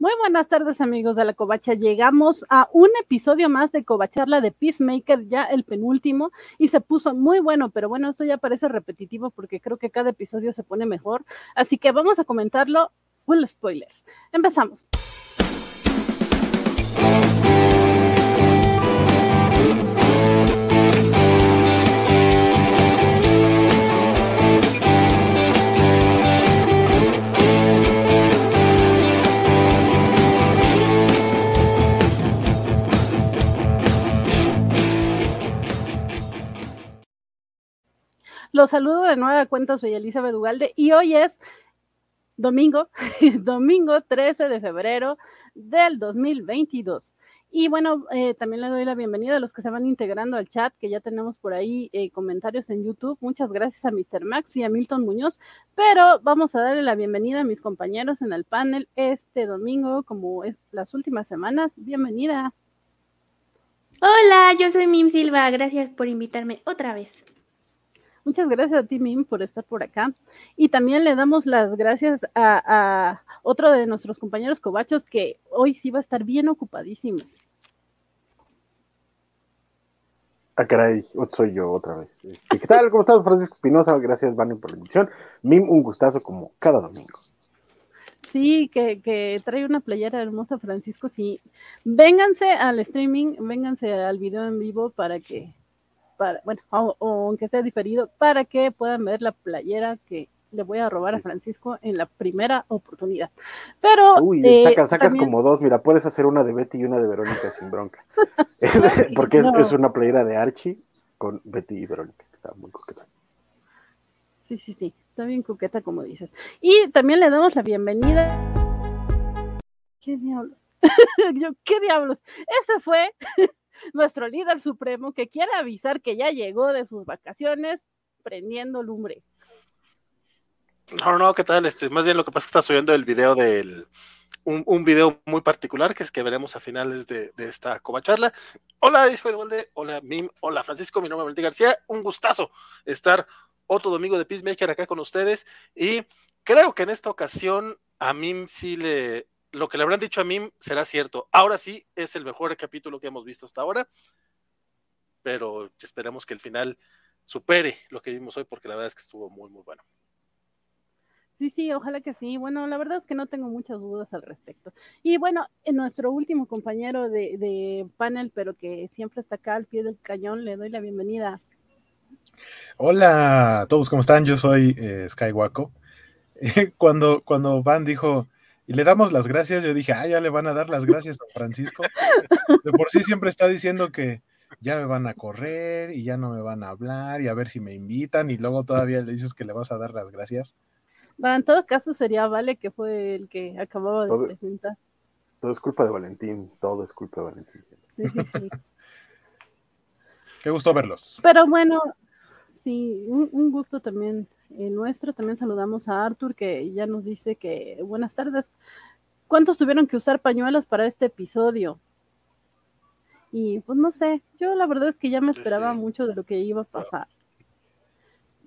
Muy buenas tardes amigos de la Covacha. Llegamos a un episodio más de Covacharla de Peacemaker, ya el penúltimo, y se puso muy bueno, pero bueno, esto ya parece repetitivo porque creo que cada episodio se pone mejor. Así que vamos a comentarlo full spoilers. Empezamos. Los saludo de nueva cuenta, soy Elizabeth Ugalde y hoy es domingo, domingo 13 de febrero del 2022. Y bueno, eh, también le doy la bienvenida a los que se van integrando al chat, que ya tenemos por ahí eh, comentarios en YouTube. Muchas gracias a Mr. Max y a Milton Muñoz. Pero vamos a darle la bienvenida a mis compañeros en el panel este domingo, como es las últimas semanas. Bienvenida. Hola, yo soy Mim Silva. Gracias por invitarme otra vez. Muchas gracias a ti, Mim, por estar por acá. Y también le damos las gracias a, otro de nuestros compañeros cobachos que hoy sí va a estar bien ocupadísimo. Ah, caray, soy yo otra vez. Este, ¿Qué tal? ¿Cómo estás, Francisco Espinosa? Gracias, Vani, por la invitación. Mim, un gustazo como cada domingo. Sí, que, que, trae una playera hermosa, Francisco. Sí, vénganse al streaming, vénganse al video en vivo para que para, bueno, o, aunque sea diferido, para que puedan ver la playera que le voy a robar a Francisco en la primera oportunidad. Pero. Uy, eh, sacas, como dos, mira, puedes hacer una de Betty y una de Verónica sin bronca. Porque es, una playera de Archie con Betty y Verónica, está muy coqueta. Sí, sí, sí, está bien coqueta, como dices. Y también le damos la bienvenida. ¿Qué diablos? Yo, ¿qué diablos? Ese fue nuestro líder supremo que quiere avisar que ya llegó de sus vacaciones prendiendo lumbre. No, no, ¿qué tal? Este, más bien lo que pasa es que está subiendo el video del un, un video muy particular que es que veremos a finales de, esta charla. Hola, Isabel hola, Mim, hola, Francisco, mi nombre es Valentín García, un gustazo estar otro domingo de Peacemaker acá con ustedes y creo que en esta ocasión a Mim sí le, lo que le habrán dicho a mí será cierto. Ahora sí es el mejor capítulo que hemos visto hasta ahora, pero esperemos que el final supere lo que vimos hoy porque la verdad es que estuvo muy, muy bueno. Sí, sí, ojalá que sí. Bueno, la verdad es que no tengo muchas dudas al respecto. Y bueno, en nuestro último compañero de, panel, pero que siempre está acá al pie del cañón, le doy la bienvenida. Hola a todos, ¿cómo están? Yo soy eh, Skywaco. cuando, cuando Van dijo, y le damos las gracias. Yo dije, ah, ya le van a dar las gracias a Francisco. De por sí siempre está diciendo que ya me van a correr y ya no me van a hablar y a ver si me invitan y luego todavía le dices que le vas a dar las gracias. en todo caso sería Vale que fue el que acababa de presentar. Todo es culpa de Valentín, todo es culpa de Valentín. Sí, sí, sí. Qué gusto verlos. Pero bueno, sí, un gusto también nuestro. También saludamos a Arthur, que ya nos dice que buenas tardes. ¿Cuántos tuvieron que usar pañuelos para este episodio? Y pues no sé, yo la verdad es que ya me esperaba mucho de lo que iba a pasar.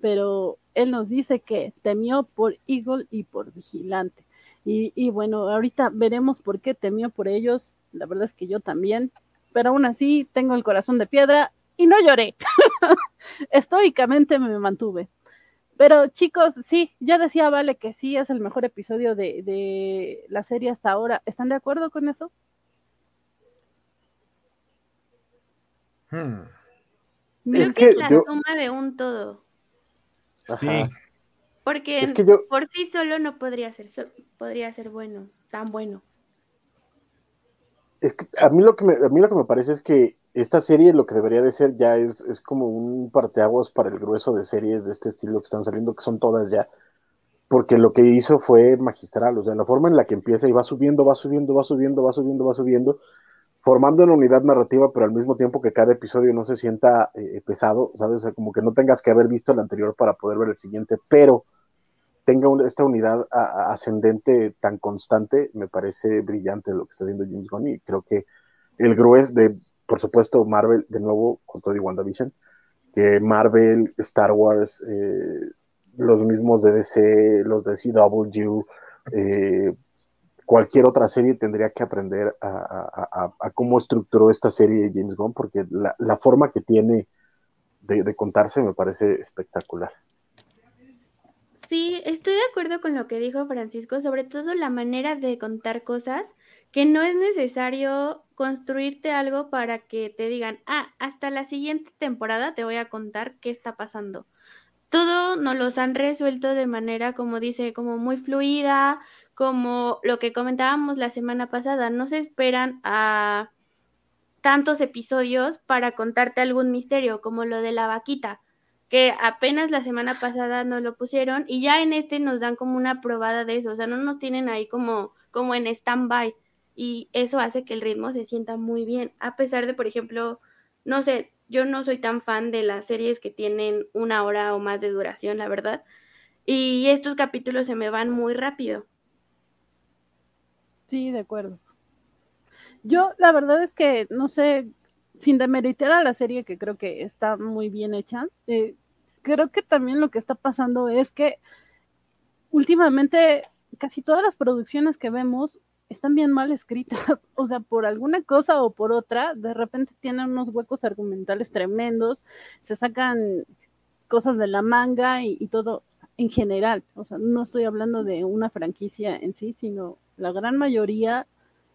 Pero él nos dice que temió por Eagle y por Vigilante. Y, y, bueno, ahorita veremos por qué temió por ellos. La verdad es que yo también. Pero aún así tengo el corazón de piedra y no lloré. Estoicamente me mantuve. Pero chicos, sí, ya decía Vale que sí es el mejor episodio de, la serie hasta ahora. ¿Están de acuerdo con eso? Hmm. Creo que, es la suma de un todo. Sí. Porque por sí solo no podría ser, podría ser bueno, tan bueno. Es que a mí lo que me, a mí lo que me parece es que esta serie lo que debería de ser ya es, es como un parteaguas para el grueso de series de este estilo que están saliendo, que son todas ya, porque lo que hizo fue magistral, o sea, la forma en la que empieza y va subiendo, va subiendo, va subiendo, va subiendo, va subiendo, formando una unidad narrativa, pero al mismo tiempo que cada episodio no se sienta eh, pesado, ¿sabes? O sea, como que no tengas que haber visto el anterior para poder ver el siguiente, pero tenga esta unidad ascendente tan constante, me parece brillante lo que está haciendo James Gunn y creo que el grueso de por supuesto, Marvel, de nuevo, con todo y WandaVision, que Marvel, Star Wars, eh, los mismos de DC, los de CW, eh, cualquier otra serie tendría que aprender a, cómo estructuró esta serie James Gunn, porque la, forma que tiene de, contarse me parece espectacular. Sí, estoy de acuerdo con lo que dijo Francisco, sobre todo la manera de contar cosas, que no es necesario construirte algo para que te digan, ah, hasta la siguiente temporada te voy a contar qué está pasando. Todo nos los han resuelto de manera, como dice, como muy fluida, como lo que comentábamos la semana pasada, no se esperan a tantos episodios para contarte algún misterio, como lo de la vaquita, que apenas la semana pasada nos lo pusieron y ya en este nos dan como una probada de eso, o sea, no nos tienen ahí como, como en stand-by y eso hace que el ritmo se sienta muy bien, a pesar de, por ejemplo, no sé, yo no soy tan fan de las series que tienen una hora o más de duración, la verdad, y estos capítulos se me van muy rápido. Sí, de acuerdo. Yo, la verdad es que, no sé, sin demeritar a la serie, que creo que está muy bien hecha, eh, creo que también lo que está pasando es que últimamente casi todas las producciones que vemos están bien mal escritas, o sea, por alguna cosa o por otra, de repente tienen unos huecos argumentales tremendos, se sacan cosas de la manga y, y todo en general, o sea, no estoy hablando de una franquicia en sí, sino la gran mayoría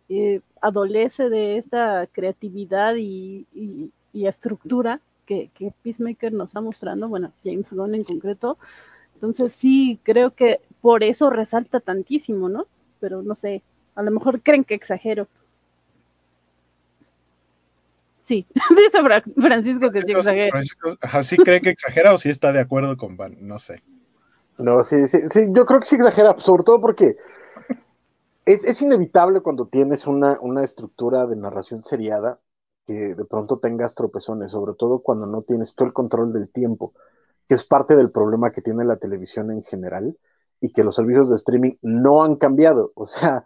eh, adolece de esta creatividad y, estructura que, Peacemaker nos está mostrando, bueno, James Gunn en concreto. Entonces sí, creo que por eso resalta tantísimo, ¿no? Pero no sé, a lo mejor creen que exagero. Sí, dice Francisco que sí exagera. Francisco, ¿sí cree que exagera o sí está de acuerdo con Van? No sé. No, sí, sí, sí, yo creo que sí exagera, sobre todo porque es, inevitable cuando tienes una, estructura de narración seriada que de pronto tengas tropezones, sobre todo cuando no tienes todo el control del tiempo, que es parte del problema que tiene la televisión en general y que los servicios de streaming no han cambiado. O sea,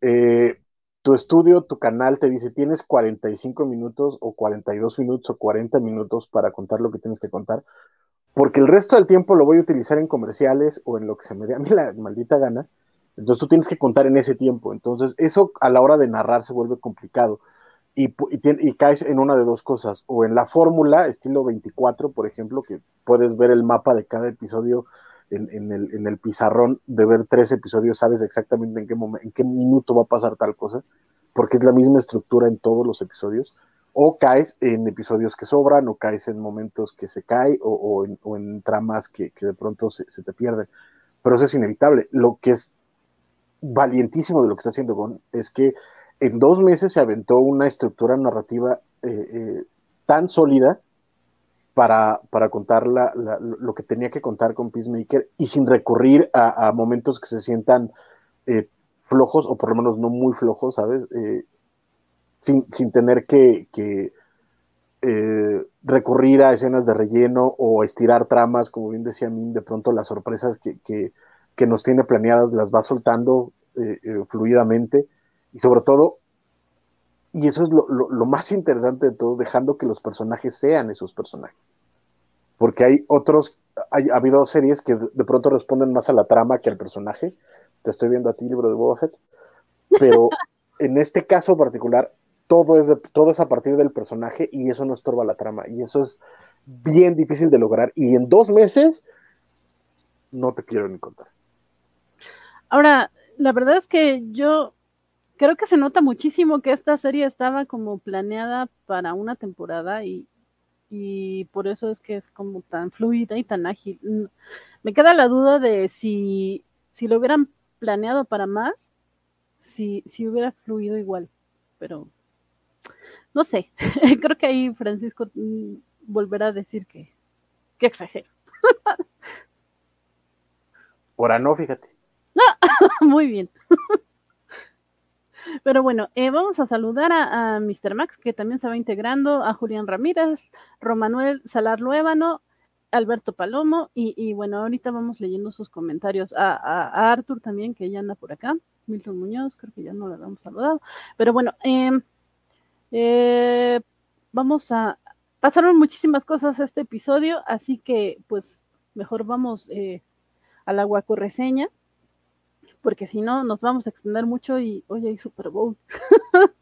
eh, tu estudio, tu canal te dice tienes 45 minutos o 42 minutos o 40 minutos para contar lo que tienes que contar, porque el resto del tiempo lo voy a utilizar en comerciales o en lo que se me dé a mí la maldita gana entonces tú tienes que contar en ese tiempo. Entonces eso a la hora de narrar se vuelve complicado. Y, y, caes en una de dos cosas, o en la fórmula, estilo 24, por ejemplo, que puedes ver el mapa de cada episodio en, el, en el, pizarrón, de ver tres episodios, sabes exactamente en qué, en qué minuto va a pasar tal cosa, porque es la misma estructura en todos los episodios, o caes en episodios que sobran, o caes en momentos que se cae, o, en, tramas que, de pronto se, se, te pierden. Pero eso es inevitable. Lo que es valientísimo de lo que está haciendo Gon es que en dos meses se aventó una estructura narrativa eh, eh, tan sólida para, para contar lo que tenía que contar con Peacemaker y sin recurrir a, momentos que se sientan eh, flojos o por lo menos no muy flojos, ¿sabes? Sin, tener que, recurrir a escenas de relleno o estirar tramas, como bien decía Min, de pronto las sorpresas que, que nos tiene planeadas las va soltando eh, eh, fluidamente y sobre todo, y eso es lo, más interesante de todo, dejando que los personajes sean esos personajes. Porque hay otros, ha habido series que de pronto responden más a la trama que al personaje. Te estoy viendo a ti, libro de Boba Pero en este caso particular, todo es, todo es a partir del personaje y eso no estorba la trama. Y eso es bien difícil de lograr. Y en dos meses, no te quiero ni contar. Ahora, la verdad es que yo creo que se nota muchísimo que esta serie estaba como planeada para una temporada y, por eso es que es como tan fluida y tan ágil. Mm, me queda la duda de si, si lo hubieran planeado para más, si, si hubiera fluido igual, pero no sé, creo que ahí Francisco mm, volverá a decir que, que exagero. Ahora no, fíjate. Muy bien. Pero bueno, eh, vamos a saludar a, Mr. Max, que también se va integrando, a Julián Ramírez, Romanuel Salar Luébano, Alberto Palomo, y, bueno, ahorita vamos leyendo sus comentarios. A, Arthur también, que ya anda por acá, Milton Muñoz, creo que ya no lo habíamos saludado. Pero bueno, em, eh, vamos a... Pasaron muchísimas cosas este episodio, así que pues mejor vamos eh, a la guaco reseña porque si no nos vamos a extender mucho y hoy hay Super Bowl.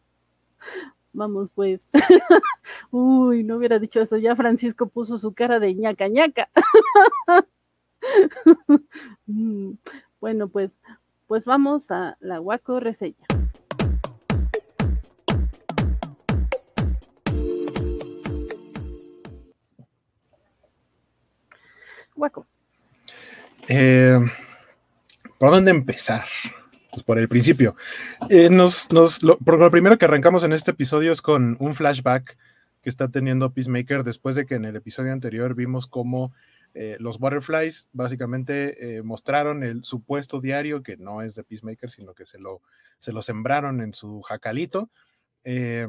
Vamos pues. Uy, no hubiera dicho eso. Ya Francisco puso su cara de ñaca ñaca. Mm, bueno, pues, pues vamos a la Guaco reseña. Guaco. Eh, ¿Por dónde empezar? Pues por el principio. Eh, nos, nos, lo, primero que arrancamos en este episodio es con un flashback que está teniendo Peacemaker después de que en el episodio anterior vimos cómo eh, los Butterflies básicamente eh, mostraron el supuesto diario que no es de Peacemaker, sino que se lo, se lo sembraron en su jacalito. Eh,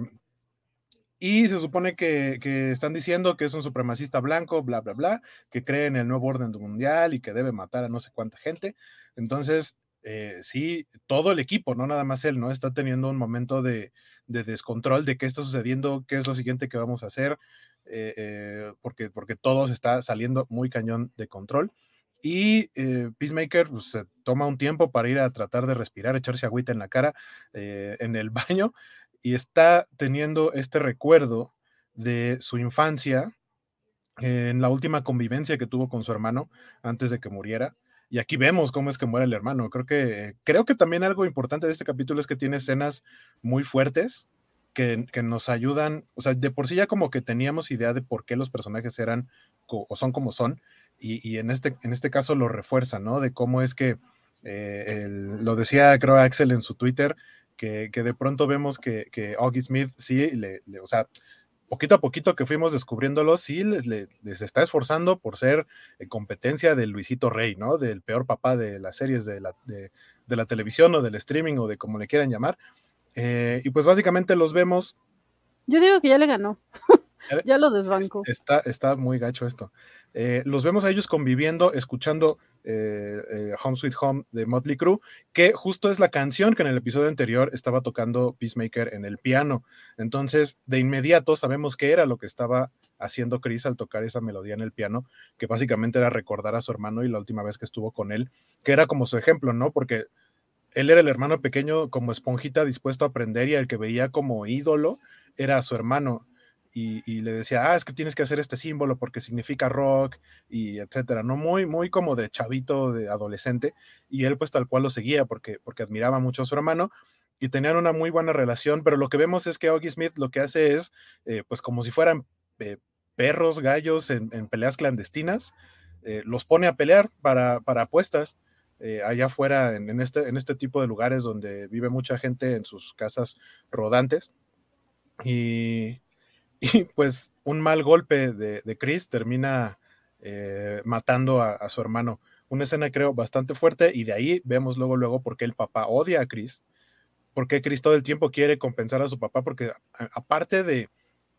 y se supone que, están diciendo que es un supremacista blanco, bla, bla, bla, que cree en el nuevo orden mundial y que debe matar a no sé cuánta gente. Entonces, eh, sí, todo el equipo, no nada más él, ¿no? Está teniendo un momento de, de descontrol de qué está sucediendo, qué es lo siguiente que vamos a hacer, eh, eh, porque, porque todo está saliendo muy cañón de control. Y Peacemaker pues, se toma un tiempo para ir a tratar de respirar, echarse agüita en la cara en el baño y está teniendo este recuerdo de su infancia en la última convivencia que tuvo con su hermano antes de que muriera. Y aquí vemos cómo es que muere el hermano. Creo que, creo que también algo importante de este capítulo es que tiene escenas muy fuertes que, que, nos ayudan. O sea, de por sí ya como que teníamos idea de por qué los personajes eran o son como son. Y, y en, este, en este caso lo refuerza, ¿no? De cómo es que, eh, lo decía creo Axel en su Twitter, que, de pronto vemos que, que Augie Smith sí, le, le, o sea, poquito a poquito que fuimos descubriéndolo, sí les, les, está esforzando por ser eh, competencia del Luisito Rey, ¿no? Del peor papá de las series de la, de la televisión o del streaming o de como le quieran llamar. Eh, y pues básicamente los vemos. Yo digo que ya le ganó. Ya lo desbanco. Está, está muy gacho esto. Eh, los vemos a ellos conviviendo, escuchando eh, eh, Home Sweet Home de Motley Crue, que justo es la canción que en el episodio anterior estaba tocando Peacemaker en el piano. Entonces, de inmediato sabemos qué era lo que estaba haciendo Chris al tocar esa melodía en el piano, que básicamente era recordar a su hermano y la última vez que estuvo con él, que era como su ejemplo, ¿no? Porque él era el hermano pequeño como esponjita dispuesto a aprender y el que veía como ídolo era a su hermano y, le decía, ah, es que tienes que hacer este símbolo porque significa rock y etcétera, ¿no? Muy, muy como de chavito, de adolescente, y él pues tal cual lo seguía porque, porque admiraba mucho a su hermano y tenían una muy buena relación, pero lo que vemos es que Augie Smith lo que hace es, eh, pues como si fueran eh, perros, gallos en, peleas clandestinas, eh, los pone a pelear para, para apuestas. Allá afuera en, este, en este tipo de lugares donde vive mucha gente en sus casas rodantes. Y, y pues un mal golpe de, de Chris termina eh, matando a, su hermano. Una escena creo bastante fuerte y de ahí vemos luego, luego por qué el papá odia a Chris, porque Chris todo el tiempo quiere compensar a su papá, porque aparte de,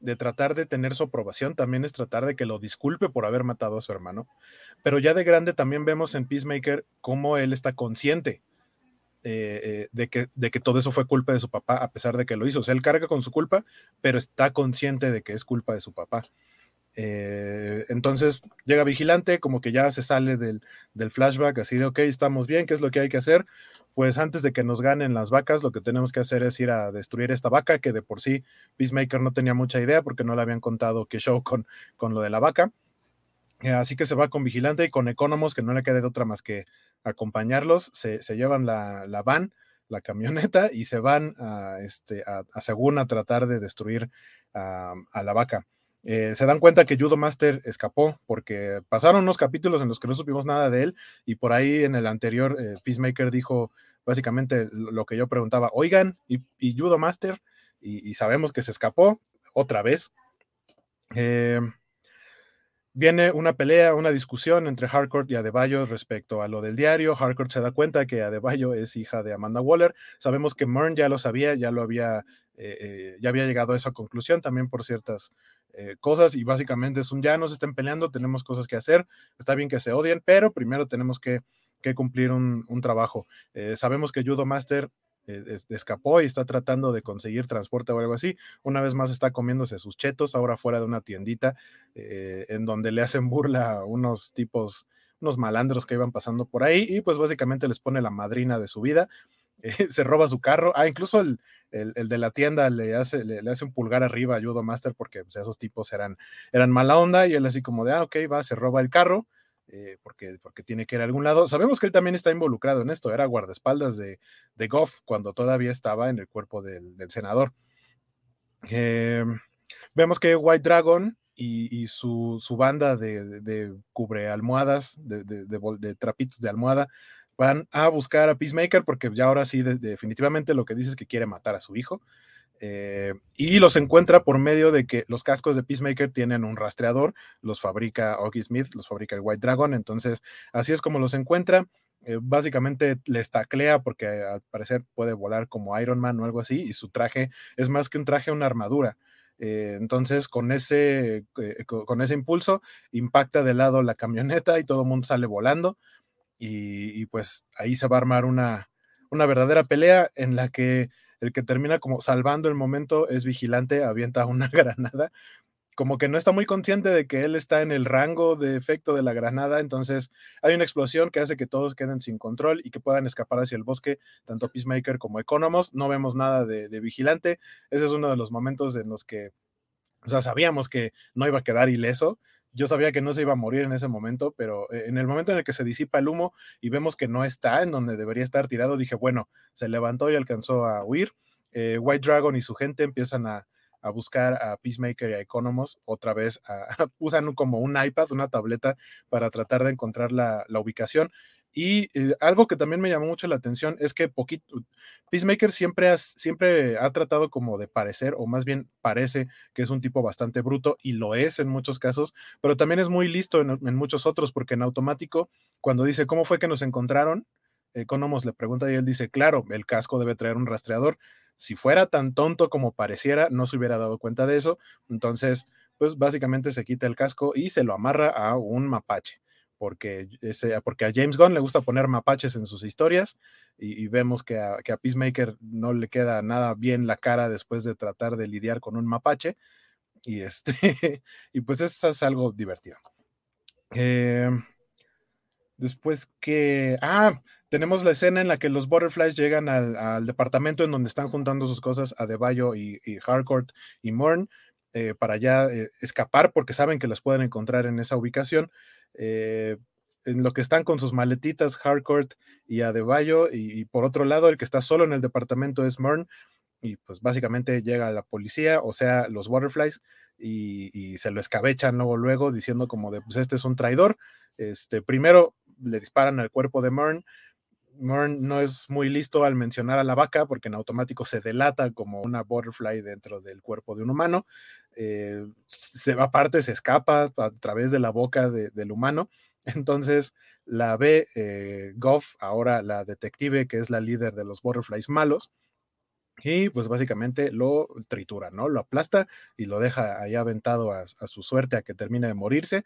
de tratar de tener su aprobación, también es tratar de que lo disculpe por haber matado a su hermano. Pero ya de grande también vemos en Peacemaker cómo él está consciente eh, eh, de, que, de que todo eso fue culpa de su papá, a pesar de que lo hizo. O sea, él carga con su culpa, pero está consciente de que es culpa de su papá. Eh, entonces llega vigilante, como que ya se sale del, del, flashback, así de, ok, estamos bien, ¿qué es lo que hay que hacer? Pues antes de que nos ganen las vacas, lo que tenemos que hacer es ir a destruir esta vaca, que de por sí Peacemaker no tenía mucha idea porque no le habían contado que show con, con lo de la vaca. Así que se va con Vigilante y con Economos, que no le queda de otra más que acompañarlos. Se, llevan la, van, la camioneta, y se van a, este, a, según a tratar de destruir a, a la vaca. Eh, se dan cuenta que Judo Master escapó porque pasaron unos capítulos en los que no supimos nada de él y por ahí en el anterior eh, Peacemaker dijo básicamente lo que yo preguntaba, oigan, ¿y, y Judo Master? Y, y, sabemos que se escapó otra vez. Eh, Viene una pelea, una discusión entre Harcourt y Adebayo respecto a lo del diario. Harcourt se da cuenta que Adebayo es hija de Amanda Waller. Sabemos que Mern ya lo sabía, ya lo había, eh, eh, ya había llegado a esa conclusión también por ciertas eh, cosas y básicamente es un ya nos estén peleando, tenemos cosas que hacer, está bien que se odien, pero primero tenemos que, que cumplir un, un trabajo. Eh, sabemos que Judo Master escapó y está tratando de conseguir transporte o algo así. Una vez más está comiéndose sus chetos ahora fuera de una tiendita eh, en donde le hacen burla a unos tipos unos malandros que iban pasando por ahí y pues básicamente les pone la madrina de su vida, se roba su carro, ah, incluso el, de la tienda le hace, le, hace un pulgar arriba a Judo Master porque pues, esos tipos eran, eran mala onda y él así como de, ah, ok, va, se roba el carro. Eh, porque, porque tiene que ir a algún lado. Sabemos que él también está involucrado en esto, era guardaespaldas de, de Goff cuando todavía estaba en el cuerpo del, senador. Em, vemos que White Dragon y, su, banda de, cubre almohadas, de, trapitos de almohada, van a buscar a Peacemaker porque ya ahora sí definitivamente lo que dice es que quiere matar a su hijo. Eh, y los encuentra por medio de que los cascos de Peacemaker tienen un rastreador, los fabrica Oggy Smith, los fabrica el White Dragon, entonces así es como los encuentra. Eh, básicamente les taclea porque al parecer puede volar como Iron Man o algo así, y su traje es más que un traje, una armadura. Eh, entonces, con ese, con ese impulso, impacta de lado la camioneta y todo el mundo sale volando. Y, pues ahí se va a armar una, una verdadera pelea en la que el que termina como salvando el momento es vigilante, avienta una granada, como que no está muy consciente de que él está en el rango de efecto de la granada, entonces hay una explosión que hace que todos queden sin control y que puedan escapar hacia el bosque, tanto Peacemaker como Economos, no vemos nada de, vigilante, ese es uno de los momentos en los que, o sea, sabíamos que no iba a quedar ileso, yo sabía que no se iba a morir en ese momento, pero eh, en el momento en el que se disipa el humo y vemos que no está en donde debería estar tirado, dije, bueno, se levantó y alcanzó a huir. Eh, White Dragon y su gente empiezan a, buscar a Peacemaker y a Economos, otra vez usan como un iPad, una tableta para tratar de encontrar la, la ubicación. Y eh, algo que también me llamó mucho la atención es que poquito, Peacemaker siempre, ha, siempre ha tratado como de parecer, o más bien parece que es un tipo bastante bruto, y lo es en muchos casos, pero también es muy listo en, muchos otros, porque en automático, cuando dice, ¿cómo fue que nos encontraron? Economos le pregunta y él dice, claro, el casco debe traer un rastreador. Si fuera tan tonto como pareciera, no se hubiera dado cuenta de eso. Entonces, pues básicamente se quita el casco y se lo amarra a un mapache porque, ese, porque a James Gunn le gusta poner mapaches en sus historias y, vemos que a, Peacemaker no le queda nada bien la cara después de tratar de lidiar con un mapache y, este, y pues eso es algo divertido. Em, después que, ah, tenemos la escena en la que los Butterflies llegan al, departamento en donde están juntando sus cosas a Devallo y, y Harcourt y Morn eh, para ya eh, escapar porque saben que las pueden encontrar en esa ubicación. Eh, en lo que están con sus maletitas Harcourt y Adebayo, y, y por otro lado, el que está solo en el departamento es Mern, y pues básicamente llega la policía, o sea, los Butterflies, y, se lo escabechan luego, luego, diciendo como de, pues este es un traidor. Este, primero le disparan al cuerpo de Mern, Mern no es muy listo al mencionar a la vaca porque en automático se delata como una butterfly dentro del cuerpo de un humano. Eh, se va aparte, se escapa a través de la boca del humano. Entonces la ve eh, Goff, ahora la detective que es la líder de los butterflies malos, y pues básicamente lo tritura, ¿no? Lo aplasta y lo deja ahí aventado a, su suerte a que termine de morirse.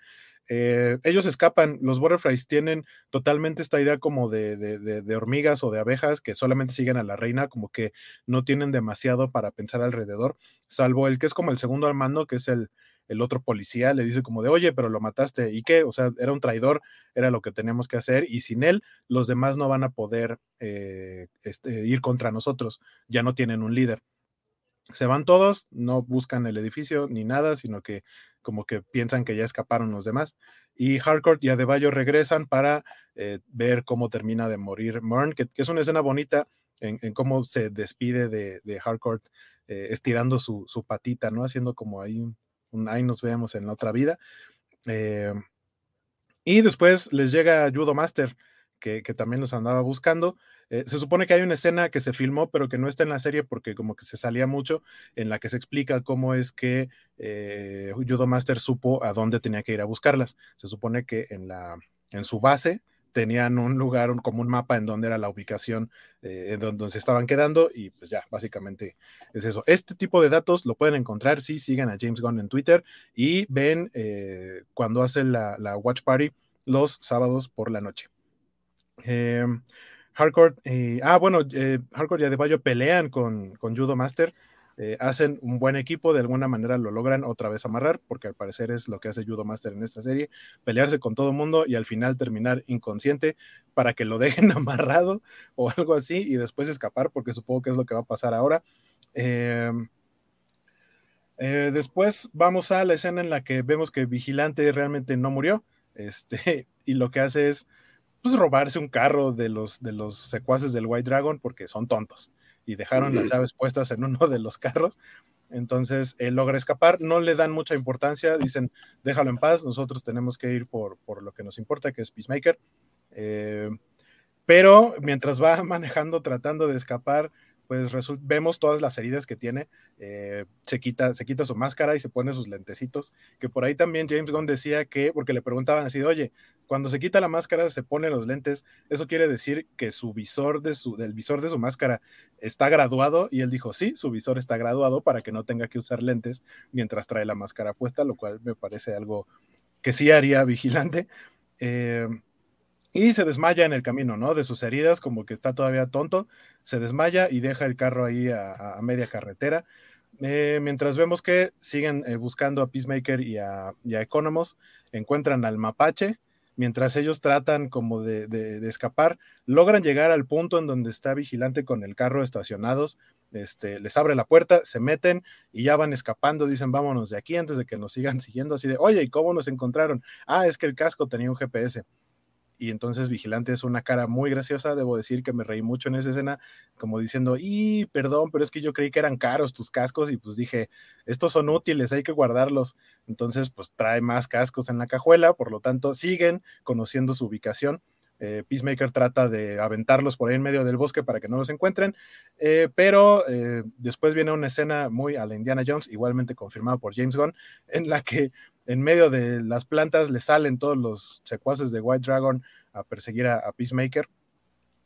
Eh, ellos escapan, los butterflies tienen totalmente esta idea como de, de, hormigas o de abejas que solamente siguen a la reina, como que no tienen demasiado para pensar alrededor, salvo el que es como el segundo al mando, que es el, el otro policía le dice como de, oye, pero lo mataste, ¿y qué? O sea, era un traidor, era lo que teníamos que hacer, y sin él, los demás no van a poder eh, este, ir contra nosotros, ya no tienen un líder. Se van todos, no buscan el edificio ni nada, sino que como que piensan que ya escaparon los demás. Y Harcourt y Adebayo regresan para eh, ver cómo termina de morir Mern, que, es una escena bonita en, cómo se despide de, Harcourt eh, estirando su, su, patita, ¿no? Haciendo como ahí ahí nos vemos en la otra vida. Eh, y después les llega Judo Master, que, también los andaba buscando. Eh, se supone que hay una escena que se filmó, pero que no está en la serie porque como que se salía mucho, en la que se explica cómo es que eh, Judo Master supo a dónde tenía que ir a buscarlas. Se supone que en, la, en su base tenían un lugar, como un mapa en donde era la ubicación eh, en donde, se estaban quedando y pues ya, básicamente es eso. Este tipo de datos lo pueden encontrar si sigan a James Gunn en Twitter y ven eh, cuando hace la, Watch Party los sábados por la noche. Hardcore, ah, bueno, Hardcore y Adebayo pelean con, con Judo Master eh, hacen un buen equipo, de alguna manera lo logran otra vez amarrar, porque al parecer es lo que hace Judo Master en esta serie, pelearse con todo mundo y al final terminar inconsciente para que lo dejen amarrado o algo así y después escapar, porque supongo que es lo que va a pasar ahora. Em, eh, después vamos a la escena en la que vemos que Vigilante realmente no murió, este, y lo que hace es pues, robarse un carro de los, de los secuaces del White Dragon porque son tontos y dejaron las llaves puestas en uno de los carros. Entonces él logra escapar, no le dan mucha importancia, dicen déjalo en paz, nosotros tenemos que ir por, por lo que nos importa, que es Peacemaker. Eh, pero mientras va manejando, tratando de escapar, pues vemos todas las heridas que tiene, eh, se, quita, se quita su máscara y se pone sus lentecitos, que por ahí también James Gunn decía que, porque le preguntaban así, oye, cuando se quita la máscara, se pone los lentes, eso quiere decir que su visor de su, del visor de su máscara está graduado, y él dijo, sí, su visor está graduado para que no tenga que usar lentes mientras trae la máscara puesta, lo cual me parece algo que sí haría vigilante. Eh, y se desmaya en el camino, ¿no? De sus heridas, como que está todavía tonto, se desmaya y deja el carro ahí a, media carretera. Eh, mientras vemos que siguen eh, buscando a Peacemaker y a, Economos, encuentran al mapache, mientras ellos tratan como de, de, escapar, logran llegar al punto en donde está vigilante con el carro estacionados, este, les abre la puerta, se meten y ya van escapando, dicen vámonos de aquí antes de que nos sigan siguiendo, así de, oye, ¿y cómo nos encontraron? Ah, es que el casco tenía un GPS y entonces Vigilante es una cara muy graciosa, debo decir que me reí mucho en esa escena, como diciendo, y perdón, pero es que yo creí que eran caros tus cascos y pues dije, estos son útiles, hay que guardarlos. Entonces, pues trae más cascos en la cajuela, por lo tanto, siguen conociendo su ubicación. Eh, Peacemaker trata de aventarlos por ahí en medio del bosque para que no los encuentren, eh, pero eh, después viene una escena muy a la Indiana Jones, igualmente confirmada por James Gunn, en la que en medio de las plantas le salen todos los secuaces de White Dragon a perseguir a, Peacemaker.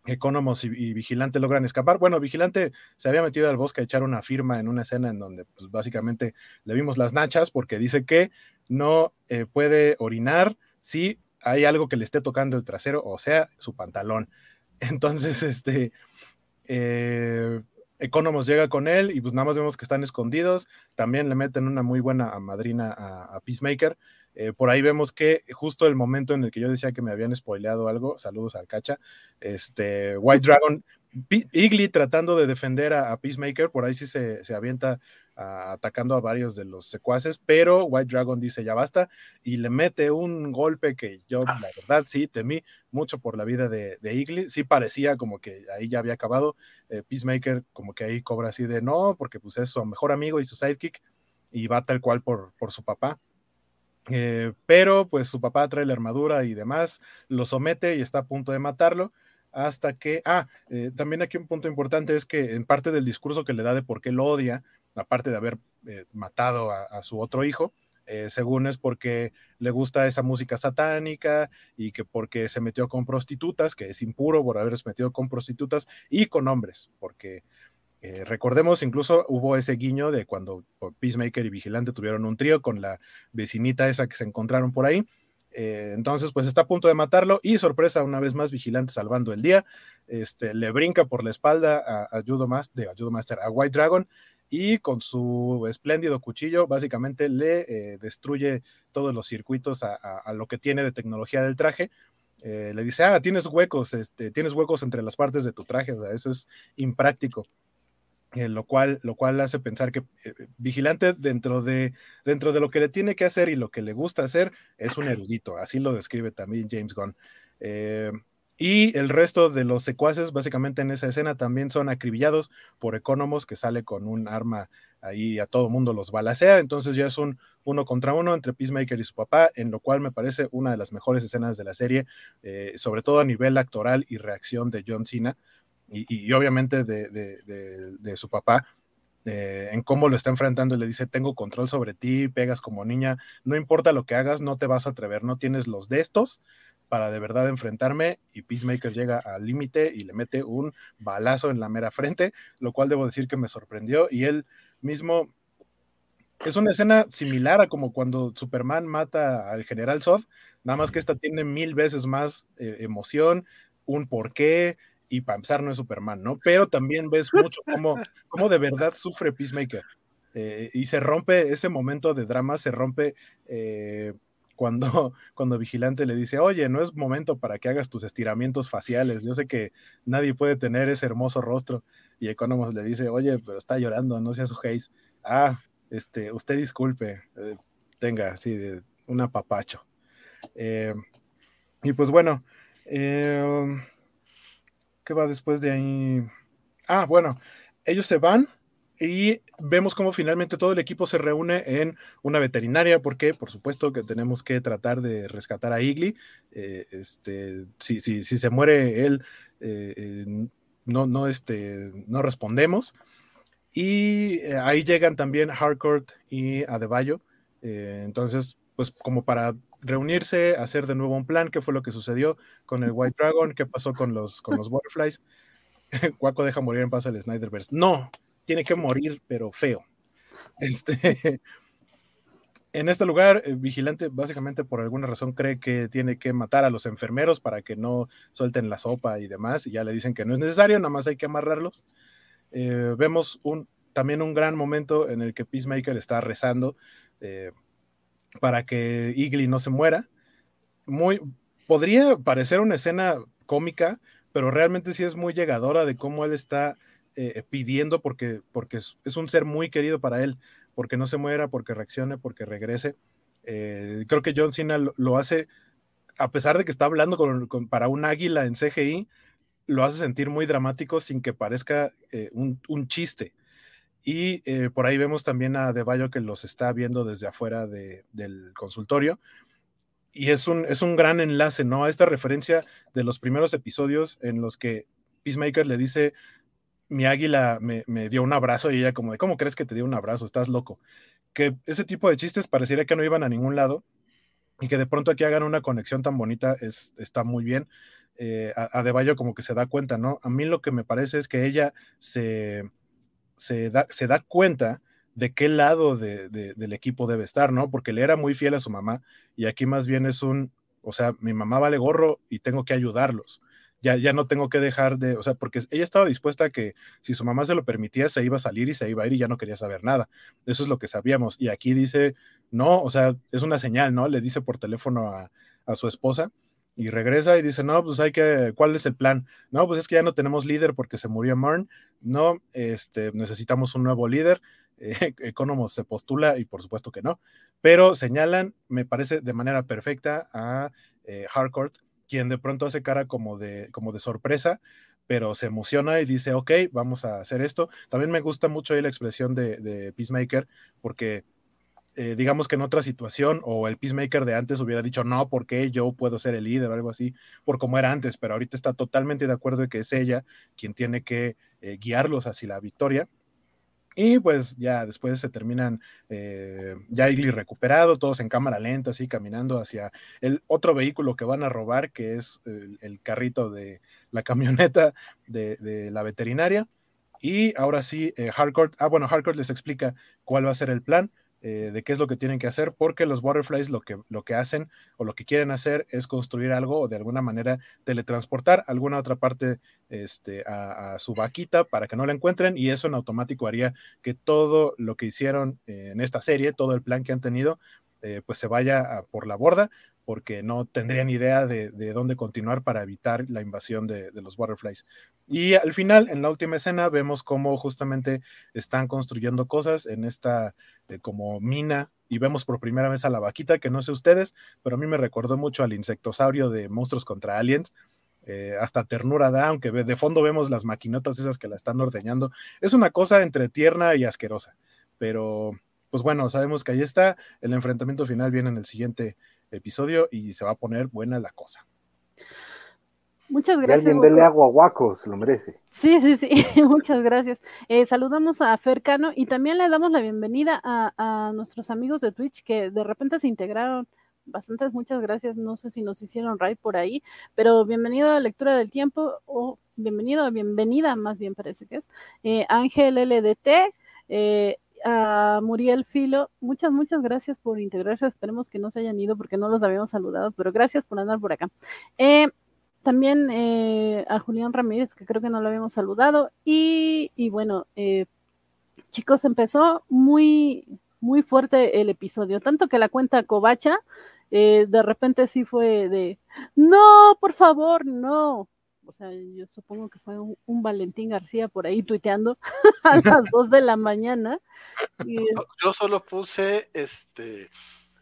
Economos y, Vigilante logran escapar. Bueno, Vigilante se había metido al bosque a echar una firma en una escena en donde pues, básicamente le vimos las nachas porque dice que no puede orinar si hay algo que le esté tocando el trasero, o sea, su pantalón. Entonces, este, eh, Economos llega con él y pues nada más vemos que están escondidos. También le meten una muy buena madrina a, Peacemaker. Eh, por ahí vemos que justo el momento en el que yo decía que me habían spoileado algo, saludos al cacha, este, White Dragon, Igly tratando de defender a, Peacemaker, por ahí sí se, se avienta atacando a varios de los secuaces, pero White Dragon dice ya basta y le mete un golpe que yo la verdad sí temí mucho por la vida de, de Igly, sí parecía como que ahí ya había acabado, eh, Peacemaker como que ahí cobra así de no, porque pues es su mejor amigo y su sidekick y va tal cual por, por su papá. Eh, pero pues su papá trae la armadura y demás, lo somete y está a punto de matarlo hasta que, ah, eh, también aquí un punto importante es que en parte del discurso que le da de por qué lo odia, aparte de haber eh, matado a, su otro hijo, eh, según es porque le gusta esa música satánica y que porque se metió con prostitutas, que es impuro por haberse metido con prostitutas y con hombres, porque eh, recordemos, incluso hubo ese guiño de cuando Peacemaker y Vigilante tuvieron un trío con la vecinita esa que se encontraron por ahí. entonces, pues está a punto de matarlo y sorpresa, una vez más, Vigilante salvando el día, este, le brinca por la espalda a, a Judo Master, a Judo Master, a White Dragon y con su espléndido cuchillo básicamente le eh, destruye todos los circuitos a, lo que tiene de tecnología del traje. Eh, le dice, ah, tienes huecos, este, tienes huecos entre las partes de tu traje, eso es impráctico. Eh, lo, cual, lo cual hace pensar que Vigilante dentro de, dentro de lo que le tiene que hacer y lo que le gusta hacer es un erudito, así lo describe también James Gunn. Y el resto de los secuaces, básicamente en esa escena, también son acribillados por Economos, que sale con un arma ahí a todo mundo los balacea. Entonces ya es un uno contra uno entre Peacemaker y su papá, en lo cual me parece una de las mejores escenas de la serie, eh, sobre todo a nivel actoral y reacción de John Cena, y, obviamente de, su papá. Eh, en cómo lo está enfrentando y le dice, tengo control sobre ti, pegas como niña, no importa lo que hagas, no te vas a atrever, no tienes los de estos, para de verdad enfrentarme y Peacemaker llega al límite y le mete un balazo en la mera frente, lo cual debo decir que me sorprendió y él mismo es una escena similar a como cuando Superman mata al general Zod, nada más que esta tiene mil veces más eh, emoción, un porqué y para no es Superman, ¿no? Pero también ves mucho cómo, cómo de verdad sufre Peacemaker. Eh, y se rompe ese momento de drama, se rompe eh, cuando, cuando Vigilante le dice, oye, no es momento para que hagas tus estiramientos faciales, yo sé que nadie puede tener ese hermoso rostro. Y Economos le dice, oye, pero está llorando, no sea su haze. Ah, este, usted disculpe, eh, tenga, sí, un apapacho. y pues bueno, ¿qué va después de ahí? Ah, bueno, ellos se van y vemos cómo finalmente todo el equipo se reúne en una veterinaria, porque por supuesto que tenemos que tratar de rescatar a Igly. Eh, este, si, si, si, se muere él, eh, no, no, este, no respondemos. Y eh, ahí llegan también Harcourt y Adebayo. entonces, pues como para reunirse, hacer de nuevo un plan, qué fue lo que sucedió con el White Dragon, qué pasó con los, con los Butterflies. Cuaco deja morir en paz al Snyderverse. No, tiene que morir, pero feo. Este, en este lugar, el vigilante básicamente por alguna razón cree que tiene que matar a los enfermeros para que no suelten la sopa y demás, y ya le dicen que no es necesario, nada más hay que amarrarlos. Eh, vemos un, también un gran momento en el que Peacemaker está rezando eh, para que Igly no se muera. Muy, podría parecer una escena cómica, pero realmente sí es muy llegadora de cómo él está eh, pidiendo porque, porque es, un ser muy querido para él, porque no se muera, porque reaccione, porque regrese. Eh, creo que John Cena lo, hace, a pesar de que está hablando con, para un águila en CGI, lo hace sentir muy dramático sin que parezca eh, un, chiste. Y por ahí vemos también a De Bayo que los está viendo desde afuera del consultorio. Y es un, es un gran enlace, ¿no? A esta referencia de los primeros episodios en los que Peacemaker le dice, mi águila me, dio un abrazo y ella como de, ¿cómo crees que te dio un abrazo? Estás loco. Que ese tipo de chistes pareciera que no iban a ningún lado y que de pronto aquí hagan una conexión tan bonita es, está muy bien. Eh, a, De Bayo como que se da cuenta, ¿no? A mí lo que me parece es que ella se, se, da, se da cuenta de qué lado del equipo debe estar, ¿no? Porque le era muy fiel a su mamá y aquí más bien es un, o sea, mi mamá vale gorro y tengo que ayudarlos ya, ya no tengo que dejar de, o sea, porque ella estaba dispuesta a que si su mamá se lo permitía, se iba a salir y se iba a ir y ya no quería saber nada. Eso es lo que sabíamos. Y aquí dice, no, o sea, es una señal, ¿no? Le dice por teléfono a, su esposa y regresa y dice, no, pues hay que, ¿cuál es el plan? No, pues es que ya no tenemos líder porque se murió Marn, no, este, necesitamos un nuevo líder. Eh, se postula y por supuesto que no, pero señalan, me parece de manera perfecta a eh, Harcourt quien de pronto hace cara como de, como de sorpresa, pero se emociona y dice, ok, vamos a hacer esto. También me gusta mucho ahí la expresión de, Peacemaker, porque eh, digamos que en otra situación, o el Peacemaker de antes hubiera dicho, no, porque yo puedo ser el líder o algo así, por como era antes, pero ahorita está totalmente de acuerdo de que es ella quien tiene que eh, guiarlos hacia la victoria. Y pues ya después se terminan, eh, ya Igli recuperado, todos en cámara lenta, así caminando hacia el otro vehículo que van a robar, que es el, carrito de la camioneta de, la veterinaria. Y ahora sí, eh, Harcourt, ah, bueno, Harcourt les explica cuál va a ser el plan. Eh, de qué es lo que tienen que hacer, porque los butterflies lo que, lo que hacen o lo que quieren hacer es construir algo o de alguna manera teletransportar alguna otra parte este, a, su vaquita para que no la encuentren y eso en automático haría que todo lo que hicieron en esta serie, todo el plan que han tenido, eh, pues se vaya por la borda porque no tendrían idea de, dónde continuar para evitar la invasión de, los butterflies. Y al final, en la última escena, vemos cómo justamente están construyendo cosas en esta eh, como mina y vemos por primera vez a la vaquita, que no sé ustedes, pero a mí me recordó mucho al insectosaurio de Monstruos contra Aliens. Eh, hasta ternura da, aunque de fondo vemos las maquinotas esas que la están ordeñando. Es una cosa entre tierna y asquerosa, pero pues bueno, sabemos que ahí está. El enfrentamiento final viene en el siguiente episodio y se va a poner buena la cosa. Muchas gracias. alguien dele agua a Waco, se lo merece. Sí, sí, sí, muchas gracias. Eh, saludamos a Fercano y también le damos la bienvenida a, nuestros amigos de Twitch que de repente se integraron. Bastantes, muchas gracias. No sé si nos hicieron right por ahí, pero bienvenido a la lectura del tiempo o bienvenido, bienvenida, más bien parece que es. Eh, Ángel LDT, eh, a Muriel Filo, muchas, muchas gracias por integrarse. Esperemos que no se hayan ido porque no los habíamos saludado, pero gracias por andar por acá. Eh, también eh, a Julián Ramírez, que creo que no lo habíamos saludado. Y, bueno, eh, chicos, empezó muy, muy fuerte el episodio, tanto que la cuenta Covacha, eh, de repente sí fue de, no, por favor, no. O sea, yo supongo que fue un, un Valentín García por ahí tuiteando a las dos de la mañana. Y, Yo solo puse, este,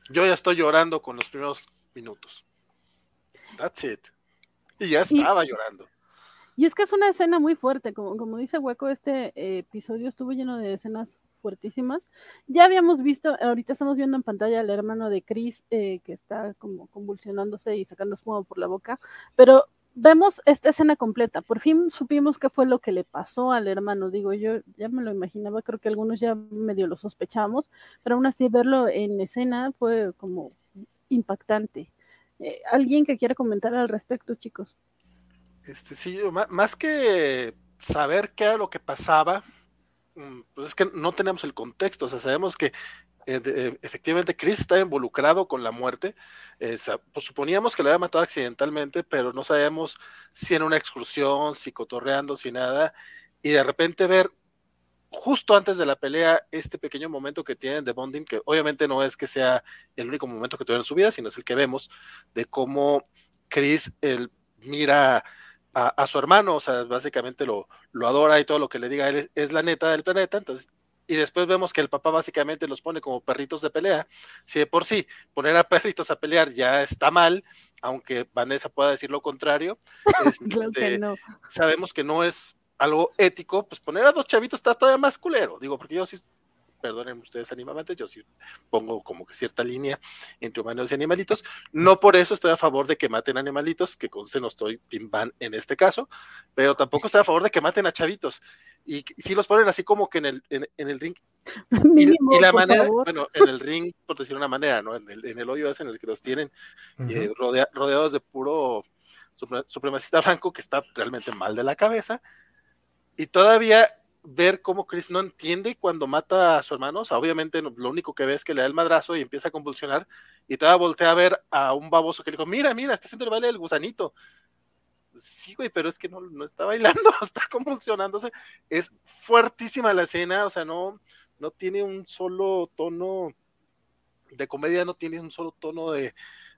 yo ya estoy llorando con los primeros minutos. That's it. Y ya estaba llorando. Y es que es una escena muy fuerte, como, como dice Hueco, este eh, episodio estuvo lleno de escenas fuertísimas. Ya habíamos visto, ahorita estamos viendo en pantalla al hermano de Chris eh, que está como convulsionándose y sacando espuma por la boca, pero vemos esta escena completa. Por fin supimos qué fue lo que le pasó al hermano. Digo, yo ya me lo imaginaba, creo que algunos ya medio lo sospechamos, pero aún así verlo en escena fue como impactante. Eh, ¿Alguien que quiera comentar al respecto, chicos? Este, sí, más que saber qué era lo que pasaba, mm, pues es que no tenemos el contexto, o sea, sabemos que eh, eh, efectivamente Chris está involucrado con la muerte, eh, pues suponíamos que lo había matado accidentalmente, pero no sabemos si en una excursión, si cotorreando, si nada, y de repente ver justo antes de la pelea este pequeño momento que tienen de bonding, que obviamente no es que sea el único momento que tuvieron en su vida, sino es el que vemos de cómo Chris el, mira a, su hermano, o sea, básicamente lo, lo adora y todo lo que le diga él es, es la neta del planeta, entonces, y después vemos que el papá básicamente los pone como perritos de pelea, si de por sí poner a perritos a pelear ya está mal, aunque Vanessa pueda decir lo contrario, Claro que este, no. sabemos que no es algo ético, pues poner a dos chavitos está todavía más culero, digo, porque yo sí, perdonen ustedes animamantes, yo sí pongo como que cierta línea entre humanos y animalitos, no por eso estoy a favor de que maten animalitos, que conste no estoy Tim Van en este caso, pero tampoco estoy a favor de que maten a chavitos, y si los ponen así como que en el, en, en el ring, y, Mínimo, y la por manera, favor. bueno, en el ring, por decir una manera, ¿no? En el, en el hoyo ese en el que los tienen, Ujú. eh, rodea- rodeados de puro supre- supremacista blanco que está realmente mal de la cabeza. Y todavía ver cómo Chris no entiende cuando mata a su hermano. O sea, obviamente lo único que ve es que le da el madrazo y empieza a convulsionar. Y todavía voltea a ver a un baboso que le dijo: Mira, mira, está haciendo el baile del gusanito. Sí, güey, pero es que no, no está bailando, está convulsionándose. Es fuertísima la escena, o sea, no, no tiene un solo tono de comedia, no tiene un solo tono de,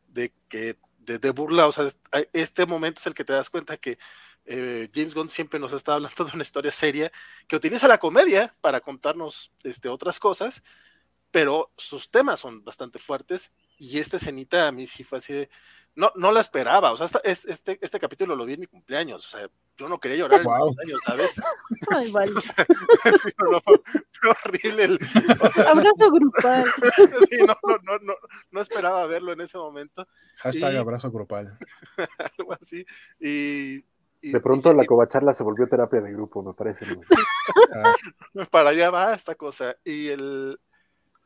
de que de, de burla, o sea, este momento es el que te das cuenta que eh, James Gunn siempre nos está hablando de una historia seria que utiliza la comedia para contarnos este, otras cosas, pero sus temas son bastante fuertes y esta escenita a mí sí fue así de, no, no la esperaba, o sea, esta- es- este, este capítulo lo vi en mi cumpleaños, o sea, yo no quería llorar en mi Wow. cumpleaños, ¿sabes? Ay, vale. O sea, sí, no, no, fue, fue horrible. el- o sea, Abrazo grupal. sí, no, no, no, no, no esperaba verlo en ese momento, Hashtag Y- abrazo grupal. algo así. Y, y- De pronto y- la covacharla se volvió terapia de grupo, me parece. ¿no? Ah, para allá va esta cosa. Y el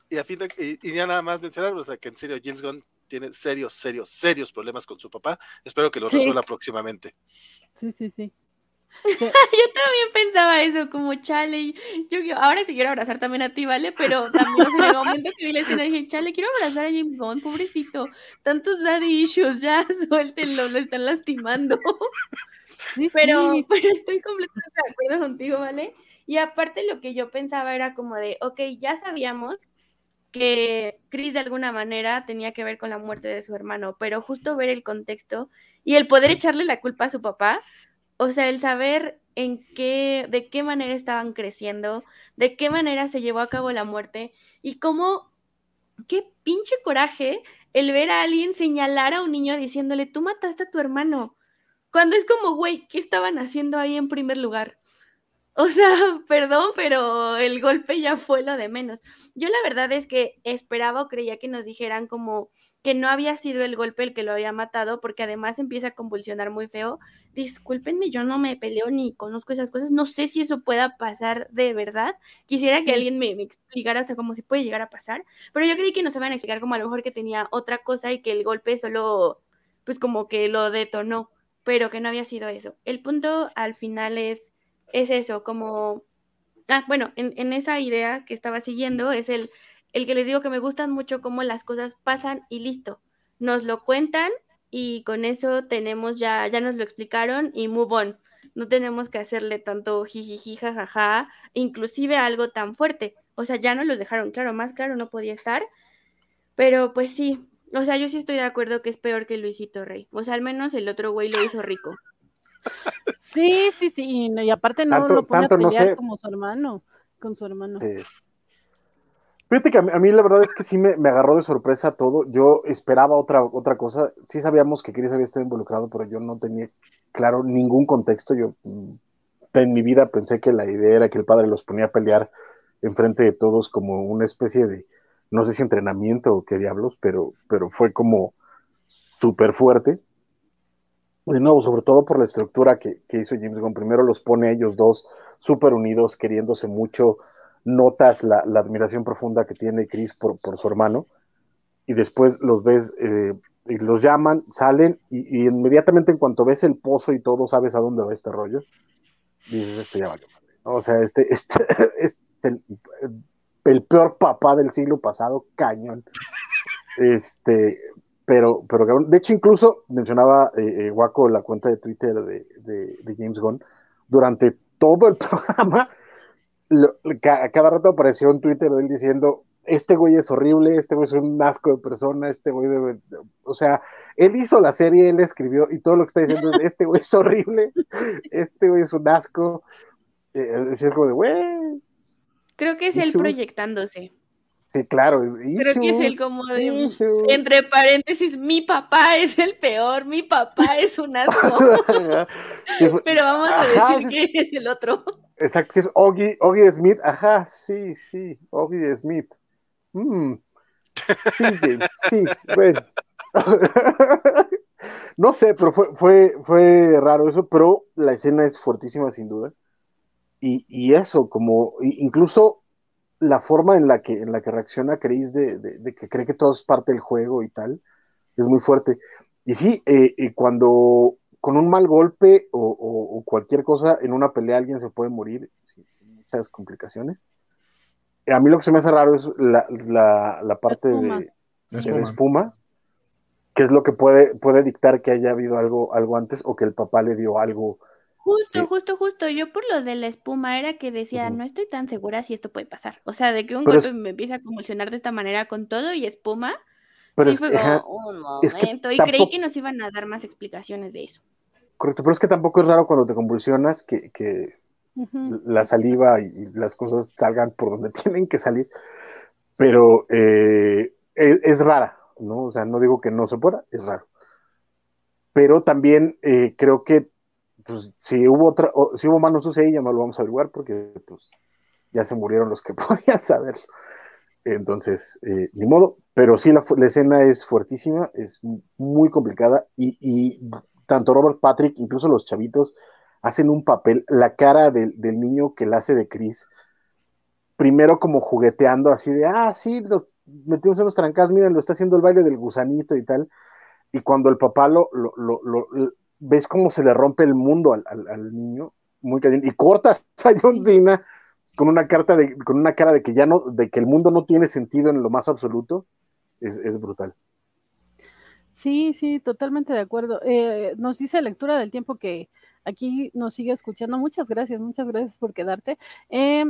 y a fin de, y, y ya nada más mencionar, o sea, que en serio James Gunn tiene serios, serios, serios problemas con su papá. Espero que lo Sí. resuelva próximamente. Sí, sí, sí. Yo también pensaba eso, como chale. Yo yo ahora te quiero abrazar también a ti, ¿vale? Pero también, en el momento que vi la escena dije, chale, quiero abrazar a James Gunn, pobrecito. Tantos daddy issues, ya suéltenlo, lo están lastimando. Sí, Pero, sí. pero estoy completamente de acuerdo contigo, ¿vale? Y aparte lo que yo pensaba era como de, ok, ya sabíamos que Chris de alguna manera tenía que ver con la muerte de su hermano, pero justo ver el contexto y el poder echarle la culpa a su papá, o sea, el saber en qué, de qué manera estaban creciendo, de qué manera se llevó a cabo la muerte y cómo, qué pinche coraje el ver a alguien señalar a un niño diciéndole, tú mataste a tu hermano. Cuando es como, güey, ¿qué estaban haciendo ahí en primer lugar? O sea, perdón, pero el golpe ya fue lo de menos. Yo la verdad es que esperaba o creía que nos dijeran como que no había sido el golpe el que lo había matado, porque además empieza a convulsionar muy feo. Discúlpenme, yo no me peleo ni conozco esas cosas, no sé si eso pueda pasar de verdad. Quisiera que alguien me, me explicara, sea, cómo si puede llegar a pasar, pero yo creí que nos iban a explicar como a lo mejor que tenía otra cosa y que el golpe solo, pues como que lo detonó, pero que no había sido eso. El punto al final es, es eso, como, ah, bueno, en, en esa idea que estaba siguiendo es el, el que les digo que me gustan mucho cómo las cosas pasan y listo. Nos lo cuentan y con eso tenemos ya, ya nos lo explicaron y move on. No tenemos que hacerle tanto jijiji, jajaja, inclusive algo tan fuerte. O sea, ya nos los dejaron claro, más claro no podía estar. Pero pues sí, o sea, yo sí estoy de acuerdo que es peor que Luisito Rey. O sea, al menos el otro güey lo hizo rico. Sí, sí, sí. Y aparte no Tanto- lo pone a no pelear sé. como su hermano, con su hermano. Sí. Fíjate que a mí, a mí la verdad es que sí me, me agarró de sorpresa todo. Yo esperaba otra, otra cosa. Sí sabíamos que Chris había estado involucrado, pero yo no tenía claro ningún contexto. Yo mm, en mi vida pensé que la idea era que el padre los ponía a pelear enfrente de todos como una especie de, no sé si entrenamiento o qué diablos, pero, pero fue como súper fuerte. De nuevo, sobre todo por la estructura que, que hizo James Gunn. Primero los pone ellos dos súper unidos, queriéndose mucho, notas la, admiración profunda que tiene Chris por, por su hermano, y después los ves, eh, y los llaman, salen, y, y inmediatamente en cuanto ves el pozo y todo, sabes a dónde va este rollo, dices, este ya valió. O sea, este, este, es el, el peor papá del siglo pasado, cañón. Este, pero, pero cabrón, de hecho, incluso mencionaba eh, eh, Waco la cuenta de Twitter de, de, de James Gunn, durante todo el programa, lo- ca- cada rato apareció un Twitter de él diciendo, este güey es horrible, este güey es un asco de persona, este güey debe... O sea, él hizo la serie, él escribió, y todo lo que está diciendo es, este güey es horrible, este güey es un asco. Eh, así es como de, güey, Creo que es él proyectándose. Sí, claro. Creo que es issues, como de, issues. entre paréntesis, mi papá es el peor, mi papá es un asco. Sí, Pero vamos a Ajá, decir sí, que es el otro. Exacto, es Oggy, Oggy Smith, ajá, sí, sí, Oggy Smith. Mm. Sí, James, sí, bueno. No sé, pero fue, fue, fue raro eso, pero la escena es fuertísima sin duda. Y, y eso, como incluso la forma en la que, en la que reacciona Chris de, de- de que cree que todo es parte del juego y tal, es muy fuerte. Y sí, eh, eh, cuando con un mal golpe o, o- o cualquier cosa en una pelea alguien se puede morir sin, sin muchas complicaciones. A mí lo que se me hace raro es la, la- la parte espuma. de, La de espuma. espuma, que es lo que puede, puede dictar que haya habido algo, algo antes o que el papá le dio algo. Justo, Sí. justo, justo. Yo por lo de la espuma era que decía, no estoy tan segura si esto puede pasar. O sea, de que un Pero golpe es- me empieza a convulsionar de esta manera con todo y espuma. Pero sí es, fue ajá, como un es que momento. y creí que nos iban a dar más explicaciones de eso. correcto, pero es que tampoco es raro cuando te convulsionas que, que la saliva y, y las cosas salgan por donde tienen que salir, pero eh, es, es rara, ¿no? O sea, no digo que no se pueda, es raro. Pero también eh, creo que pues, si hubo otra, si hubo mano sucia ya no lo vamos a averiguar porque pues, ya se murieron los que podían saberlo. Entonces, eh, ni modo, pero sí la, escena es fuertísima, es muy complicada y, tanto Robert Patrick, incluso los chavitos, hacen un papel, la cara del, niño que la hace de Chris, primero como jugueteando así de, ah, sí, metimos en los trancas, miren, lo está haciendo el baile del gusanito y tal, y cuando el papá lo- ves cómo se le rompe el mundo al, al, al niño, muy cañón, y cortas a John Cena con una carta de, con una cara de que ya no, de que el mundo no tiene sentido en lo más absoluto, es, es brutal. Sí, sí, totalmente de acuerdo. Eh, nos dice lectura del tiempo que aquí nos sigue escuchando. Muchas gracias, muchas gracias por quedarte. Eh,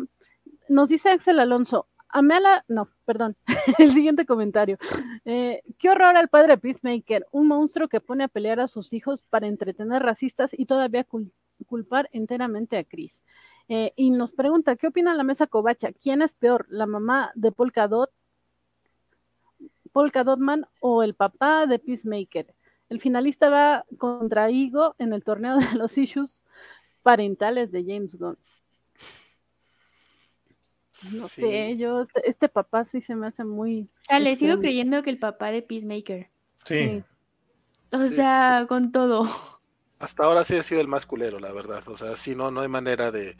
nos dice Axel Alonso, amé a la... No, perdón, el siguiente comentario. Eh, qué horror al padre Peacemaker, un monstruo que pone a pelear a sus hijos para entretener racistas y todavía cul- culpar enteramente a Chris. Eh, y nos pregunta, ¿qué opina la mesa covacha? ¿Quién es peor, la mamá de Polka Dot Polka Dotman o el papá de Peacemaker. El finalista va contra Igo en el torneo de los issues parentales de James Gunn. No Sí. sé, yo, este, este papá sí se me hace muy. Ah, le sigo extraño. creyendo que el papá de Peacemaker. Sí. O sea, con todo. Hasta ahora sí ha sido el más culero, la verdad. O sea, sí, no, no hay manera de.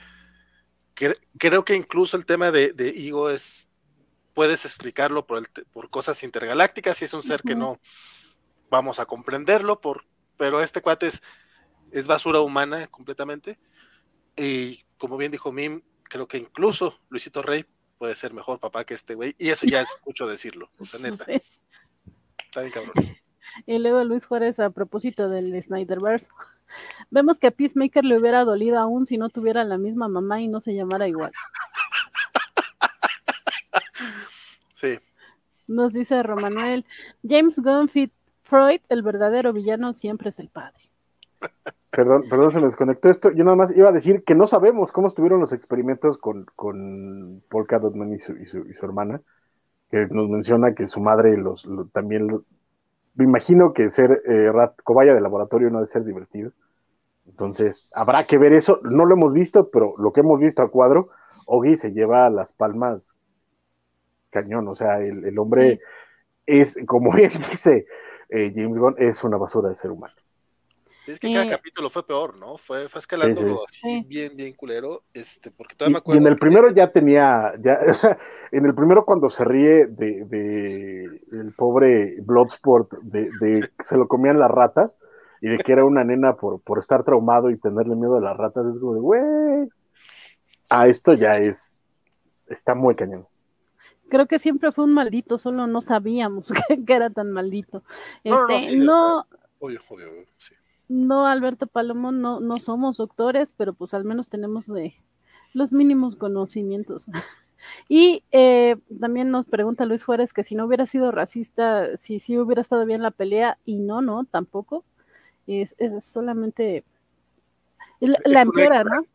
Cre- creo que incluso el tema de, de Igo es. Puedes explicarlo por, el por cosas intergalácticas y es un ser que no vamos a comprenderlo, por, pero este cuate es, es basura humana completamente. Y como bien dijo Mim, creo que incluso Luisito Rey puede ser mejor papá que este güey. Y eso ya es mucho decirlo. O sea, neta, está bien cabrón. Y luego Luis Juárez, a propósito del Snyderverse, vemos que a Peacemaker le hubiera dolido aún si no tuviera la misma mamá y no se llamara igual. Sí. Nos dice Romanuel, James Gunn Freud, el verdadero villano, siempre es el padre. Perdón, perdón, se me desconectó esto. Yo nada más iba a decir que no sabemos cómo estuvieron los experimentos con, con Paul Cadotman y su, y, su, y su hermana, que nos menciona que su madre los, también me imagino que ser eh, rat, cobaya de laboratorio no ha de ser divertido. Entonces, habrá que ver eso. No lo hemos visto, pero lo que hemos visto a cuadro, Ogi se lleva las palmas cañón. O sea, el, el hombre sí. es, como él dice, eh, James Gunn es una basura de ser humano. Es que cada Eh, capítulo fue peor, ¿no? Fue, fue escalándolo Sí, así, Sí. bien, bien culero. Este, porque Y, todavía me y acuerdo. en el que- primero ya tenía, ya, en el primero cuando se ríe de, de el pobre Bloodsport, de, de que se lo comían las ratas y de que era una nena por, por estar traumado y tenerle miedo a las ratas, es como de, güey, ah, esto ya es, está muy cañón. Creo que siempre fue un maldito, solo no sabíamos que, que era tan maldito. No, no, no, Este, sí, no, Obvio, obvio, obvio, sí. No, Alberto Palomo, no, no somos doctores, pero pues al menos tenemos de los mínimos conocimientos. Y eh, también nos pregunta Luis Juárez que si no hubiera sido racista, si sí hubiera estado bien la pelea, y no, no, tampoco. Es, es solamente la, empeora. ¿no?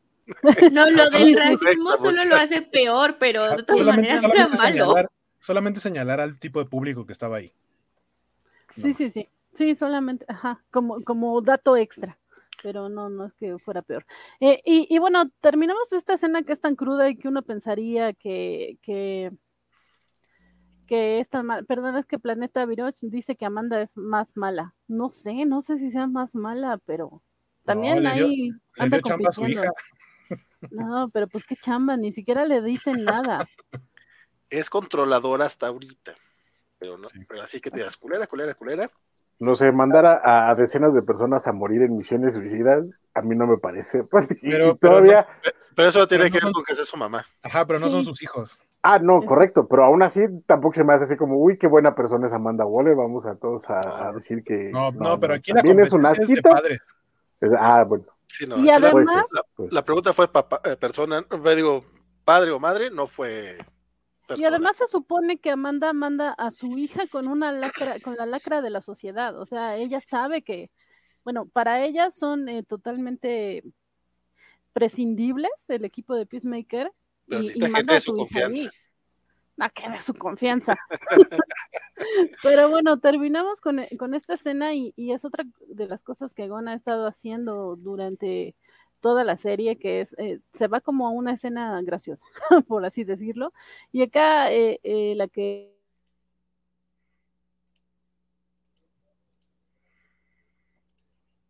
No, lo del racismo solo lo hace peor, pero de todas Solamente, maneras era malo. señalar, solamente señalar al tipo de público que estaba ahí. Sí, sí, sí. Sí, solamente, ajá, como, como dato extra. Pero no, no es que fuera peor. Eh, y, y bueno, terminamos esta escena que es tan cruda y que uno pensaría que, que, que es tan mal. Perdón, es que Planeta Viroch dice que Amanda es más mala. No sé, no sé si sea más mala, pero también dio- ahí anda dio chamba a su compitiendo. hija. No, pero pues qué chamba, ni siquiera le dicen nada. Es controladora hasta ahorita. Pero no, Sí. pero así que te das culera, culera, culera. No sé, mandar a, a decenas de personas a morir en misiones suicidas, a mí no me parece. Y- Pero- y pero todavía, Pero eso tiene Pero no que ver con que sea su mamá. Ajá, pero no Sí. son sus hijos. Ah, no, correcto, pero aún así tampoco se me hace así como, uy, qué buena persona es Amanda Waller, vamos a todos a, a decir que... No, no, pero aquí la es un competencia es de asquito. padres. Es- Ah, bueno. Sí, no, Y además, la, pues. la pregunta fue papá, eh, persona, digo, padre o madre, no fue Y además se supone que Amanda manda a su hija con una lacra, con la lacra de la sociedad. O sea, ella sabe que, bueno, para ella son eh, totalmente prescindibles el equipo de Peacemaker. Pero y, manda a su su hija ahí. confianza. A que de su confianza. Pero bueno, terminamos con, eh, con esta escena y, y es otra de las cosas que Gon ha estado haciendo durante toda la serie, que es, eh, se va como a una escena graciosa, por así decirlo. Y acá eh, eh, la que...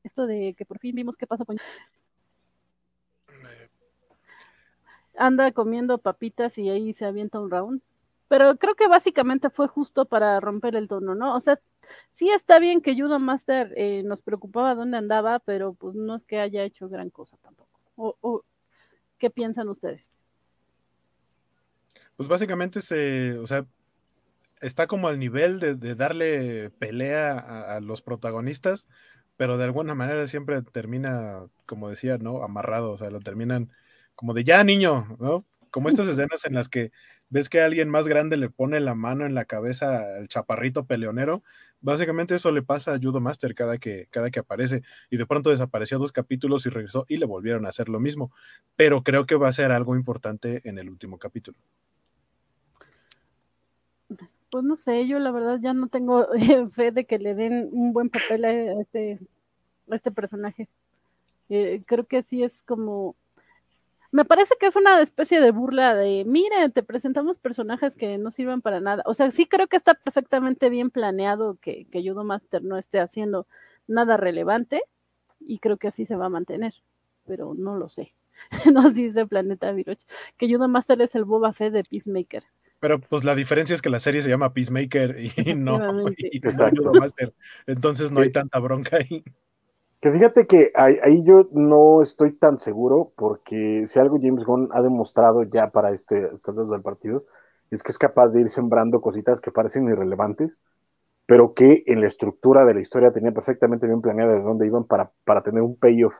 Esto de que por fin vimos qué pasó con... Anda comiendo papitas y ahí se avienta un round. Pero creo que básicamente fue justo para romper el tono, ¿no? O sea, sí está bien que Judo Master eh, nos preocupaba dónde andaba, pero pues no es que haya hecho gran cosa tampoco. O, o, ¿Qué piensan ustedes? Pues básicamente se, o sea, está como al nivel de, de darle pelea a, a, los protagonistas, pero de alguna manera siempre termina, como decía, ¿no? Amarrado, o sea, lo terminan como de ya, niño, ¿no? Como estas escenas en las que ves que alguien más grande le pone la mano en la cabeza al chaparrito peleonero, básicamente eso le pasa a Judo Master cada que, cada que aparece, y de pronto desapareció dos capítulos y regresó y le volvieron a hacer lo mismo, pero creo que va a ser algo importante en el último capítulo. Pues no sé, yo la verdad ya no tengo eh, fe de que le den un buen papel a este, a este personaje. Eh, creo que sí es como me parece que es una especie de burla de, mire, te presentamos personajes que no sirven para nada. O sea, sí creo que está perfectamente bien planeado que, que Judo Master no esté haciendo nada relevante y creo que así se va a mantener, pero no lo sé. Nos dice Planeta Viroch que Judo Master es el Boba Fett de Peacemaker. Pero pues la diferencia es que la serie se llama Peacemaker y no, y no Master. Entonces no hay tanta bronca ahí. Que fíjate que ahí, ahí, yo no estoy tan seguro, porque si algo James Gunn ha demostrado ya para este estatus del partido, es que es capaz de ir sembrando cositas que parecen irrelevantes pero que en la estructura de la historia tenía perfectamente bien planeada de dónde iban para, para tener un payoff.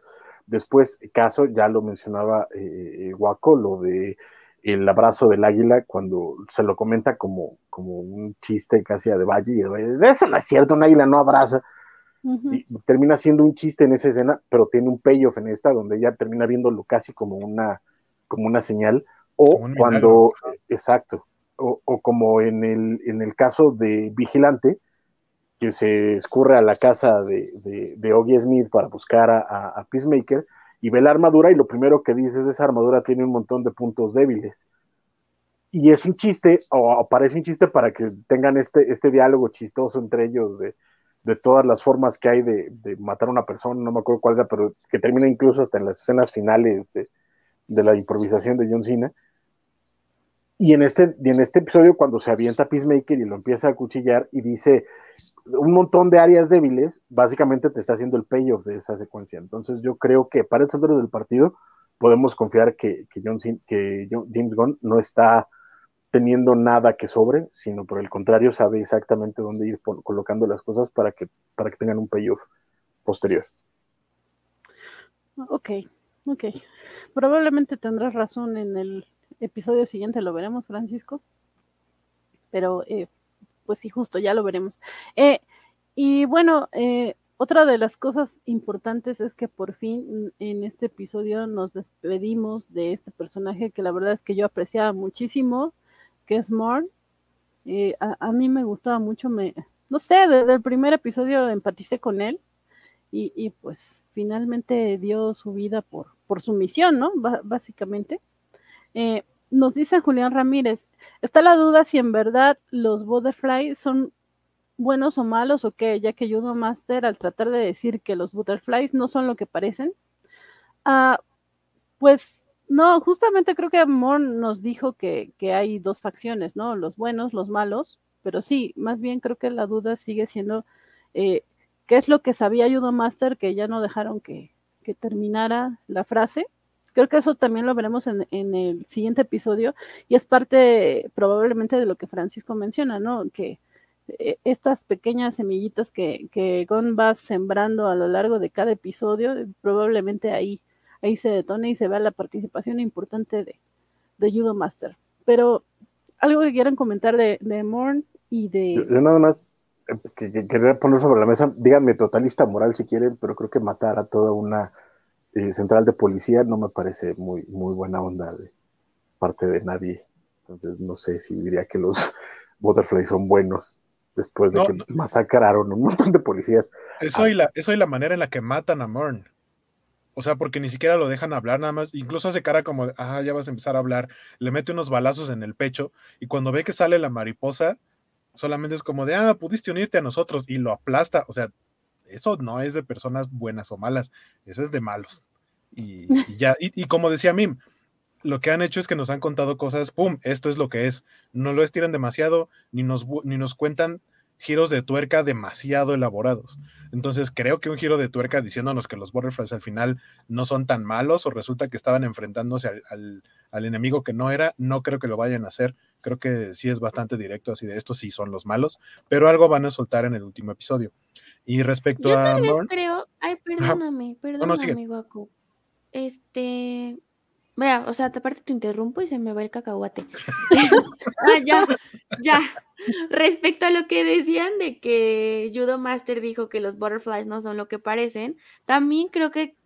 Después, caso, ya lo mencionaba eh, Waco, lo de el abrazo del águila, cuando se lo comenta como, como un chiste casi a de Valle, y eso no es cierto, un águila no abraza. Y termina siendo un chiste en esa escena, pero tiene un payoff en esta, donde ella termina viéndolo casi como una, como una señal, o cuando, exacto, o, o, como en el, en el caso de Vigilante, que se escurre a la casa de, de, de Oggy Smith para buscar a, a, Peacemaker y ve la armadura y lo primero que dice es esa armadura tiene un montón de puntos débiles. Y es un chiste, o parece un chiste para que tengan este, este diálogo chistoso entre ellos de, de todas las formas que hay de, de, matar a una persona, no me acuerdo cuál era, pero que termina incluso hasta en las escenas finales de, la improvisación de John Cena. Y en, este, y en este episodio, cuando se avienta Peacemaker y lo empieza a cuchillar y dice un montón de áreas débiles, básicamente te está haciendo el payoff de esa secuencia. Entonces yo creo que para el centro del partido podemos confiar que, que, John, que James Gunn no está teniendo nada que sobre, sino por el contrario sabe exactamente dónde ir colocando las cosas para que, para que tengan un payoff posterior. Ok, ok. Probablemente tendrás razón en el episodio siguiente lo veremos, Francisco. Pero, eh, pues sí, justo, ya lo veremos. Eh, y bueno, eh, otra de las cosas importantes es que por fin en este episodio nos despedimos de este personaje que la verdad es que yo apreciaba muchísimo, es Morn. A, a, mí me gustaba mucho, me, no sé, desde el primer episodio empaticé con él y, y pues finalmente dio su vida por, por su misión, ¿no? Básicamente. Eh, nos dice Julián Ramírez, está la duda si en verdad los butterflies son buenos o malos o qué, ya que Judo Master al tratar de decir que los butterflies no son lo que parecen. Ah, pues no, justamente creo que Amor nos dijo que, que, hay dos facciones, ¿no? Los buenos, los malos, pero sí, más bien creo que la duda sigue siendo eh, qué es lo que sabía Judo Master que ya no dejaron que, que terminara la frase Creo que eso también lo veremos en, en, el siguiente episodio y es parte probablemente de lo que Francisco menciona, ¿no? Que eh, estas pequeñas semillitas que, que Gon va sembrando a lo largo de cada episodio, probablemente ahí, ahí se detone y se vea la participación importante de, de Judo Master. Pero algo que quieran comentar de, de Morn y de... Yo, yo nada más eh, que, que, quería poner sobre la mesa, díganme totalista moral si quieren, pero creo que matar a toda una eh, central de policía no me parece muy, muy buena onda de parte de nadie. Entonces no sé si diría que los Butterflies son buenos después de no, que no. masacraron un montón de policías. Eso y, la, eso y la manera en la que matan a Morn. O sea, porque ni siquiera lo dejan hablar, nada más, incluso hace cara como, de, ah, ya vas a empezar a hablar, le mete unos balazos en el pecho y cuando ve que sale la mariposa, solamente es como de, ah, pudiste unirte a nosotros y lo aplasta, o sea, eso no es de personas buenas o malas, eso es de malos. Y, y ya, y, y, como decía Mim, lo que han hecho es que nos han contado cosas, pum, esto es lo que es. No lo estiran demasiado, ni nos, ni nos cuentan giros de tuerca demasiado elaborados. Entonces creo que un giro de tuerca diciéndonos que los Butterflies al final no son tan malos o resulta que estaban enfrentándose al, al, al, enemigo que no era, no creo que lo vayan a hacer. Creo que sí es bastante directo así de estos sí son los malos, pero algo van a soltar en el último episodio. Y respecto Yo a... Vez creo, ay, perdóname, perdóname, no, no, Guaco. Este, vea, o sea, aparte te interrumpo y se me va el cacahuate. ah, ya, ya. Respecto a lo que decían de que Judo Master dijo que los butterflies no son lo que parecen, también creo que,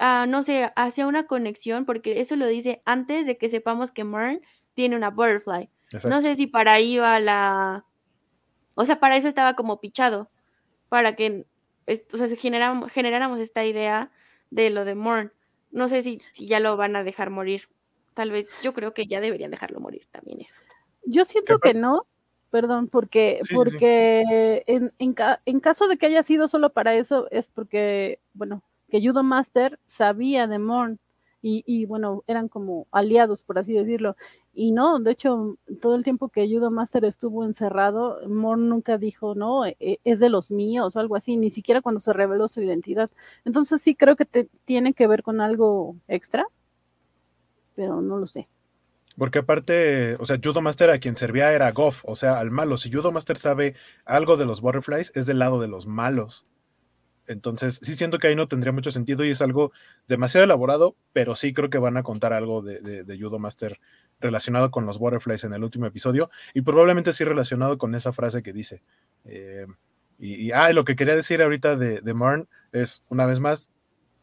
uh, no sé, hacía una conexión, porque eso lo dice antes de que sepamos que Mern tiene una butterfly. Exacto. No sé si para ahí iba la... O sea, para eso estaba como pichado, para que o sea, generáramos, generáramos esta idea de lo de Morn. No sé si, si ya lo van a dejar morir. Tal vez, yo creo que ya deberían dejarlo morir también eso. Yo siento que no, perdón, porque, sí, porque sí. En, en, en, caso de que haya sido solo para eso, es porque, bueno, que Judo Master sabía de Morn y, y, bueno, eran como aliados, por así decirlo. Y no, de hecho, todo el tiempo que Judo Master estuvo encerrado, Morn nunca dijo, no, e, es de los míos o algo así, ni siquiera cuando se reveló su identidad. Entonces sí creo que te, tiene que ver con algo extra, pero no lo sé. Porque aparte, o sea, Judo Master a quien servía era Goff, o sea, al malo. Si Judo Master sabe algo de los Butterflies, es del lado de los malos. Entonces, sí siento que ahí no tendría mucho sentido y es algo demasiado elaborado, pero sí creo que van a contar algo de, de, Judo Master relacionado con los Butterflies en el último episodio y probablemente sí relacionado con esa frase que dice. Eh, y, ah, lo que quería decir ahorita de, de Marn es, una vez más,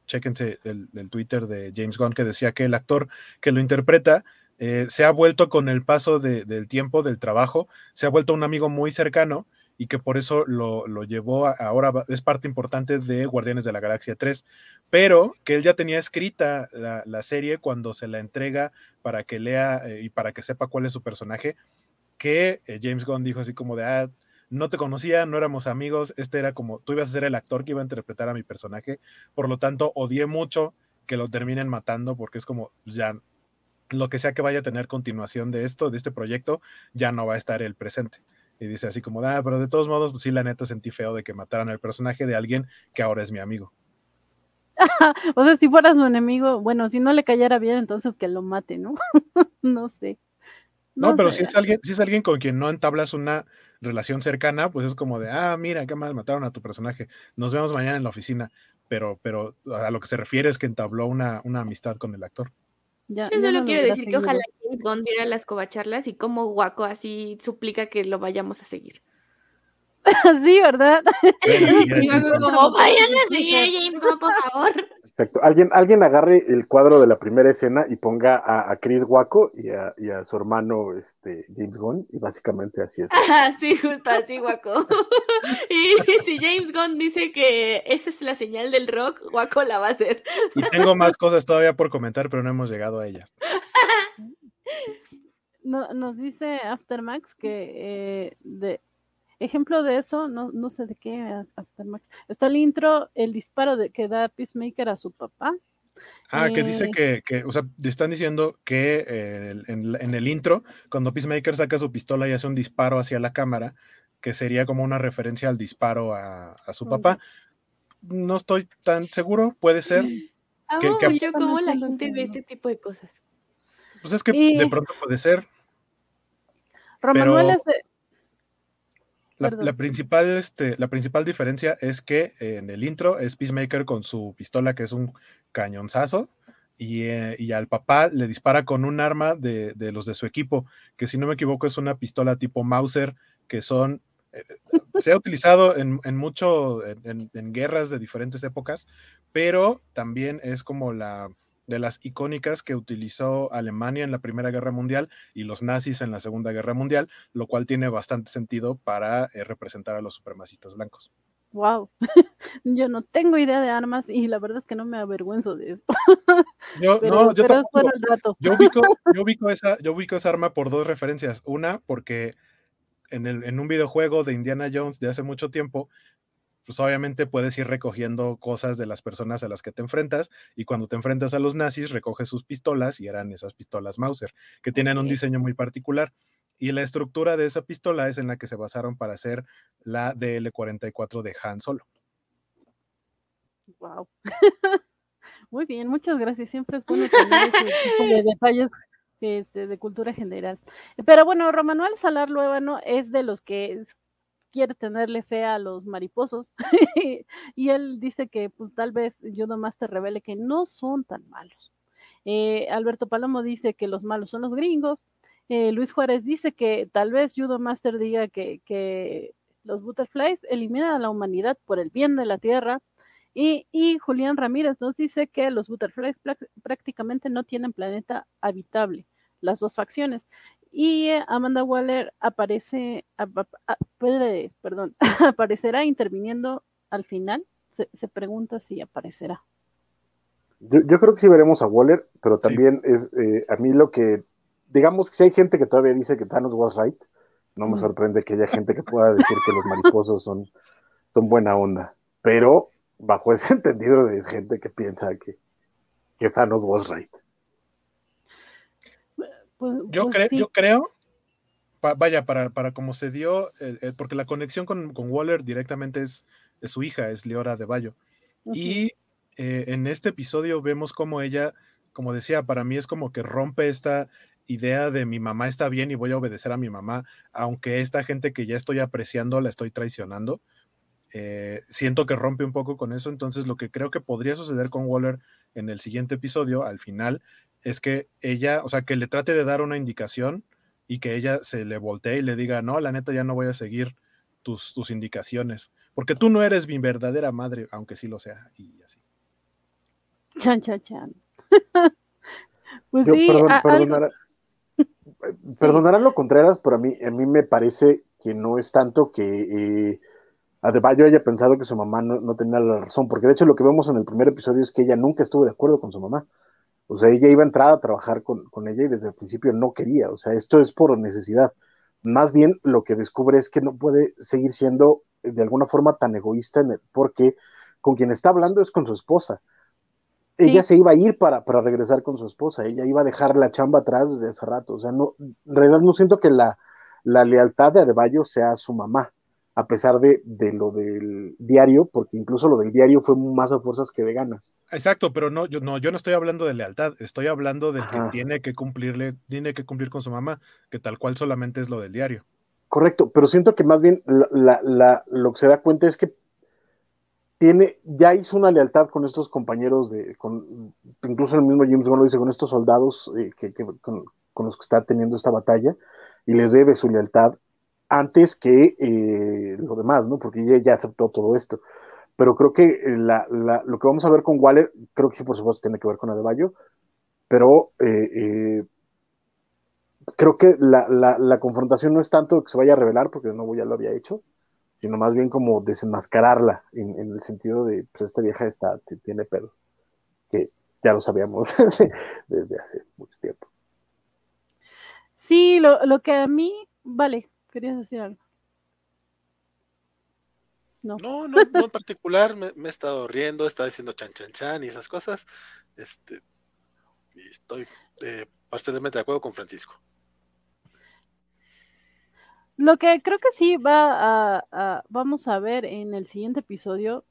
chéquense el, el, Twitter de James Gunn que decía que el actor que lo interpreta eh, se ha vuelto con el paso del tiempo, del trabajo, se ha vuelto un amigo muy cercano y que por eso lo, llevó ahora, es parte importante de Guardianes de la Galaxia 3, pero que él ya tenía escrita la, serie cuando se la entrega para que lea eh, y para que sepa cuál es su personaje, que eh, James Gunn dijo así como de, ah, no te conocía, no éramos amigos, este era como, tú ibas a ser el actor que iba a interpretar a mi personaje, por lo tanto, odié mucho que lo terminen matando porque es como, ya, lo que sea que vaya a tener continuación de esto, de este proyecto, ya no va a estar el presente. Y dice así como, ah, pero de todos modos, pues sí, la neta sentí feo de que mataran al personaje de alguien que ahora es mi amigo. o sea, si fueras un enemigo, bueno, si no le cayera bien, entonces que lo mate, ¿no? no sé. No, pero si es alguien, si es alguien con quien no entablas una relación cercana, pues es como de, ah, mira, qué mal mataron a tu personaje. Nos vemos mañana en la oficina. Pero, pero a lo que se refiere es que entabló una, una amistad con el actor. Yo solo quiero decir que ojalá James Gunn viera las covacharlas y como Guaco así suplica que lo vayamos a seguir. sí, ¿verdad? como vayan a seguir a James Gunn, por favor. Exacto. Alguien, alguien agarre el cuadro de la primera escena y ponga a, Chris Waco y a, su hermano este, James Gunn, y básicamente así es. sí, justo así, Waco. y si James Gunn dice que esa es la señal del rock, Waco la va a hacer. y tengo más cosas todavía por comentar, pero no hemos llegado a ellas. Nos dice Aftermax que eh, de, Ejemplo de eso, no, no sé de qué, está el intro, el disparo de, que da Peacemaker a su papá. Ah, que dice eh, que, que, o sea, están diciendo que eh, en, el intro, cuando Peacemaker saca su pistola y hace un disparo hacia la cámara, que sería como una referencia al disparo a, su papá. No estoy tan seguro, puede ser. que, yo como la gente ve este tipo de cosas. Pues es que de pronto puede ser. Romanuel es, la, principal, este, la principal diferencia es que en el intro es Peacemaker con su pistola, que es un cañonzazo, y, eh, y al papá le dispara con un arma de, de, los de su equipo, que si no me equivoco es una pistola tipo Mauser, que son, eh, se ha utilizado en, en mucho, en, en, guerras de diferentes épocas, pero también es como la, de las icónicas que utilizó Alemania en la Primera Guerra Mundial y los nazis en la Segunda Guerra Mundial, lo cual tiene bastante sentido para eh, representar a los supremacistas blancos. Wow, yo no tengo idea de armas y la verdad es que no me avergüenzo de eso. Yo, no, yo, yo, ubico, yo, ubico esa, yo ubico esa arma por dos referencias. Una, porque en, el, en un videojuego de Indiana Jones de hace mucho tiempo pues obviamente puedes ir recogiendo cosas de las personas a las que te enfrentas y cuando te enfrentas a los nazis recoges sus pistolas y eran esas pistolas Mauser, que tienen un diseño muy particular. Y la estructura de esa pistola es en la que se basaron para hacer la DL-44 de Han Solo. Wow. Muy bien, muchas gracias. Siempre es bueno tener ese tipo de detalles este, de cultura general. Pero bueno, Romanuel Salar Luevano es de los que quiere tenerle fe a los mariposos y él dice que pues tal vez yo nomás te revele que no son tan malos. Eh, Alberto Palomo dice que los malos son los gringos. Eh, Luis Juárez dice que tal vez Judo Master diga que, que, los butterflies eliminan a la humanidad por el bien de la tierra. Y, y Julián Ramírez nos dice que los butterflies prácticamente no tienen planeta habitable, las dos facciones. Y eh, Amanda Waller aparece, perdón, aparecerá interviniendo al final. Se, pregunta si aparecerá. Yo, creo que sí veremos a Waller, pero también es eh, a mí lo que, digamos que si hay gente que todavía dice que Thanos was right, no me sorprende que haya gente que pueda decir que los mariposos son, son buena onda, pero bajo ese entendido es gente que piensa que, que Thanos was right. Pues, yo, pues yo creo, vaya, para, para como se dio, porque la conexión con, Waller directamente es, su hija, es Leora de Bayo. Y eh, en este episodio vemos como ella, como decía, para mí es como que rompe esta idea de mi mamá está bien y voy a obedecer a mi mamá, aunque esta gente que ya estoy apreciando la estoy traicionando. Eh, siento que rompe un poco con eso, entonces lo que creo que podría suceder con Waller en el siguiente episodio, al final, es que ella, o sea, que le trate de dar una indicación y que ella se le voltee y le diga, no, la neta ya no voy a seguir tus, tus indicaciones, porque tú no eres mi verdadera madre, aunque sí lo sea, y así. Chan, chan, chan. pues sí, perdonarán lo Contreras, pero a mí, a mí me parece que no es tanto que eh, Adebayo haya pensado que su mamá no, tenía la razón, porque de hecho lo que vemos en el primer episodio es que ella nunca estuvo de acuerdo con su mamá. O sea, ella iba a entrar a trabajar con, ella y desde el principio no quería. O sea, esto es por necesidad. Más bien lo que descubre es que no puede seguir siendo de alguna forma tan egoísta porque con quien está hablando es con su esposa. Ella se iba a ir para, para regresar con su esposa, ella iba a dejar la chamba atrás desde hace rato. O sea, no, en realidad no siento que la, la lealtad de Adebayo sea su mamá a pesar de, lo del diario, porque incluso lo del diario fue más a fuerzas que de ganas. Exacto, pero no, yo no, yo no estoy hablando de lealtad, estoy hablando de que tiene que cumplirle, tiene que cumplir con su mamá, que tal cual solamente es lo del diario. Correcto, pero siento que más bien la, lo que se da cuenta es que tiene, ya hizo una lealtad con estos compañeros de, con, incluso el mismo James Bond lo dice, con estos soldados eh, que, con, con los que está teniendo esta batalla, y les debe su lealtad antes que eh, lo demás, ¿no? Porque ella ya aceptó todo esto. Pero creo que eh, lo que vamos a ver con Waller, creo que sí, por supuesto, tiene que ver con Adebayo, pero eh, creo que la, confrontación no es tanto que se vaya a revelar, porque nuevo ya lo había hecho, sino más bien como desenmascararla, en, el sentido de, pues esta vieja está, tiene pedo, que ya lo sabíamos desde hace mucho tiempo. Sí, lo que a mí, vale, ¿Querías decir algo? No. No, no, en particular, me, he estado riendo, he estado diciendo chan chan chan y esas cosas. Este, y estoy eh, parcialmente de acuerdo con Francisco. Lo que creo que sí va a, vamos a ver en el siguiente episodio,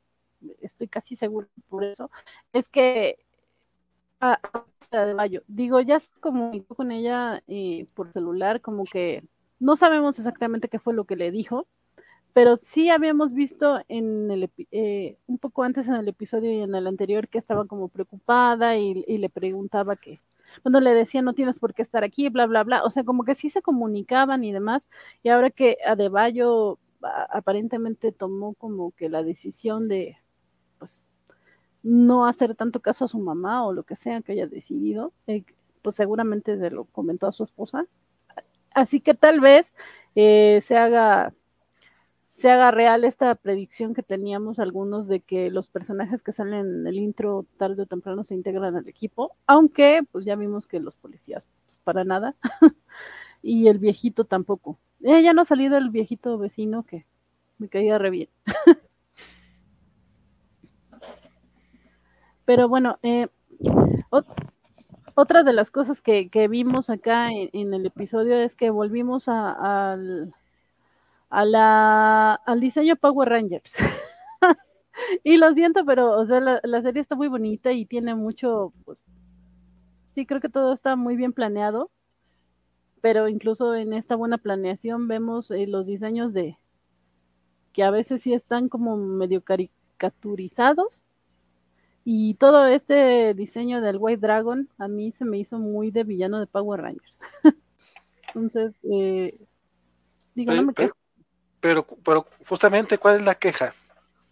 estoy casi seguro por eso, es que a, de mayo, digo, ya se comunicó con ella eh, por celular, como que no sabemos exactamente qué fue lo que le dijo, pero sí habíamos visto en el, eh, un poco antes en el episodio y en el anterior que estaba como preocupada y, le preguntaba que, cuando le decía no tienes por qué estar aquí, bla, bla, bla, o sea, como que sí se comunicaban y demás, y ahora que Adebayo aparentemente tomó como que la decisión de, pues, no hacer tanto caso a su mamá o lo que sea que haya decidido, eh, pues seguramente se lo comentó a su esposa, Así que tal vez eh, se haga se haga real esta predicción que teníamos algunos de que los personajes que salen en el intro tarde o temprano se integran al equipo, aunque pues ya vimos que los policías pues, para nada y el viejito tampoco. Eh, ya no ha salido el viejito vecino que me caía re bien. Pero bueno, eh, otra de las cosas que, vimos acá en, el episodio es que volvimos a, al, al diseño Power Rangers. y lo siento, pero o sea, la, serie está muy bonita y tiene mucho, pues, sí, creo que todo está muy bien planeado, pero incluso en esta buena planeación vemos eh, los diseños de que a veces sí están como medio caricaturizados, y todo este diseño del White Dragon a mí se me hizo muy de villano de Power Rangers. Entonces, eh, digo, no me quejo. Pero, pero, justamente, ¿cuál es la queja?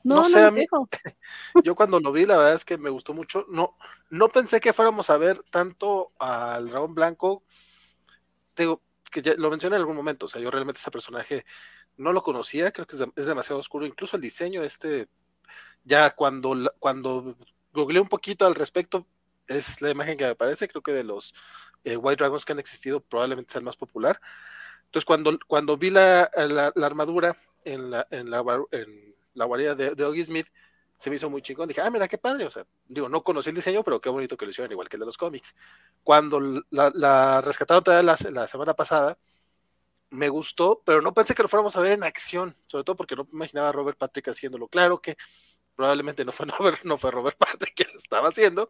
No, sé, a mí, yo cuando lo vi, la verdad es que me gustó mucho. No, no pensé que fuéramos a ver tanto al dragón blanco. Digo, que ya lo mencioné en algún momento. O sea, yo realmente ese personaje no lo conocía, creo que es, es demasiado oscuro. Incluso el diseño, este, ya cuando, cuando googleé un poquito al respecto, es la imagen que me parece, creo que de los eh, White Dragons que han existido, probablemente es el más popular. Entonces, cuando, cuando vi la, la, armadura en la, en la, en la guarida de, de Smith, se me hizo muy chingón. Dije, ah, mira qué padre. O sea, digo, no conocí el diseño, pero qué bonito que lo hicieron, igual que el de los cómics. Cuando la, la rescataron todavía la, la, semana pasada, me gustó, pero no pensé que lo fuéramos a ver en acción, sobre todo porque no me imaginaba a Robert Patrick haciéndolo. Claro que probablemente no fue, no, fue Robert Patrick quien lo estaba haciendo,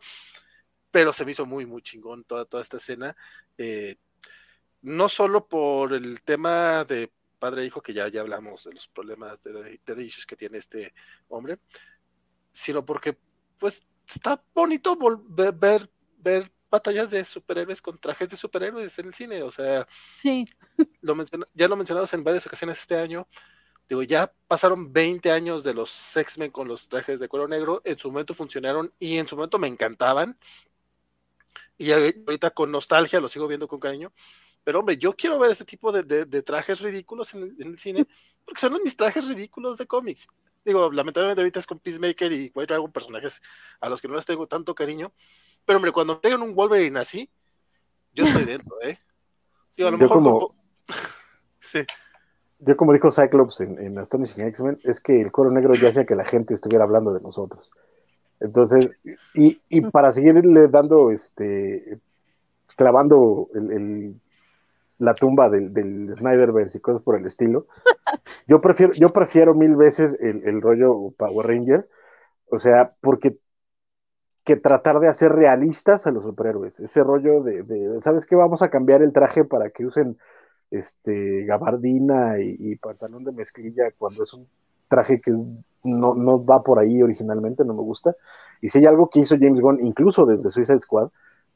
pero se me hizo muy, muy chingón toda, toda esta escena. Eh, no solo por el tema de padre e hijo, que ya, ya hablamos de los problemas de, de, issues que tiene este hombre, sino porque pues está bonito ver, ver, ver batallas de superhéroes con trajes de superhéroes en el cine, o sea, sí. lo ya lo mencionamos en varias ocasiones este año, digo, ya pasaron 20 años de los X-Men con los trajes de cuero negro, en su momento funcionaron y en su momento me encantaban, y ahorita con nostalgia lo sigo viendo con cariño, pero hombre, yo quiero ver este tipo de, trajes ridículos en el, cine, porque son mis trajes ridículos de cómics. Digo, lamentablemente ahorita es con Peacemaker y White Dragon, personajes a los que no les tengo tanto cariño, pero hombre, cuando tengan un Wolverine así, yo estoy dentro, ¿eh? Digo, a lo mejor... Como... sí. Yo como dijo Cyclops en, en Astonishing X-Men, es que el cuero negro ya hacía que la gente estuviera hablando de nosotros. Entonces, y, y para seguirle dando, este, clavando el, la tumba del, del, Snyderverse y cosas por el estilo, yo prefiero, yo prefiero mil veces el, el rollo Power Ranger, o sea, porque que tratar de hacer realistas a los superhéroes. Ese rollo de, de, ¿sabes qué? Vamos a cambiar el traje para que usen este gabardina y, pantalón de mezclilla cuando es un traje que no, no, va por ahí originalmente, no me gusta. Y si hay algo que hizo James Gunn, incluso desde Suicide Squad,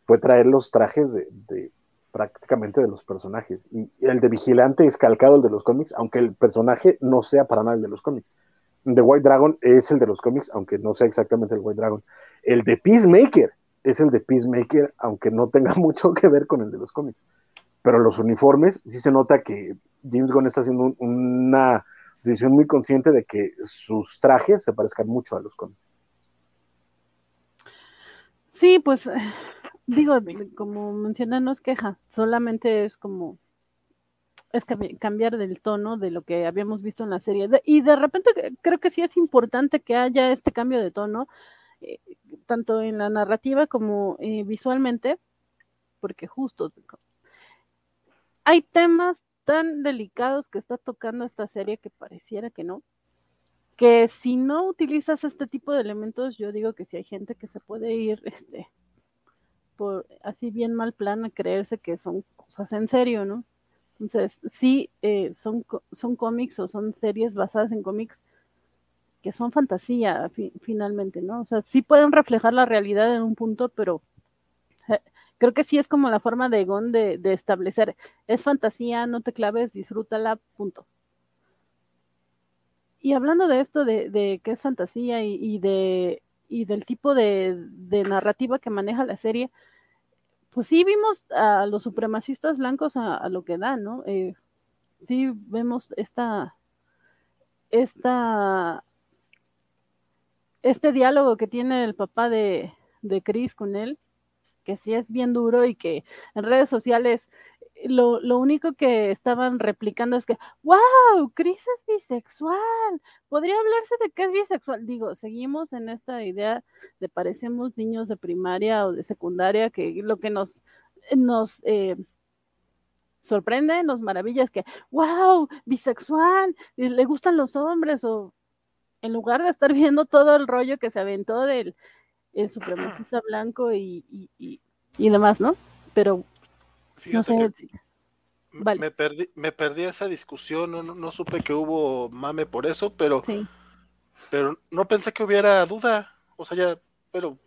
fue traer los trajes de, de prácticamente de los personajes. Y el de Vigilante es calcado el de los cómics, aunque el personaje no sea para nada el de los cómics. The White Dragon es el de los cómics, aunque no sea exactamente el White Dragon. El de Peacemaker es el de Peacemaker, aunque no tenga mucho que ver con el de los cómics. Pero los uniformes, sí se nota que James Gunn está haciendo una decisión muy consciente de que sus trajes se parezcan mucho a los cómics. Sí, pues digo, como menciona, no es queja, solamente es como es cambiar del tono de lo que habíamos visto en la serie. y de repente creo que sí es importante que haya este cambio de tono, eh, tanto en la narrativa como eh, visualmente, porque justo hay temas tan delicados que está tocando esta serie que pareciera que no, que si no utilizas este tipo de elementos, yo digo que si hay gente que se puede ir este, por así bien mal plan a creerse que son cosas en serio, ¿no? Entonces, sí, eh, son, son cómics o son series basadas en cómics que son fantasía finalmente, ¿no? O sea, sí pueden reflejar la realidad en un punto, pero creo que sí es como la forma de Gon de, establecer, es fantasía, no te claves, disfrútala, punto. Y hablando de esto, de, de que es fantasía y, de, y del tipo de, de narrativa que maneja la serie, pues sí vimos a los supremacistas blancos a, lo que dan, ¿no? Eh, sí vemos esta, esta, este diálogo que tiene el papá de, de Chris con él, que sí es bien duro y que en redes sociales lo, lo, único que estaban replicando es que, wow, Chris es bisexual. Podría hablarse de que es bisexual. Digo, seguimos en esta idea de parecemos niños de primaria o de secundaria, que lo que nos, nos eh, sorprende, nos maravilla es que, wow, bisexual, le gustan los hombres, o en lugar de estar viendo todo el rollo que se aventó del el supremacista blanco y, y, y demás, ¿no? Pero no sé. Me, perdí, me perdí esa discusión, no, no, supe que hubo mame por eso, pero, pero no pensé que hubiera duda. O sea, ya, pero,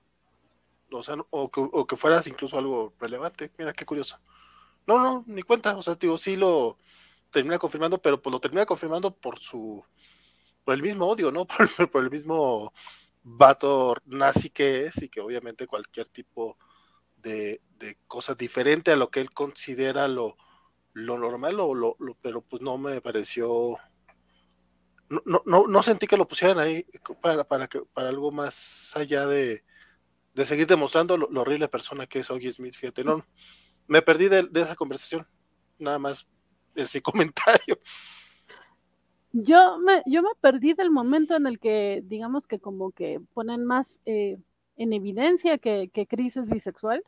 o sea, o que, o que fueras incluso algo relevante. Mira qué curioso. No, no, ni cuenta. O sea, digo, sí lo termina confirmando, pero pues lo termina confirmando por su, por el mismo odio, ¿no? Por, por el mismo vato nazi que es y que obviamente cualquier tipo de, de cosas diferentes a lo que él considera lo, lo normal, lo, lo, pero pues no me pareció, no, no, no, sentí que lo pusieran ahí para, para, que, para algo más allá de, de seguir demostrando lo, horrible persona que es Oggy Smith, fíjate, no, me perdí de, de, esa conversación, nada más es mi comentario. Yo me, yo me perdí del momento en el que, digamos que como que ponen más eh, en evidencia que, que Chris es bisexual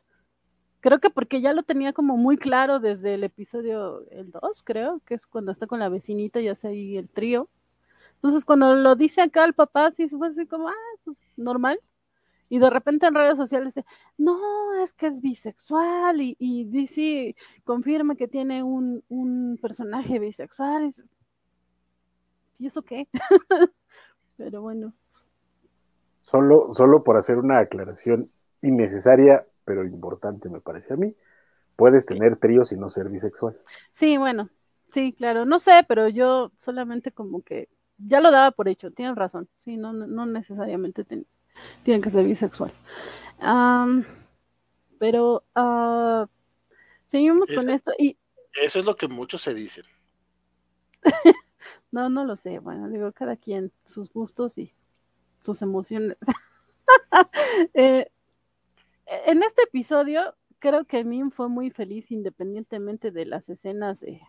Creo que porque ya lo tenía como muy claro desde el episodio el 2, creo, que es cuando está con la vecinita y hace ahí el trío. Entonces, cuando lo dice acá el papá, sí fue así como, ah, pues normal. Y de repente en redes sociales no, es que es bisexual y, y DC confirma que tiene un, un personaje bisexual. ¿Y eso qué? Pero bueno. Solo, solo por hacer una aclaración innecesaria, pero importante me parece a mí, puedes tener tríos y no ser bisexual. Sí, bueno, sí, claro. No sé, pero yo solamente como que ya lo daba por hecho, tienes razón. Sí, no, no necesariamente tienen que ser bisexual. pero uh, seguimos con esto y... Eso es lo que muchos se dicen. no, no lo sé. Bueno, digo, cada quien sus gustos y sus emociones. Eh, en este episodio creo que Min fue muy feliz independientemente de las escenas de,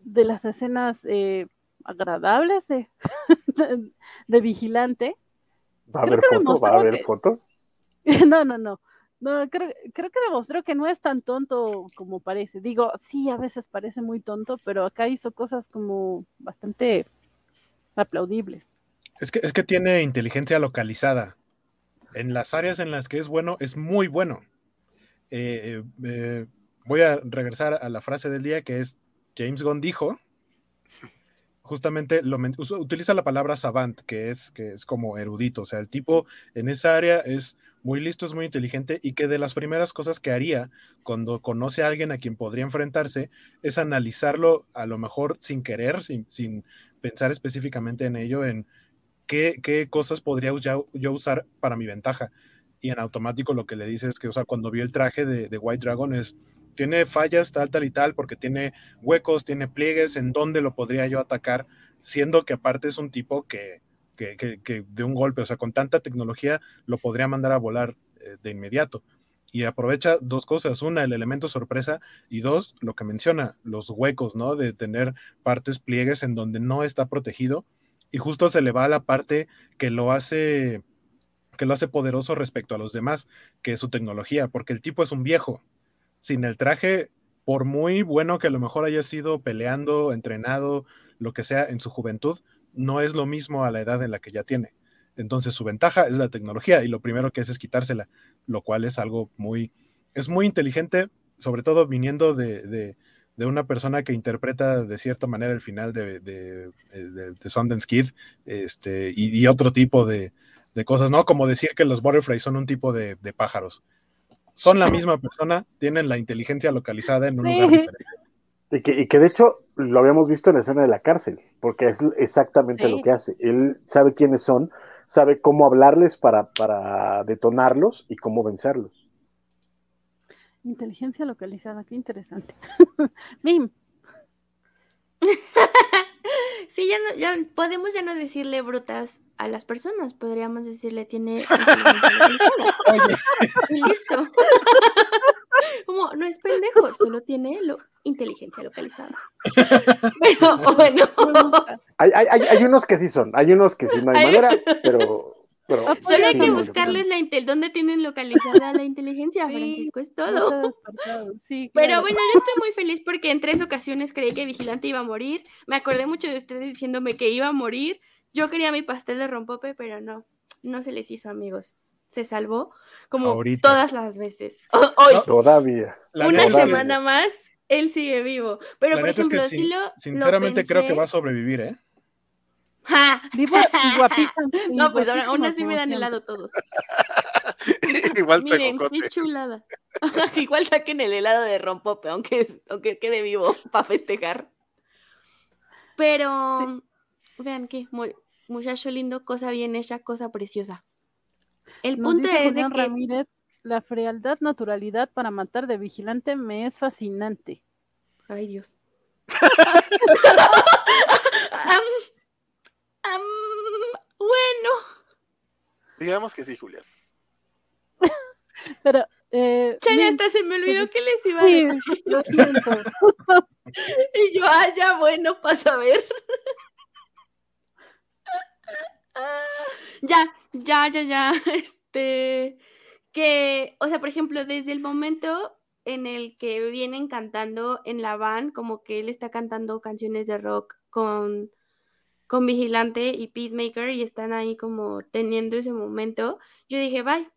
de las escenas eh, agradables de, de, vigilante. ¿Va a haber foto? ¿Va a haber foto? No, no, no. No, creo, creo que demostró que no es tan tonto como parece. Digo, sí, a veces parece muy tonto, pero acá hizo cosas como bastante aplaudibles. Es que, es que tiene inteligencia localizada. En las áreas en las que es bueno, es muy bueno. Eh, eh, voy a regresar a la frase del día que es James Gunn dijo, justamente lo, utiliza la palabra savant, que es, que es como erudito, o sea, el tipo en esa área es muy listo, es muy inteligente y que de las primeras cosas que haría cuando conoce a alguien a quien podría enfrentarse es analizarlo a lo mejor sin querer, sin, sin pensar específicamente en ello, en qué, qué cosas podría yo, usar para mi ventaja. Y en automático lo que le dice es que, o sea, cuando vio el traje de, de White Dragon es, tiene fallas tal, tal y tal, porque tiene huecos, tiene pliegues, en dónde lo podría yo atacar, siendo que aparte es un tipo que, que, que, de un golpe, o sea, con tanta tecnología lo podría mandar a volar eh, de inmediato. Y aprovecha dos cosas, una, el elemento sorpresa, y dos, lo que menciona, los huecos, ¿no? De tener partes pliegues en donde no está protegido, y justo se le va a la parte que lo hace que lo hace poderoso respecto a los demás, que es su tecnología, porque el tipo es un viejo, sin el traje, por muy bueno que a lo mejor haya sido peleando, entrenado, lo que sea en su juventud, no es lo mismo a la edad en la que ya tiene. Entonces su ventaja es la tecnología y lo primero que hace es quitársela, lo cual es algo muy, es muy inteligente, sobre todo viniendo de, una persona que interpreta de cierta manera el final de, de, de Sundance Kid este, y, otro tipo de, cosas, ¿no? Como decir que los Butterflies son un tipo de, pájaros son la misma persona, tienen la inteligencia localizada en un lugar diferente. Y que, y que, de hecho lo habíamos visto en la escena de la cárcel, porque es exactamente lo que hace. Él sabe quiénes son, sabe cómo hablarles para, para detonarlos y cómo vencerlos. Inteligencia localizada, qué interesante. Mim. Sí, ya, no, ya podemos ya no decirle brutas a las personas, podríamos decirle tiene y listo. Como no es pendejo, solo tiene lo, inteligencia localizada. Pero bueno. Hay, hay, hay, unos que sí son, hay unos que sí no hay manera, pero Ah, pues, Solo hay que buscarles la intel dónde tienen localizada la inteligencia, Francisco, es todo. Pero bueno, yo estoy muy feliz porque en tres ocasiones creí que Vigilante iba a morir. Me acordé mucho de ustedes diciéndome que iba a morir. Yo quería mi pastel de rompope, pero no, no se les hizo, amigos. Se salvó como todas las veces. Hoy, todavía. Una semana más, él sigue vivo. Pero por ejemplo, si lo. Sinceramente creo que va a sobrevivir, ¿eh? Vivo y guapita. no, pues ahora aún así me dan helado todos. Igual Miren, qué chulada. Igual saquen el helado de rompope, aunque, aunque quede vivo para festejar. Pero vean que muchacho lindo, cosa bien hecha, cosa preciosa. El punto es de que Ramírez, la frialdad, naturalidad para matar de vigilante me es fascinante. Ay, Dios. Bueno. Digamos que sí, Julián. Pero, eh, Chale, hasta se me olvidó que les iba a decir. Lo siento. y yo, ah, ya, bueno, para ver ya, ya, ya, ya. Este, que, o sea, por ejemplo, desde el momento en el que vienen cantando en la van, como que él está cantando canciones de rock con con Vigilante y Peacemaker y están ahí como teniendo ese momento, yo dije, bye,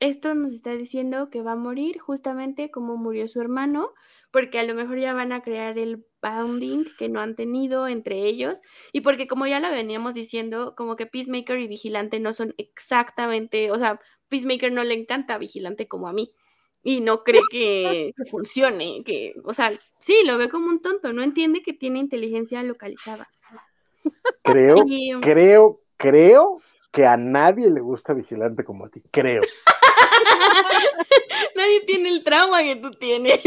esto nos está diciendo que va a morir justamente como murió su hermano, porque a lo mejor ya van a crear el bounding que no han tenido entre ellos y porque como ya lo veníamos diciendo, como que Peacemaker y Vigilante no son exactamente, o sea, Peacemaker no le encanta Vigilante como a mí y no cree que, funcione, que, o sea, sí, lo ve como un tonto, no entiende que tiene inteligencia localizada. Creo, creo, creo que a nadie le gusta Vigilante como a ti, creo. Nadie tiene el trauma que tú tienes.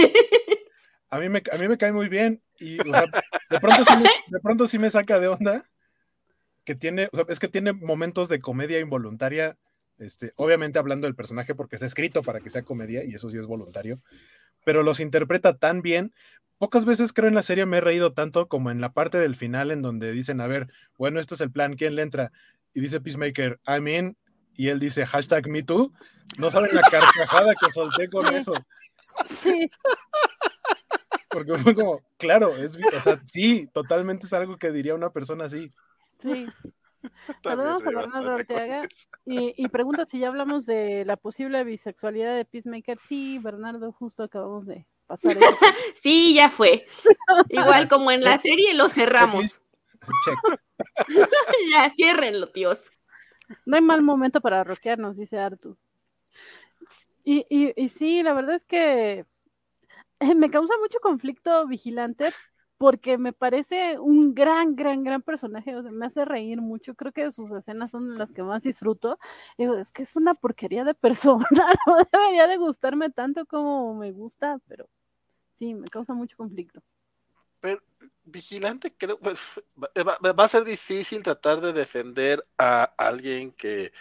A mí me, a mí me cae muy bien y de, pronto sí me, de pronto sí me saca de onda que tiene, es que tiene momentos de comedia involuntaria, este, obviamente hablando del personaje porque está escrito para que sea comedia y eso sí es voluntario, pero los interpreta tan bien. Pocas veces creo en la serie me he reído tanto como en la parte del final en donde dicen, a ver, bueno, este es el plan, ¿quién le entra? Y dice Peacemaker, I'm in, y él dice hashtag me too, no saben la carcajada que solté con eso. Sí. Porque fue como, claro, es, o sea, sí, totalmente es algo que diría una persona así. Sí. Saludos a Bernardo Arteaga y, y, pregunta si ya hablamos de la posible bisexualidad de Peacemaker. Sí, Bernardo, justo acabamos de pasar. Eso. sí, ya fue. Igual como en la serie lo cerramos. Ya, ciérrenlo, tíos. No hay mal momento para rockearnos, dice Artu. Y, y, y sí, la verdad es que eh, me causa mucho conflicto vigilante porque me parece un gran, gran, gran personaje, o sea, me hace reír mucho, creo que sus escenas son las que más disfruto. Digo, es que es una porquería de persona, no debería de gustarme tanto como me gusta, pero sí, me causa mucho conflicto. Pero vigilante creo pues, va, a ser difícil tratar de defender a alguien que,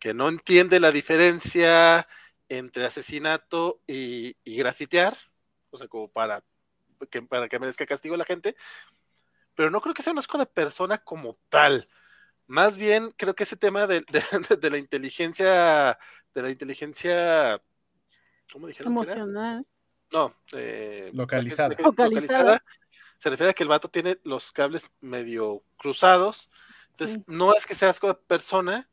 que no entiende la diferencia entre asesinato y, grafitear, o sea, como para que, para que merezca castigo a la gente, pero no creo que sea un asco de persona como tal. Más bien creo que ese tema de, de, la inteligencia, de la inteligencia, ¿cómo dijeron? Emocional. No, eh, localizada. localizada se refiere a que el vato tiene los cables medio cruzados. Entonces, no es que sea asco de persona,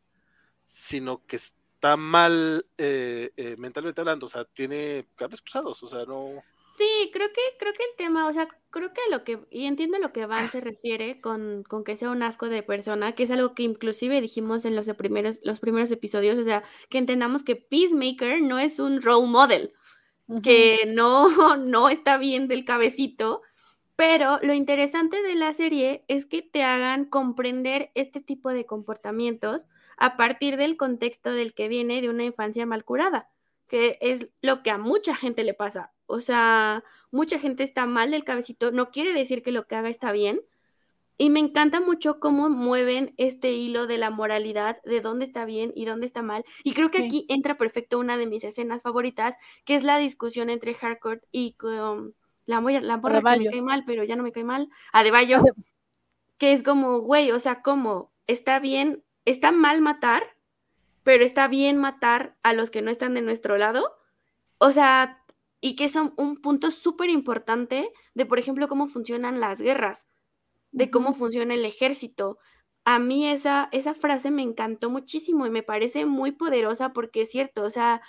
sino que está mal eh, eh, mentalmente hablando. O sea, tiene cables cruzados. O sea, no. Sí, creo que, creo que el tema, o sea, creo que lo que, y entiendo lo que Van se refiere con, con que sea un asco de persona, que es algo que inclusive dijimos en los primeros, los primeros episodios, o sea, que entendamos que Peacemaker no es un role model, que no, no está bien del cabecito, pero lo interesante de la serie es que te hagan comprender este tipo de comportamientos a partir del contexto del que viene de una infancia mal curada, que es lo que a mucha gente le pasa. O sea, mucha gente está mal del cabecito, no quiere decir que lo que haga está bien. Y me encanta mucho cómo mueven este hilo de la moralidad, de dónde está bien y dónde está mal. Y creo que aquí entra perfecto una de mis escenas favoritas, que es la discusión entre Harcourt y um, la, la porra que me cae mal, pero ya no me cae mal, a De Bayo, que es como, güey, o sea, ¿cómo? Está bien, está mal matar, pero está bien matar a los que no están de nuestro lado. O sea, y que es un punto súper importante de, por ejemplo, cómo funcionan las guerras, de cómo funciona el ejército. A mí esa, esa frase me encantó muchísimo y me parece muy poderosa porque es cierto, o sea,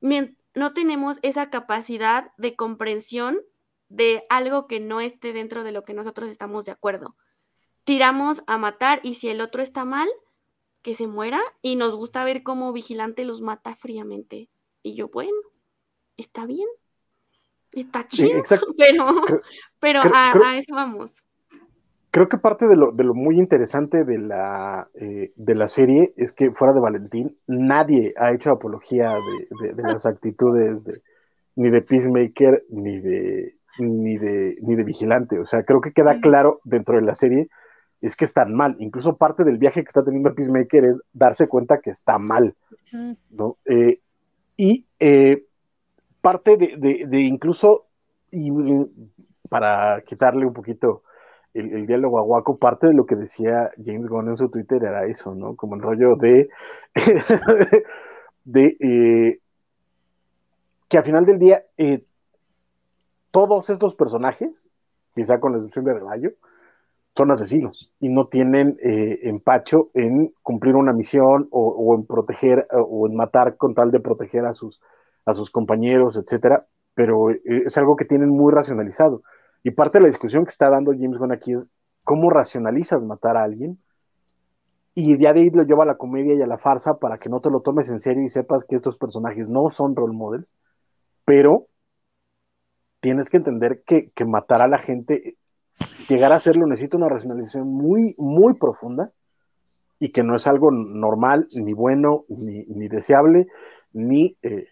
no tenemos esa capacidad de comprensión de algo que no esté dentro de lo que nosotros estamos de acuerdo. Tiramos a matar y si el otro está mal, que se muera y nos gusta ver cómo Vigilante los mata fríamente. Y yo, bueno, está bien, está chido, pero, pero a, eso vamos. Creo que parte de lo, de lo muy interesante de la, eh, de la serie es que fuera de Valentín, nadie ha hecho apología de, de las actitudes de, ni de Peacemaker ni de, ni de, ni de vigilante. O sea, creo que queda claro dentro de la serie es que están mal. Incluso parte del viaje que está teniendo Peacemaker es darse cuenta que está mal. ¿no? Eh, y eh, parte de, incluso, y para quitarle un poquito el, diálogo a Waco, parte de lo que decía James Gunn en su Twitter era eso, ¿no? Como el rollo de, de eh, que al final del día todos estos personajes, quizá con la excepción de Rebayo, son asesinos y no tienen eh, empacho en cumplir una misión o, en proteger o en matar con tal de proteger a sus, a sus compañeros, etcétera, pero eh, es algo que tienen muy racionalizado. Y parte de la discusión que está dando James Gunn aquí es cómo racionalizas matar a alguien y ya de ahí lo lleva a la comedia y a la farsa para que no te lo tomes en serio y sepas que estos personajes no son role models, pero tienes que entender que, que matar a la gente llegar a hacerlo necesita una racionalización muy, muy profunda y que no es algo normal, ni bueno, ni, deseable, ni, eh,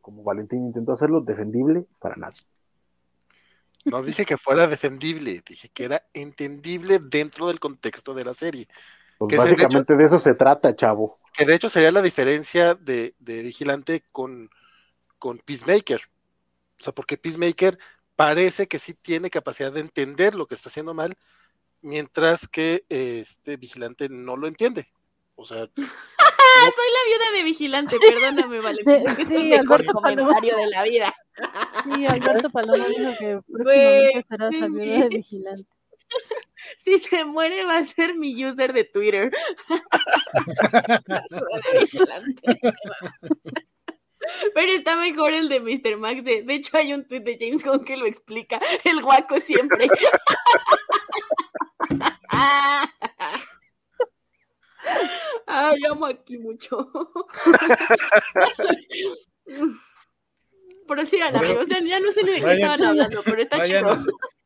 como Valentín intentó hacerlo, defendible para nadie. No dije que fuera defendible, dije que era entendible dentro del contexto de la serie. Pues básicamente de, eso se trata, chavo. Que de hecho sería la diferencia de, de Vigilante con, con Peacemaker. O sea, porque Peacemaker parece que sí tiene capacidad de entender lo que está haciendo mal, mientras que este vigilante no lo entiende. O sea, soy la viuda de vigilante, perdóname, Valentín, sí, es el mejor comentario de la vida. Sí, Alberto Paloma dijo que próximamente será la viuda de vigilante. Si se muere va a ser mi user de Twitter. Pero está mejor el de Mr. Max. De, de hecho, hay un tweet de James Gunn que lo explica. El guaco siempre. Ah, amo aquí mucho. pero sigan, amigos. Ya, ya, no sé ni de qué estaban hablando, pero está chido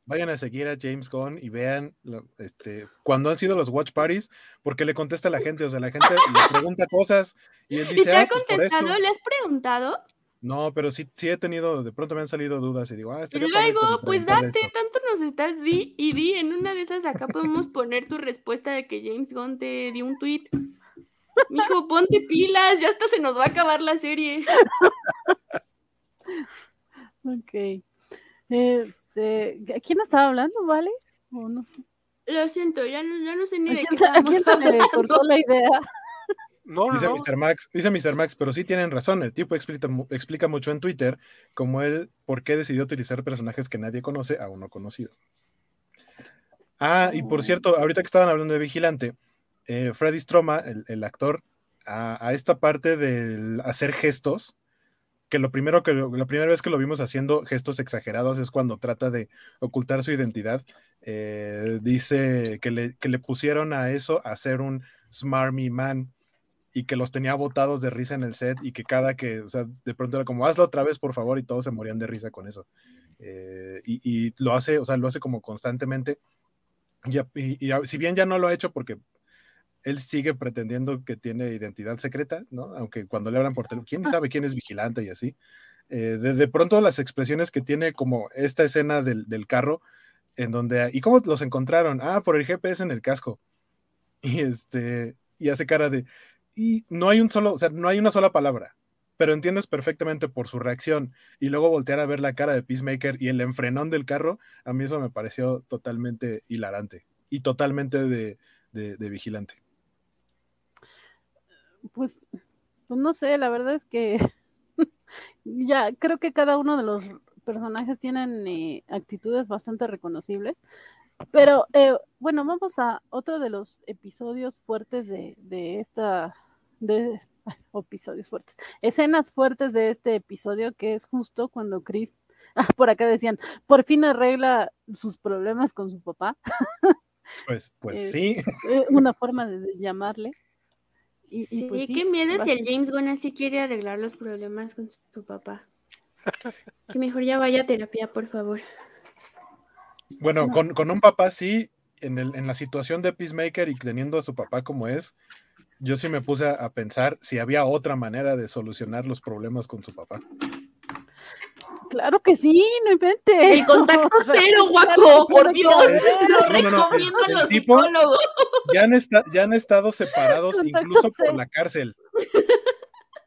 vayan a seguir a James Gunn y vean este, cuando han sido los watch parties, porque le contesta a la gente, o sea, la gente le pregunta cosas y él dice... ¿Y te ha pues, contestado? ¿Le has preguntado? No, pero sí, sí he tenido, de pronto me han salido dudas y digo, ah, Y luego, pues date, tanto nos estás di y di, en una de esas acá podemos poner tu respuesta de que James Gunn te dio un tweet. Mijo, ponte pilas, ya hasta se nos va a acabar la serie. ok. Este, ¿quién estaba hablando, vale? O no sé. Lo siento, ya no, ya no sé ni de qué ¿A quién se le cortó la idea? No, dice Mr. Max, dice Mr. Max, pero sí tienen razón. El tipo explica, explica mucho en Twitter como él por qué decidió utilizar personajes que nadie conoce a uno conocido. Ah, y por oh. cierto, ahorita que estaban hablando de Vigilante, eh, Freddy Stroma, el, actor, a, esta parte del hacer gestos, que lo primero que la primera vez que lo vimos haciendo gestos exagerados es cuando trata de ocultar su identidad. Eh, dice que le, que le, pusieron a eso a ser un smarmy man y que los tenía botados de risa en el set y que cada que, o sea, de pronto era como, hazlo otra vez, por favor, y todos se morían de risa con eso. Eh, y, y, lo hace, o sea, lo hace como constantemente. Y, y, si bien ya no lo ha hecho porque él sigue pretendiendo que tiene identidad secreta, ¿no? Aunque cuando le hablan por teléfono, ¿quién sabe quién es vigilante y así? Eh, de, pronto las expresiones que tiene como esta escena del, carro, en donde, ¿y cómo los encontraron? Ah, por el GPS en el casco. Y este, y hace cara de, y no hay un solo, o sea, no hay una sola palabra, pero entiendes perfectamente por su reacción y luego voltear a ver la cara de Peacemaker y el enfrenón del carro, a mí eso me pareció totalmente hilarante y totalmente de vigilante pues, pues no sé, la verdad es que ya creo que cada uno de los personajes tienen eh, actitudes bastante reconocibles. Pero eh, bueno, vamos a otro de los episodios fuertes de, de esta, de episodios fuertes, escenas fuertes de este episodio, que es justo cuando Chris, ah, por acá decían, por fin arregla sus problemas con su papá. Pues, pues sí. Una forma de llamarle. Y, sí, pues qué miedo si el James Gunn así quiere arreglar los problemas con su, papá. que mejor ya vaya a terapia, por favor. Bueno, con, un papá sí, en, el, en la situación de Peacemaker y teniendo a su papá como es, yo sí me puse a pensar si había otra manera de solucionar los problemas con su papá. Claro que sí, no inventes. El contacto cero, guaco, por Dios. Lo recomiendo a los psicólogos. Ya han, ya han estado separados incluso por la cárcel.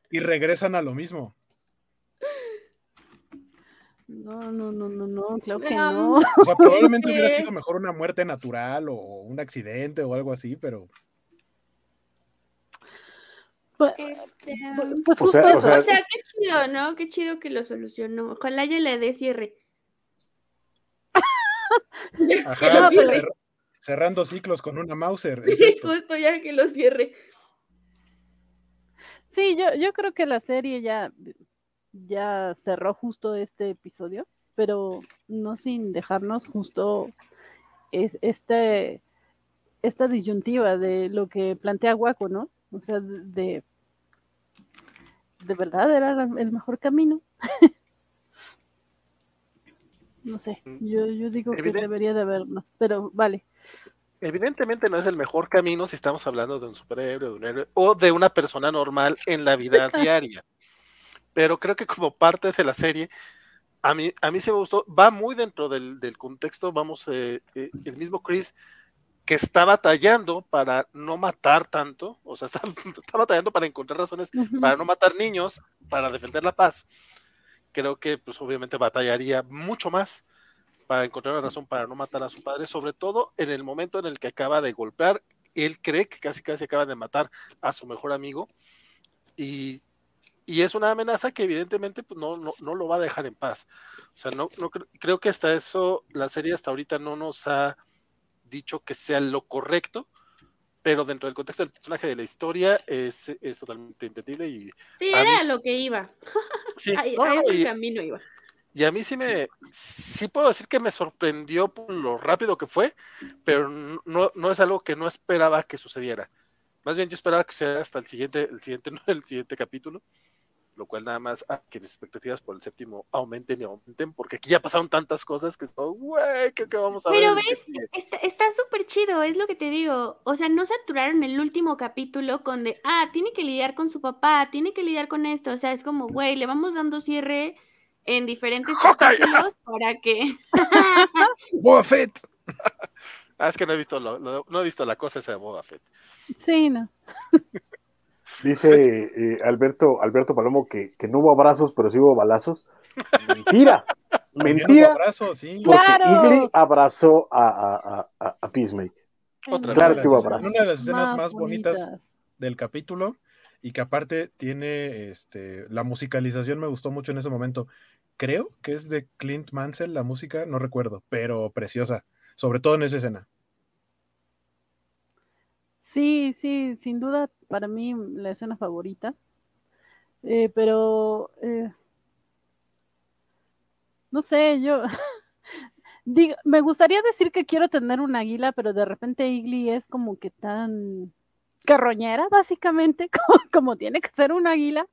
Y regresan a lo mismo. No, no, no, no, no, claro que no. O sea, probablemente hubiera sido mejor una muerte natural o un accidente o algo así, pero. Pues, este, pues justo eso, o sea, qué chido, ¿no? Qué chido que lo solucionó. Ojalá ya le dé cierre. Ajá, cerrando ciclos con una Mauser. Es esto. Justo ya que lo cierre. Sí, yo, yo creo que la serie ya, ya cerró justo este episodio, pero no sin dejarnos justo es, este, esta disyuntiva de lo que plantea Waco, ¿no? O sea, de, de verdad era el mejor camino. no sé, yo, yo digo que debería de haber más, pero vale. Evidentemente no es el mejor camino si estamos hablando de un superhéroe, de un héroe o de una persona normal en la vida diaria. Pero creo que como parte de la serie, a mí, a mí se me gustó, va muy dentro del, contexto, vamos, eh, eh, el mismo Chris que está batallando para no matar tanto, o sea, está, batallando para encontrar razones para no matar niños, para defender la paz. Creo que, pues, obviamente batallaría mucho más para encontrar una razón para no matar a su padre, sobre todo en el momento en el que acaba de golpear. Él cree que casi casi acaba de matar a su mejor amigo y, es una amenaza que evidentemente pues, no, no, lo va a dejar en paz. O sea, no, no creo que hasta eso la serie hasta ahorita no nos ha dicho que sea lo correcto, pero dentro del contexto del personaje de la historia es, es totalmente entendible. Y sí, era lo que iba. Sí, a, ese camino iba. Y a mí sí me, sí puedo decir que me sorprendió por lo rápido que fue, pero no, no es algo que no esperaba que sucediera. Más bien yo esperaba que sea hasta el siguiente, el siguiente, el siguiente capítulo lo cual nada más a que mis expectativas por el séptimo aumenten y aumenten, porque aquí ya pasaron tantas cosas que güey, ¿qué, vamos a ver? Pero ves, está súper chido, es lo que te digo, o sea, no saturaron el último capítulo con de, ah, tiene que lidiar con su papá, tiene que lidiar con esto, o sea, es como, güey, le vamos dando cierre en diferentes capítulos para que... Boba Fett. ah, es que no he visto, no he visto la cosa esa de Boba Fett. Sí, no. Dice eh, Alberto, Alberto Palomo que, no hubo abrazos, pero sí hubo balazos. Mentira. Mentira. Abrazos, sí. Porque claro. abrazó a, a, a, Peacemaker. Otra claro que hubo abrazos. Una de las escenas más, bonitas. del capítulo y que aparte tiene este la musicalización me gustó mucho en ese momento. Creo que es de Clint Mansell la música, no recuerdo, pero preciosa, sobre todo en esa escena. Sí, sí, sin duda para mí la escena favorita. Eh, pero eh, no sé, yo digo, me gustaría decir que quiero tener un águila, pero de repente Igli es como que tan carroñera, básicamente, como, tiene que ser un águila,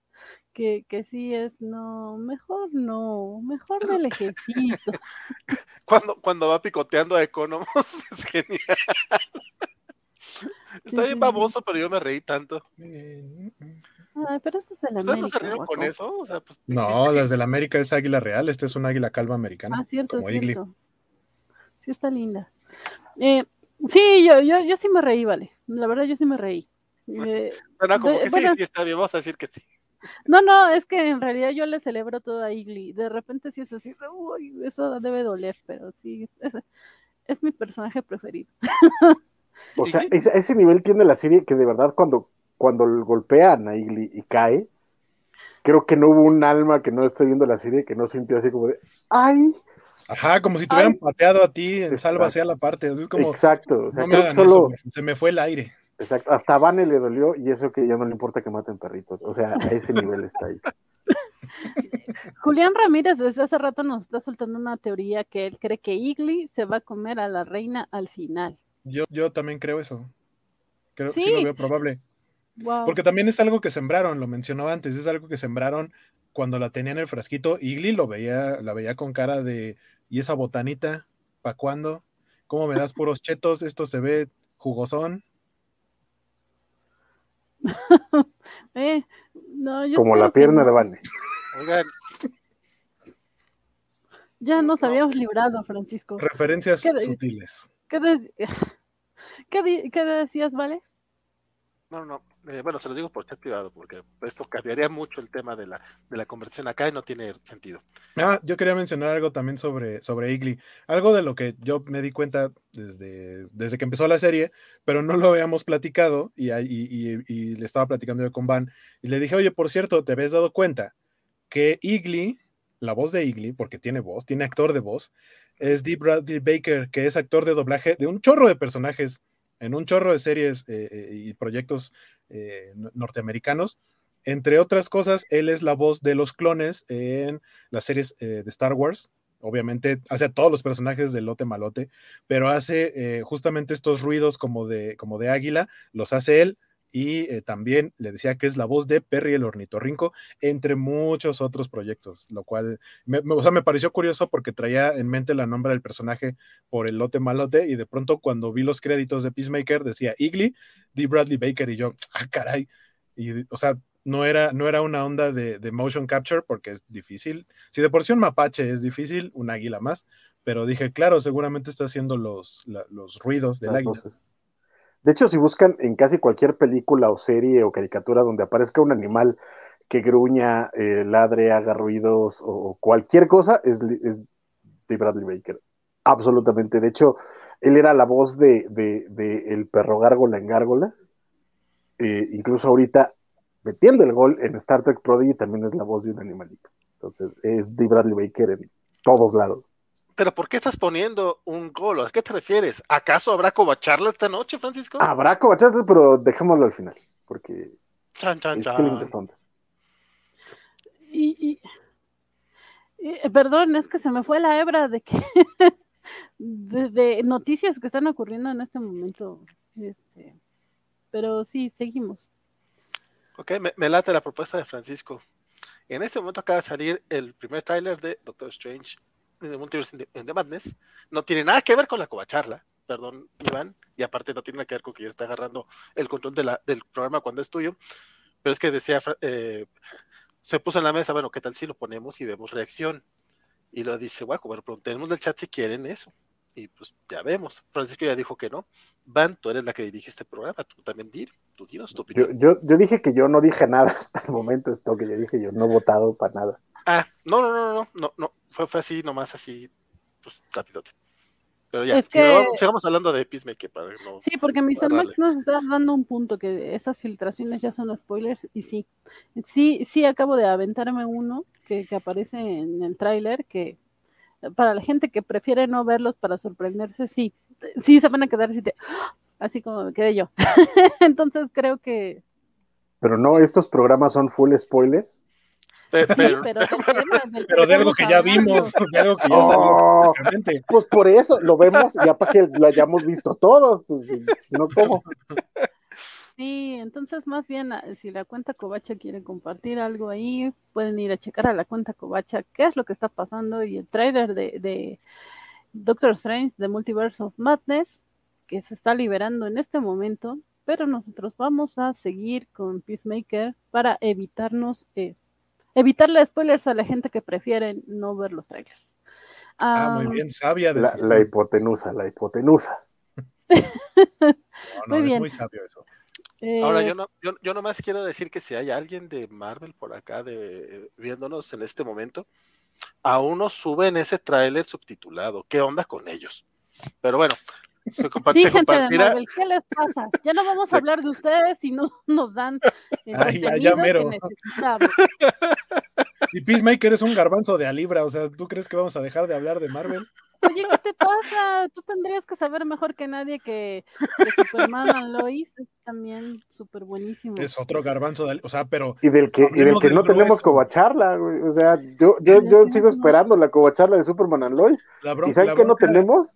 que, que sí es, no, mejor no, mejor del ejército. Cuando, cuando va picoteando a Economos, es genial. Está bien baboso, pero yo me reí tanto. Ay, pero eso es de la América. no se rieron con eso? Pues, no, las de la América es águila real, este es un águila calva americana. Ah, cierto, cierto. Sí, está linda. Eh, sí, yo, yo, yo sí me reí, vale. La verdad, yo sí me reí. Eh, bueno, como que sí, sí está bien, vamos a decir que sí. No, no, es que en realidad yo le celebro todo a Igli. De repente sí es así, uy, eso debe doler, pero sí, es, es mi personaje preferido. O sea, ese, nivel tiene la serie que de verdad cuando, cuando golpea a Naigli y cae, creo que no hubo un alma que no esté viendo la serie que no sintió así como de ¡ay! Ajá, como si te hubieran pateado a ti en salva hacia la parte. Exacto. se me fue el aire. Exacto, hasta a Vane le dolió y eso que ya no le importa que maten perritos. O sea, a ese nivel está ahí. Julián Ramírez desde hace rato nos está soltando una teoría que él cree que Igli se va a comer a la reina al final. Yo, yo también creo eso. Creo que sí lo veo probable. Porque también es algo que sembraron, lo mencionó antes, es algo que sembraron cuando la tenía en el frasquito. Igli lo veía, la veía con cara de, ¿y esa botanita? ¿Para cuándo? ¿Cómo me das puros chetos? Esto se ve jugosón. eh, Como la pierna de Vane. Oigan. Ya nos habíamos librado, Francisco. Referencias sutiles. ¿Qué, decías, Vale? No, no, eh, bueno, se los digo por chat privado, porque esto cambiaría mucho el tema de la, de la conversión acá y no tiene sentido. Ah, yo quería mencionar algo también sobre, sobre Igli, algo de lo que yo me di cuenta desde, desde que empezó la serie, pero no lo habíamos platicado y, y, y le estaba platicando yo con Van y le dije, oye, por cierto, ¿te habías dado cuenta que Igli, la voz de Igli, porque tiene voz, tiene actor de voz, es Deep Bradley Baker, que es actor de doblaje de un chorro de personajes en un chorro de series eh, eh, y proyectos eh, norteamericanos. Entre otras cosas, él es la voz de los clones en las series de Star Wars. Obviamente hace a todos los personajes de Lote Malote, pero hace justamente estos ruidos como de, como de águila, los hace él y eh, también le decía que es la voz de Perry el ornitorrinco, entre muchos otros proyectos, lo cual me, me pareció curioso porque traía en mente la nombre del personaje por el lote malote y de pronto cuando vi los créditos de Peacemaker decía Igly, D. Bradley Baker y yo, ah, caray, y o sea, no era, no era una onda de, motion capture porque es difícil. Si de por sí un mapache es difícil, un águila más, pero dije, claro, seguramente está haciendo los, los ruidos del águila. De hecho, si buscan en casi cualquier película o serie o caricatura donde aparezca un animal que gruña, eh, ladre, haga ruidos o, cualquier cosa, es, de Bradley Baker. Absolutamente. De hecho, él era la voz de, el perro gárgola en Gárgolas. Eh, incluso ahorita, metiendo el gol en Star Trek Prodigy, también es la voz de un animalito. Entonces, es de Bradley Baker en todos lados. Pero ¿por qué estás poniendo un gol? ¿A qué te refieres? ¿Acaso habrá cobacharla esta noche, Francisco? Habrá cobacharla, pero dejémoslo al final, porque chan, chan, chan. Y, y, perdón, es que se me fue la hebra de que de, noticias que están ocurriendo en este momento. Este, pero sí, seguimos. Ok, me, me late la propuesta de Francisco. En este momento acaba de salir el primer tráiler de Doctor Strange de Multiverse the Madness, no tiene nada que ver con la covacharla, perdón, Iván, y aparte no tiene nada que ver con que yo esté agarrando el control de la, del programa cuando es tuyo, pero es que decía, eh, se puso en la mesa, bueno, ¿qué tal si lo ponemos y vemos reacción? Y lo dice, guaco, bueno, preguntemos del chat si quieren eso. Y pues ya vemos. Francisco ya dijo que no. Van, tú eres la que dirige este programa, tú también dir, tú dinos tu opinión. Yo, yo, dije que yo no dije nada hasta el momento, esto que yo dije, yo no he votado para nada. Ah, no, no, no, no, no, no, fue, fue así, nomás así, pues rapidote. Pero ya, sigamos hablando de Peacemaker para no. Sí, porque mis Max nos está dando un punto que esas filtraciones ya son spoilers, y sí, sí, sí acabo de aventarme uno que, que aparece en el tráiler que para la gente que prefiere no verlos para sorprenderse, sí, sí se van a quedar así, así como me quedé yo. Entonces creo que. Pero no, estos programas son full spoilers. Pero, pero, de algo que ya vimos, de algo que ya salió. Oh, pues por eso lo vemos, ya para que lo hayamos visto todos, pues no como. Sí, entonces más bien ah, si la cuenta Covacha quiere compartir algo ahí, pueden ir a checar a la cuenta Covacha qué es lo que está pasando y el trailer de, de Doctor Strange de Multiverse of Madness que se está liberando en este momento, pero nosotros vamos a seguir con Peacemaker para evitarnos eh, evitarle spoilers a la gente que prefiere no ver los trailers. Ah, muy bien, sabia. la, la, hipotenusa, la hipotenusa. muy bien. Es muy sabio eso. Ahora, eh, yo, no, yo, yo, nomás quiero decir que si hay alguien de Marvel por acá de, viéndonos en este momento, aún no suben ese tráiler subtitulado. ¿Qué onda con ellos? Pero bueno, se comparte, sí, gente de Marvel, ¿qué les pasa? Ya no vamos a hablar de ustedes si no nos dan el Ay, ya, mero. que necesitamos. Y Peacemaker es un garbanzo de a libra, o sea, ¿tú crees que vamos a dejar de hablar de Marvel? Oye, ¿qué te pasa? Tú tendrías que saber mejor que nadie que, Superman Lois es también súper buenísimo. Es otro garbanzo, de, o sea, pero... Y del que, y del que no tenemos covacharla, güey. O sea, yo, yo, yo sigo esperando la covacharla de Superman and Lois. ¿Y saben qué no tenemos?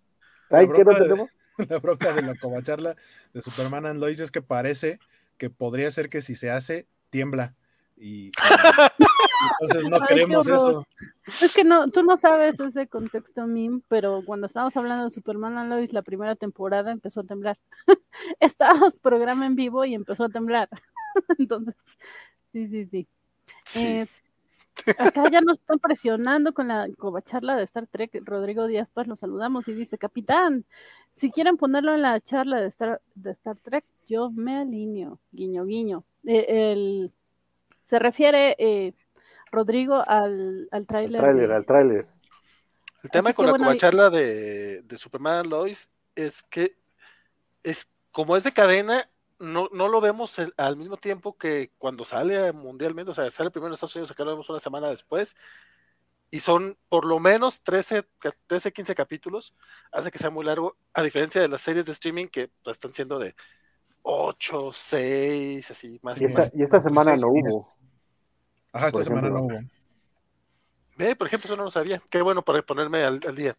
¿Saben qué no tenemos? La bronca de la covacharla de Superman and Lois es que parece que podría ser que si se hace, tiembla. Y, entonces no queremos eso. Es que no, tú no sabes ese contexto meme, pero cuando estábamos hablando de Superman and Lois, la primera temporada empezó a temblar. Estábamos programa en vivo y empezó a temblar. Entonces, sí, sí, sí. Eh, acá ya nos están presionando con la charla de Star Trek. Rodrigo Díaz Paz lo saludamos y dice, capitán, si quieren ponerlo en la charla de Star, de Star Trek, yo me alineo, guiño, guiño. Eh, el se refiere, eh, Rodrigo, al, al tráiler. Al tráiler, El tema con la charla de, de, Superman Lois es que es como es de cadena, no, no lo vemos al mismo tiempo que cuando sale mundialmente, o sea, sale primero en Estados Unidos, acá lo vemos una semana después. y son por lo menos 13, 13, 15 capítulos, hace que sea muy largo, a diferencia de las series de streaming que pues, están siendo de 8, 6, así más. Y esta, y esta semana no hubo. Ajá, esta semana no hubo. Ve, por ejemplo, eso no lo sabía. Qué bueno para ponerme al, al día.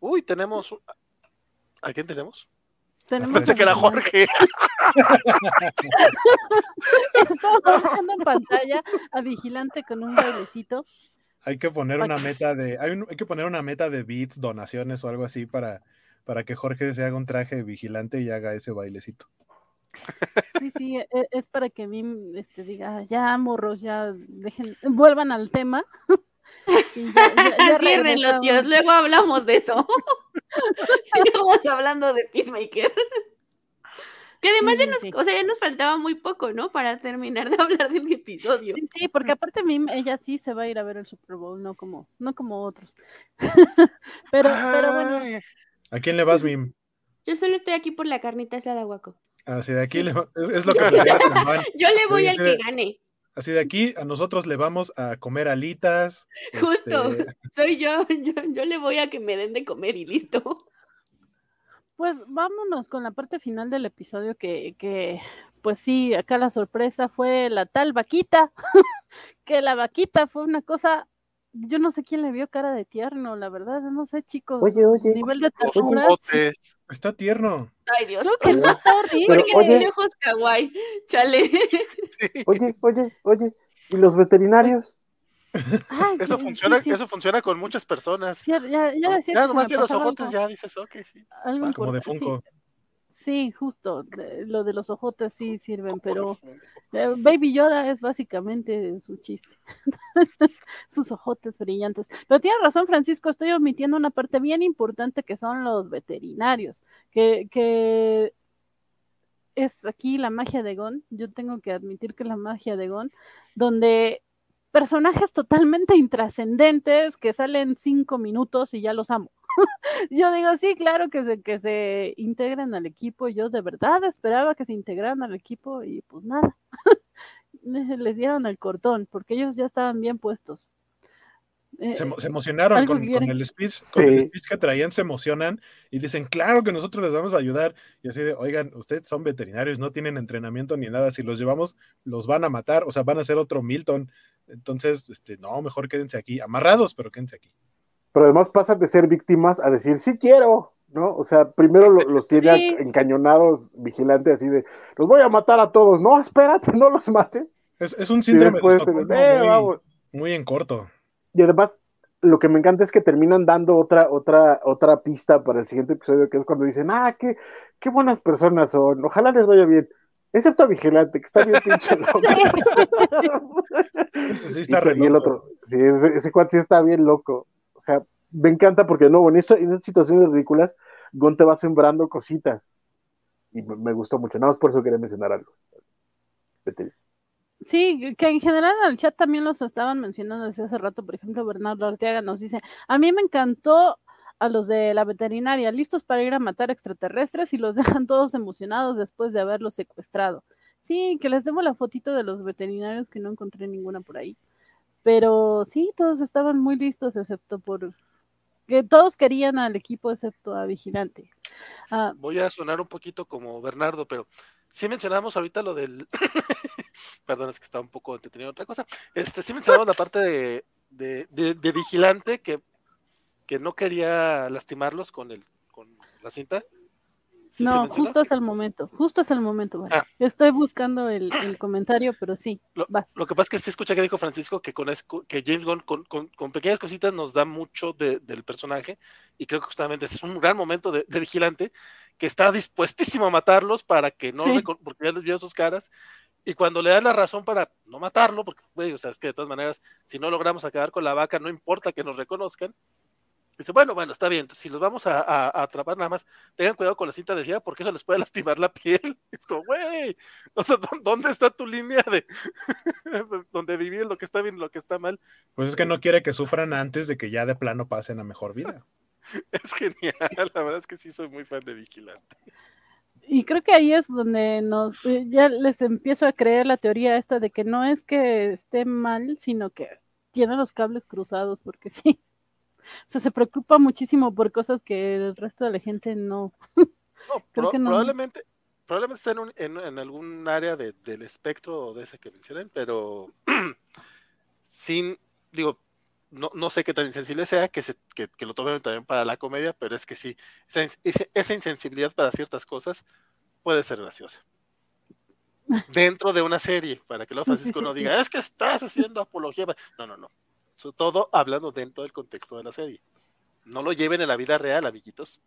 Uy, tenemos. ¿A quién tenemos? Tenemos Pensé que era Jorge. Estamos viendo en pantalla a Vigilante con un bailecito. Hay que poner una meta de, hay, un- hay que poner una meta de bits, donaciones o algo así para, para que Jorge se haga un traje de vigilante y haga ese bailecito. Sí, sí, e- es, para que a mí este, diga, ya morros, ya dejen, vuelvan al tema. Y ya- ya- ya tíos, luego hablamos de eso. Sigamos hablando de Peacemaker. Que además Sí, ya sí, nos, sí. o sea, ya nos faltaba muy poco, ¿no? Para terminar de hablar del episodio. Sí, sí, porque aparte Mim, ella sí se va a ir a ver el Super Bowl, no como, no como otros. pero, pero bueno, ¿A quién le vas, Mim? Yo solo estoy aquí por la carnita asada, guaco. Así de aquí le va- es, es lo que. Yo le voy al que gane. Así de aquí a nosotros le vamos a comer alitas. Justo. este, Soy yo, yo. Yo le voy a que me den de comer y listo. pues vámonos con la parte final del episodio que, que pues sí, acá la sorpresa fue la tal vaquita, que la vaquita fue una cosa, yo no sé quién le vio cara de tierno, la verdad, no sé chicos, Oye, oye. nivel de los ternura. Está tierno. Ay, Dios. creo que no está horrible. Pero, Porque oye. tiene ojos kawaii. Chale. Sí. Oye, oye, oye. ¿Y los veterinarios? Ay, Eso sí, funciona, sí, sí, eso funciona con muchas personas. ya, ya decía que Ya nomás tiene los ojotes, algo- ya dices, ok, sí. algo Como de. Funko. Sí, justo, lo de los ojotes sí sirven, pero eh, Baby Yoda es básicamente su chiste. Sus ojotes brillantes. Pero tiene razón, Francisco, estoy omitiendo una parte bien importante que son los veterinarios, que, que es aquí la magia de Gon. Yo tengo que admitir que la magia de Gon, donde personajes totalmente intrascendentes que salen cinco minutos y ya los amo. Yo digo, sí, claro que se, que se integren al equipo. Yo de verdad esperaba que se integraran al equipo y pues nada. Les dieron el cortón porque ellos ya estaban bien puestos. Eh, Se, se emocionaron con, el speech, con el speech que traían, se emocionan y dicen, claro que nosotros les vamos a ayudar. Y así de, oigan, ustedes son veterinarios, no tienen entrenamiento ni nada. Si los llevamos, los van a matar, o sea, van a ser otro Milton. Entonces, este, no, mejor quédense aquí, amarrados, pero quédense aquí. Pero además pasan de ser víctimas a decir, sí quiero, ¿no? O sea, primero lo- los tiene Sí. encañonados, vigilante, así de, los voy a matar a todos. No, espérate, no los mates. Es, es un Y síndrome de después, Estocolmo eh, muy, vamos. muy en corto. Y además, lo que me encanta es que terminan dando otra, otra, otra pista para el siguiente episodio, que es cuando dicen, ah, qué, qué buenas personas son, ojalá les vaya bien. Excepto a Vigilante, que está bien pinche loco. Ese sí y, está re y el otro, sí, ese, ese cuate sí está bien loco. Me encanta porque, de nuevo, en, esto, en estas situaciones ridículas, Gon te va sembrando cositas. Y me, gustó mucho. Nada más por eso quería mencionar algo. Sí, que en general en el chat también los estaban mencionando desde hace rato. Por ejemplo, Bernardo Arteaga nos dice: A mí me encantó a los de la veterinaria, listos para ir a matar extraterrestres y los dejan todos emocionados después de haberlos secuestrado. Sí, que les debo la fotito de los veterinarios que no encontré ninguna por ahí. Pero sí, todos estaban muy listos, excepto por. que todos querían al equipo, excepto a Vigilante. Ah, Voy a sonar un poquito como Bernardo, pero sí mencionamos ahorita lo del. Perdón, es que estaba un poco entretenido en otra cosa. Este, sí mencionamos la parte de, de, de- de vigilante que, que no quería lastimarlos con el con la cinta. ¿Sí se no, justo es el momento, justo es el momento. vale. Ah. Estoy buscando el, el comentario, pero sí, vas. Lo que pasa es que sí escuché que dijo Francisco que con que James Gunn con, con- con pequeñas cositas nos da mucho de- del personaje y creo que justamente es un gran momento de, de vigilante que está dispuestísimo a matarlos para que no Sí. porque ya les vio sus caras y cuando le dan la razón para no matarlo porque güey, o sea es que de todas maneras si no logramos acabar con la vaca no importa que nos reconozcan dice bueno bueno está bien entonces, si los vamos a, a- a atrapar nada más tengan cuidado con la cinta adhesiva porque eso les puede lastimar la piel es como güey o sea ¿dó- dónde está tu línea de donde divides lo que está bien y lo que está mal Pues es que no quiere que sufran antes de que ya de plano pasen a mejor vida. Es genial, la verdad es que sí soy muy fan de Vigilante. Y creo que ahí es donde nos, eh, ya les empiezo a creer la teoría esta de que no es que esté mal, sino que tiene los cables cruzados, porque sí. O sea, se preocupa muchísimo por cosas que el resto de la gente no. No, pro- probablemente, probablemente está en, un- en- en algún área de- del espectro de ese que mencionen, pero sin, digo, no, no sé qué tan insensible sea, que, se, que, que lo tomen también para la comedia, pero es que sí, esa, insensibilidad para ciertas cosas puede ser graciosa. Dentro de una serie, para que luego Sí, sí, Francisco sí, no sí. diga, es que estás haciendo apología. No, no, no. So- todo hablando dentro del contexto de la serie. No lo lleven en la vida real, amiguitos.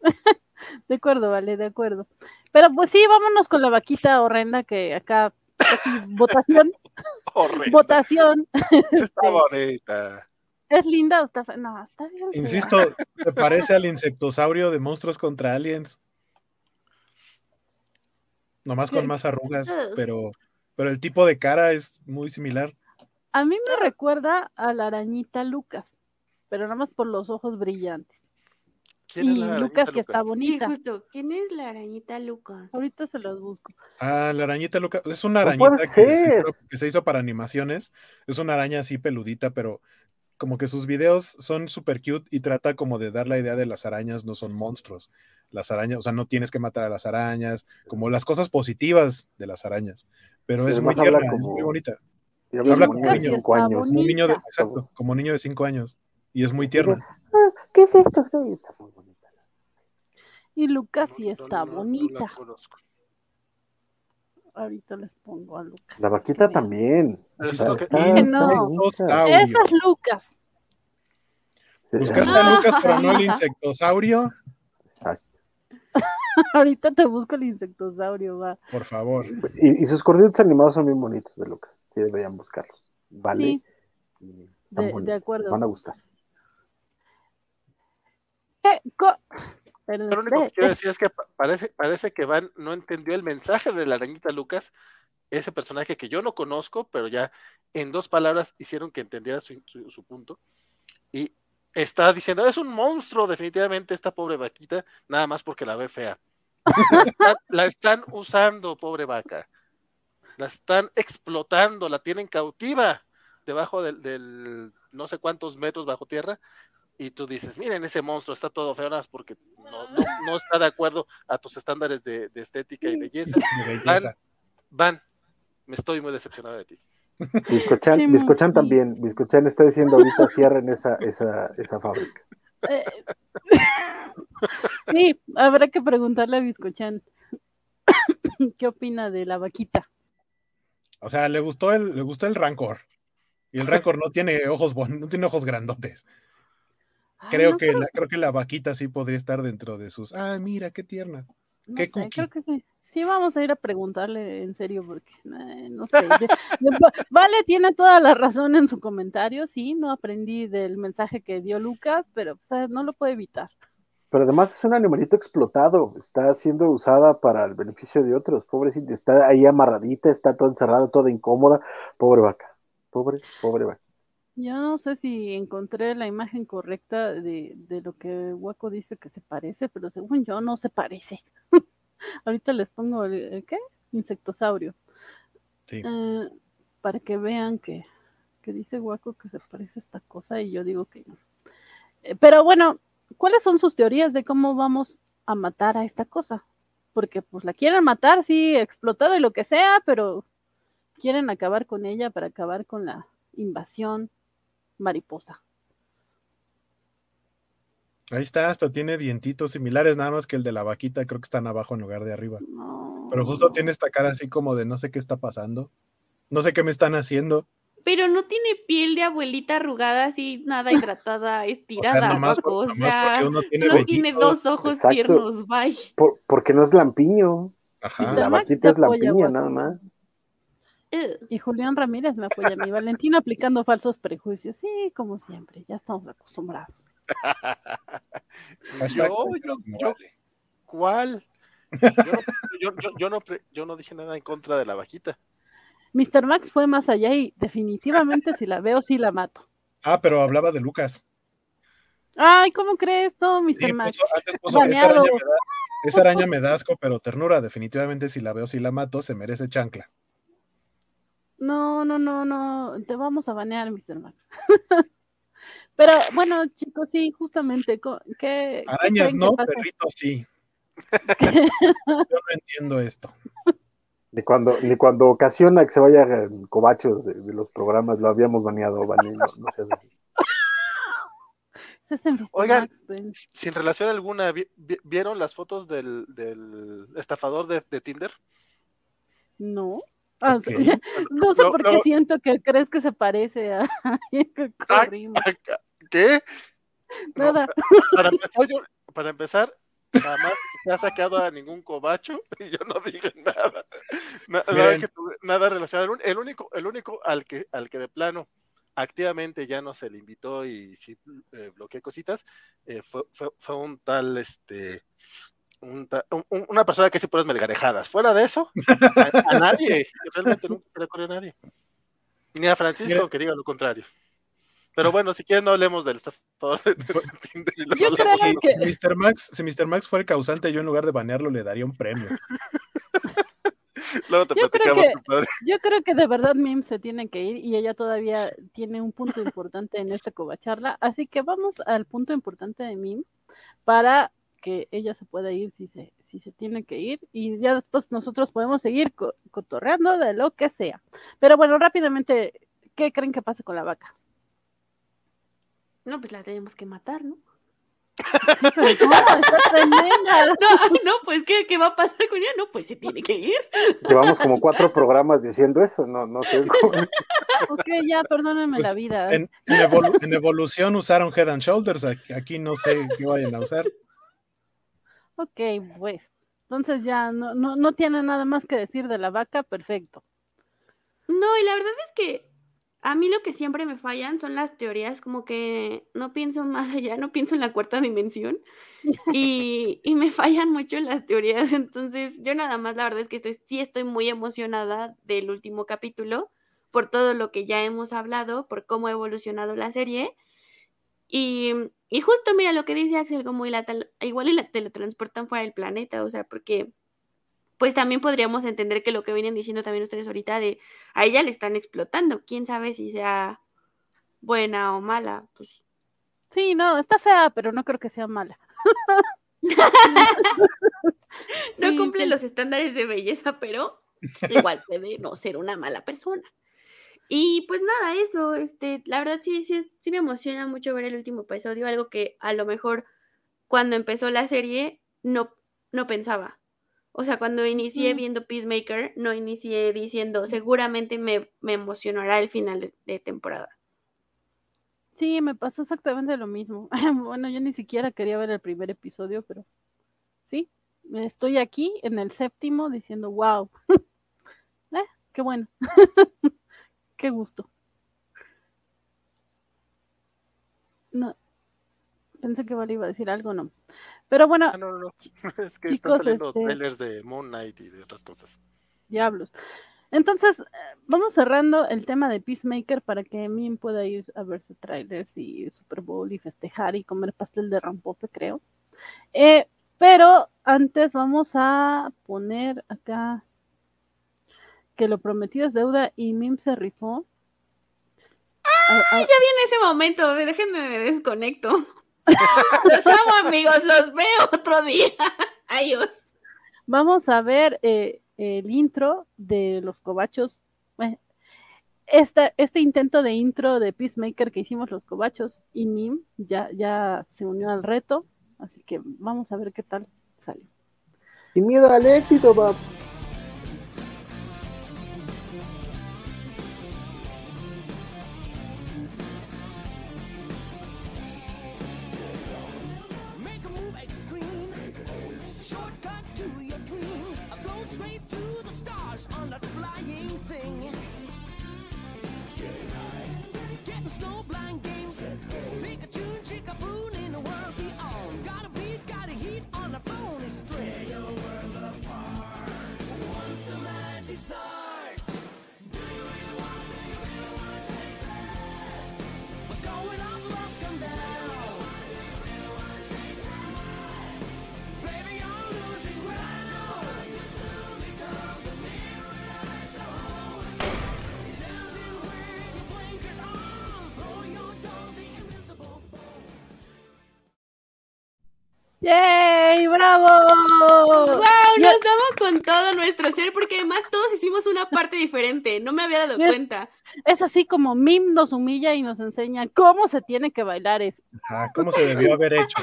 De acuerdo, vale, de acuerdo. Pero pues sí, vámonos con la vaquita horrenda que acá, casi votación, Horrendo. votación. Sí Está Este, bonita. ¿Es linda o está No, está bien. Insisto, se parece al insectosaurio de monstruos contra aliens. Nomás con más arrugas, Ugh. pero, pero el tipo de cara es muy similar. A mí me recuerda a la arañita Lucas, pero nada más por los ojos brillantes. ¿Quién es Y la arañita, Lucas sí está Lucas? Sí, bonita. justo. ¿Quién es la arañita Lucas? Ahorita se los busco. Ah, la arañita loca. Es una arañita que se, hizo, que se hizo para animaciones. Es una araña así peludita, pero como que sus videos son súper cute y trata como de dar la idea de las arañas no son monstruos. Las arañas, o sea, no tienes que matar a las arañas, como las cosas positivas de las arañas. Pero es muy tierna, es muy bonita. Habla como como niño cinco años. Como un niño de, exacto, como niño de cinco años. Y es muy tierna. Ah, ¿Qué es esto? Sí, está muy bonita. Y Lucas sí está no, no, bonita. Ahorita les pongo a Lucas. La vaquita también. Está- que-. Esa es Lucas. Buscaste a Lucas, pero no al insectosaurio. exacto. Ahorita te busco el insectosaurio, va. Por favor. Y, y sus corditos animados son bien bonitos de Lucas. Sí, deberían buscarlos. Vale. Sí, de- acuerdo. Van a gustar. Pero, Lo único que eh, quiero eh, decir es que pa- parece, parece que Van no entendió el mensaje de la arañita Lucas, ese personaje que yo no conozco, pero ya en dos palabras hicieron que entendiera su, su- su punto. Y está diciendo, es un monstruo definitivamente esta pobre vaquita, nada más porque la ve fea. La están, la están usando, pobre vaca. La están explotando, la tienen cautiva debajo del, del no sé cuántos metros bajo tierra. Y tú dices, miren, ese monstruo está todo feo, nada más porque no, no- no está de acuerdo a tus estándares de, de estética y belleza. Belleza. Van, me estoy muy decepcionado de ti. Biscochan, Sí, Biscochan sí. también. Biscochan está diciendo ahorita cierren esa, esa, esa fábrica. eh, sí, habrá que preguntarle a Biscochan qué opina de la vaquita. O sea, le gustó el, le gustó el rancor. Y el rancor no tiene ojos no tiene ojos grandotes. Ay, Creo no, que la, creo que la vaquita sí podría estar dentro de sus. Ah, mira, qué tierna. no qué sé, cookie. creo que sí. Sí, vamos a ir a preguntarle en serio porque eh, no sé. Vale, tiene toda la razón en su comentario, sí, no aprendí del mensaje que dio Lucas, pero no lo puedo evitar. Pero además es un animalito explotado. Está siendo usada para el beneficio de otros. Pobrecita, está ahí amarradita, está toda encerrada, toda incómoda. Pobre vaca. Pobre, pobre vaca. Yo no sé si encontré la imagen correcta de, de lo que Waco dice que se parece, pero según yo no se parece. Ahorita les pongo el, el ¿qué? Insectosaurio. Sí. Eh, para que vean que, que dice Waco que se parece a esta cosa y yo digo que no. Eh, pero bueno, ¿cuáles son sus teorías de cómo vamos a matar a esta cosa? Porque pues la quieren matar, sí, explotado y lo que sea, pero quieren acabar con ella para acabar con la invasión mariposa. Ahí está, hasta tiene dientitos similares, nada más que el de la vaquita, creo que están abajo en lugar de arriba. No. Pero justo tiene esta cara así como de no sé qué está pasando. No sé qué me están haciendo. Pero no tiene piel de abuelita arrugada, así nada hidratada, estirada, nomás por- Paco, O nomás sea, porque uno tiene solo tiene dos ojos Exacto. tiernos, bye. Por- porque no es lampiño. Ajá. La vaquita es la apoya, piña, Guaco. nada más. Ugh. Y Julián Ramírez me apoya a mí. Valentina aplicando falsos prejuicios. Sí, como siempre, ya estamos acostumbrados. Yo, yo, yo. ¿cuál? Yo no, yo, yo- yo no, yo no dije nada en contra de la vaquita. Mr. Max fue más allá y definitivamente si la veo, sí la mato. Ah, pero hablaba de Lucas. Ay, ¿cómo crees? No, Mr. Sí, Max. puso- puso, esa, araña me da, esa araña me da asco, pero ternura. Definitivamente, si la veo, si la mato, se merece chancla. No, no, no, no, te vamos a banear, Mr. Max. Pero bueno, chicos, sí, justamente, ¿qué, Arañas no, perritos sí. Yo no entiendo esto. Ni cuando, ni cuando ocasiona que se vayan cobachos de, de los programas, lo habíamos baneado, Vane, no, no seas así. Ese es Mr. Oigan, pues. Sin relación alguna, ¿vi- vi- ¿vieron las fotos del, del estafador de, de Tinder? No. Ah, No sé No, por qué no. siento que crees que se parece a Ah, corrimos. ¿Qué? No, Nada. para empezar, yo- para empezar, jamás se ha sacado a ningún cobacho y yo no dije nada. Na- nada, Miren. que tuve- nada relacionado. El, único, el único al que, al que de plano activamente ya no se le invitó y sí eh, bloqueé cositas, eh, fue, fue, fue un tal, este, un ta- un- un- una persona que hace puras melgarejadas. Fuera de eso, a, a nadie, realmente nunca se le ocurrió a nadie. Ni a Francisco, Mira. que diga lo contrario. Pero bueno, si quieren no hablemos del estafador de, de Tinder Yo creo que- Si Mr. Max, si Mr. Max fuera el causante, yo en lugar de banearlo le daría un premio. Luego te Yo creo platicamos, que- compadre. Yo creo que de verdad Mim se tiene que ir y ella todavía tiene un punto importante en esta covacharla. Así que vamos al punto importante de Mim para que ella se pueda ir si se, si se tiene que ir y ya después nosotros podemos seguir co- cotorreando de lo que sea. Pero bueno, rápidamente, ¿qué creen que pase con la vaca? No, pues la tenemos que matar, ¿no? No, no, pues ¿qué, qué va a pasar con ella? No, pues se tiene que ir. Llevamos como cuatro programas diciendo eso, no, no sé. cómo- Ok, ya, perdónenme Pues, la vida. En, en evolu- en evolución usaron Head and Shoulders, aquí, aquí no sé qué vayan a usar. Ok, pues. Entonces ya no, no, no tiene nada más que decir de la vaca, perfecto. No, y la verdad es que a mí lo que siempre me fallan son las teorías, como que no pienso más allá, no pienso en la cuarta dimensión y, y me fallan mucho las teorías, entonces yo nada más la verdad es que estoy, sí estoy muy emocionada del último capítulo por todo lo que ya hemos hablado, por cómo ha evolucionado la serie. Y, y justo mira lo que dice Axel, como igual y la teletransportan fuera del planeta, o sea, porque pues también podríamos entender que lo que vienen diciendo también ustedes ahorita de a ella le están explotando. Quién sabe si sea buena o mala. Pues Sí, no, está fea, pero no creo que sea mala. no Sí, cumple sí. los estándares de belleza, pero igual puede no ser una mala persona. Y pues nada, eso, este, la verdad sí, sí, sí me emociona mucho ver el último episodio, algo que a lo mejor cuando empezó la serie no, no pensaba. O sea, cuando inicié Mm. viendo Peacemaker, no inicié diciendo, seguramente me, me emocionará el final de- de temporada. Sí, me pasó exactamente lo mismo. Bueno, yo ni siquiera quería ver el primer episodio, pero sí, estoy aquí en el séptimo diciendo, wow, eh, qué bueno, qué gusto. No, pensé que Vale iba a decir algo, no. Pero bueno, Ah, no, no, no. Es que Chicos, están saliendo este- trailers de Moon Knight y de otras cosas. diablos. Entonces, eh, vamos cerrando el tema de Peacemaker para que Min pueda ir a verse trailers y Super Bowl y festejar y comer pastel de rompope, creo. Eh, pero antes vamos a poner acá que lo prometido es deuda y Mim se rifó. A- a- En ese momento, déjenme me desconecto. Los amo, amigos, los veo otro día. Adiós. vamos a ver eh, el intro de los cobachos. esta- este intento de intro de Peacemaker que hicimos los cobachos y Mim ya, ya se unió al reto, así que vamos a ver qué tal sale. Sin miedo al éxito, papá. dream. I float straight to the stars on that flying thing. Getting high. Getting snow blind games. Pikachu a Chickaboon in a world beyond. Gotta beat, gotta heat on the phone It's straight Tear your world apart. ¡Yay! ¡Bravo! ¡Wow! Nos damos con todo nuestro ser porque además todos hicimos una parte diferente. No me había dado cuenta. Es así como Mim nos humilla y nos enseña cómo se tiene que bailar eso. Ajá, ¿Cómo se debió haber hecho?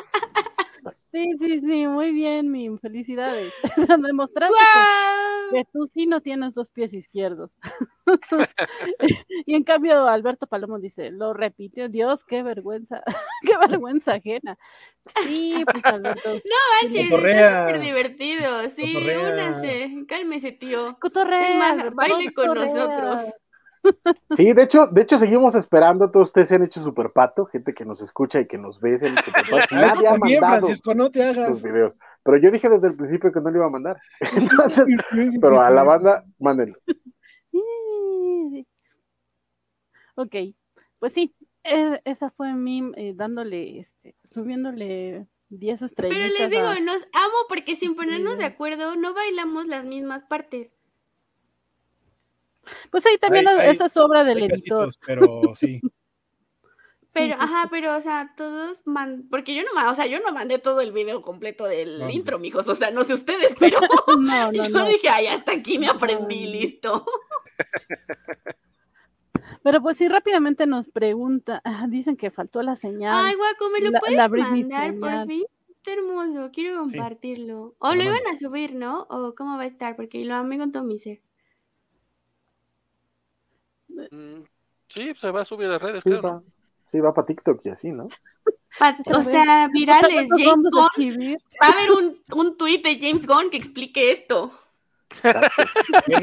Sí, sí, sí, muy bien, Mim. Felicidades. Demostraste ¡Guau! Que, tú sí no tienes dos pies izquierdos. y en cambio, Alberto Palomo dice, lo repitió, Dios, qué vergüenza, qué vergüenza ajena. Sí, pues Alberto. Manches, Cotorrea. está súper divertido. Sí, Cotorrea. únase. Cálmese, tío. Cotorrea, Es más, baile con cotorrea. nosotros. Sí, de hecho, de hecho seguimos esperando, todos ustedes se han hecho super pato, gente que nos escucha y que nos ve, se han hecho superpato. Eso Nadie ha también, mandado Francisco, no te los hagas. videos. Pero yo dije desde el principio que no lo iba a mandar. Entonces, pero a la banda, mándenlo. Ok, pues sí, eh, esa fue Mim eh, dándole, este, subiéndole 10 estrellitas. Pero les digo, a- nos amo porque sin ponernos de acuerdo no bailamos las mismas partes. Pues ahí también Hay- hay- esa es obra del editor. pero sí. Pero, Sí, ajá, pero, o sea, todos man... Porque yo no, o sea, yo no mandé todo el video completo del No, intro, mijos. O sea, no sé ustedes, pero No, no, yo no. dije, ay, hasta aquí me aprendí, No. listo. Pero pues sí, rápidamente nos pregunta, dicen que faltó la señal. Ay, guaco, ¿me lo La- puedes la mandar, por fin? Está hermoso, quiero compartirlo. O lo iban a subir, ¿no? O cómo va a estar, porque lo amé con todo mi ser. Mm, Sí, se va a subir a redes, Sí, claro. va, sí, va para TikTok y así, ¿no? Pa- o sea, virales, James Gunn. Va a haber un, un tweet de James Gunn que explique esto.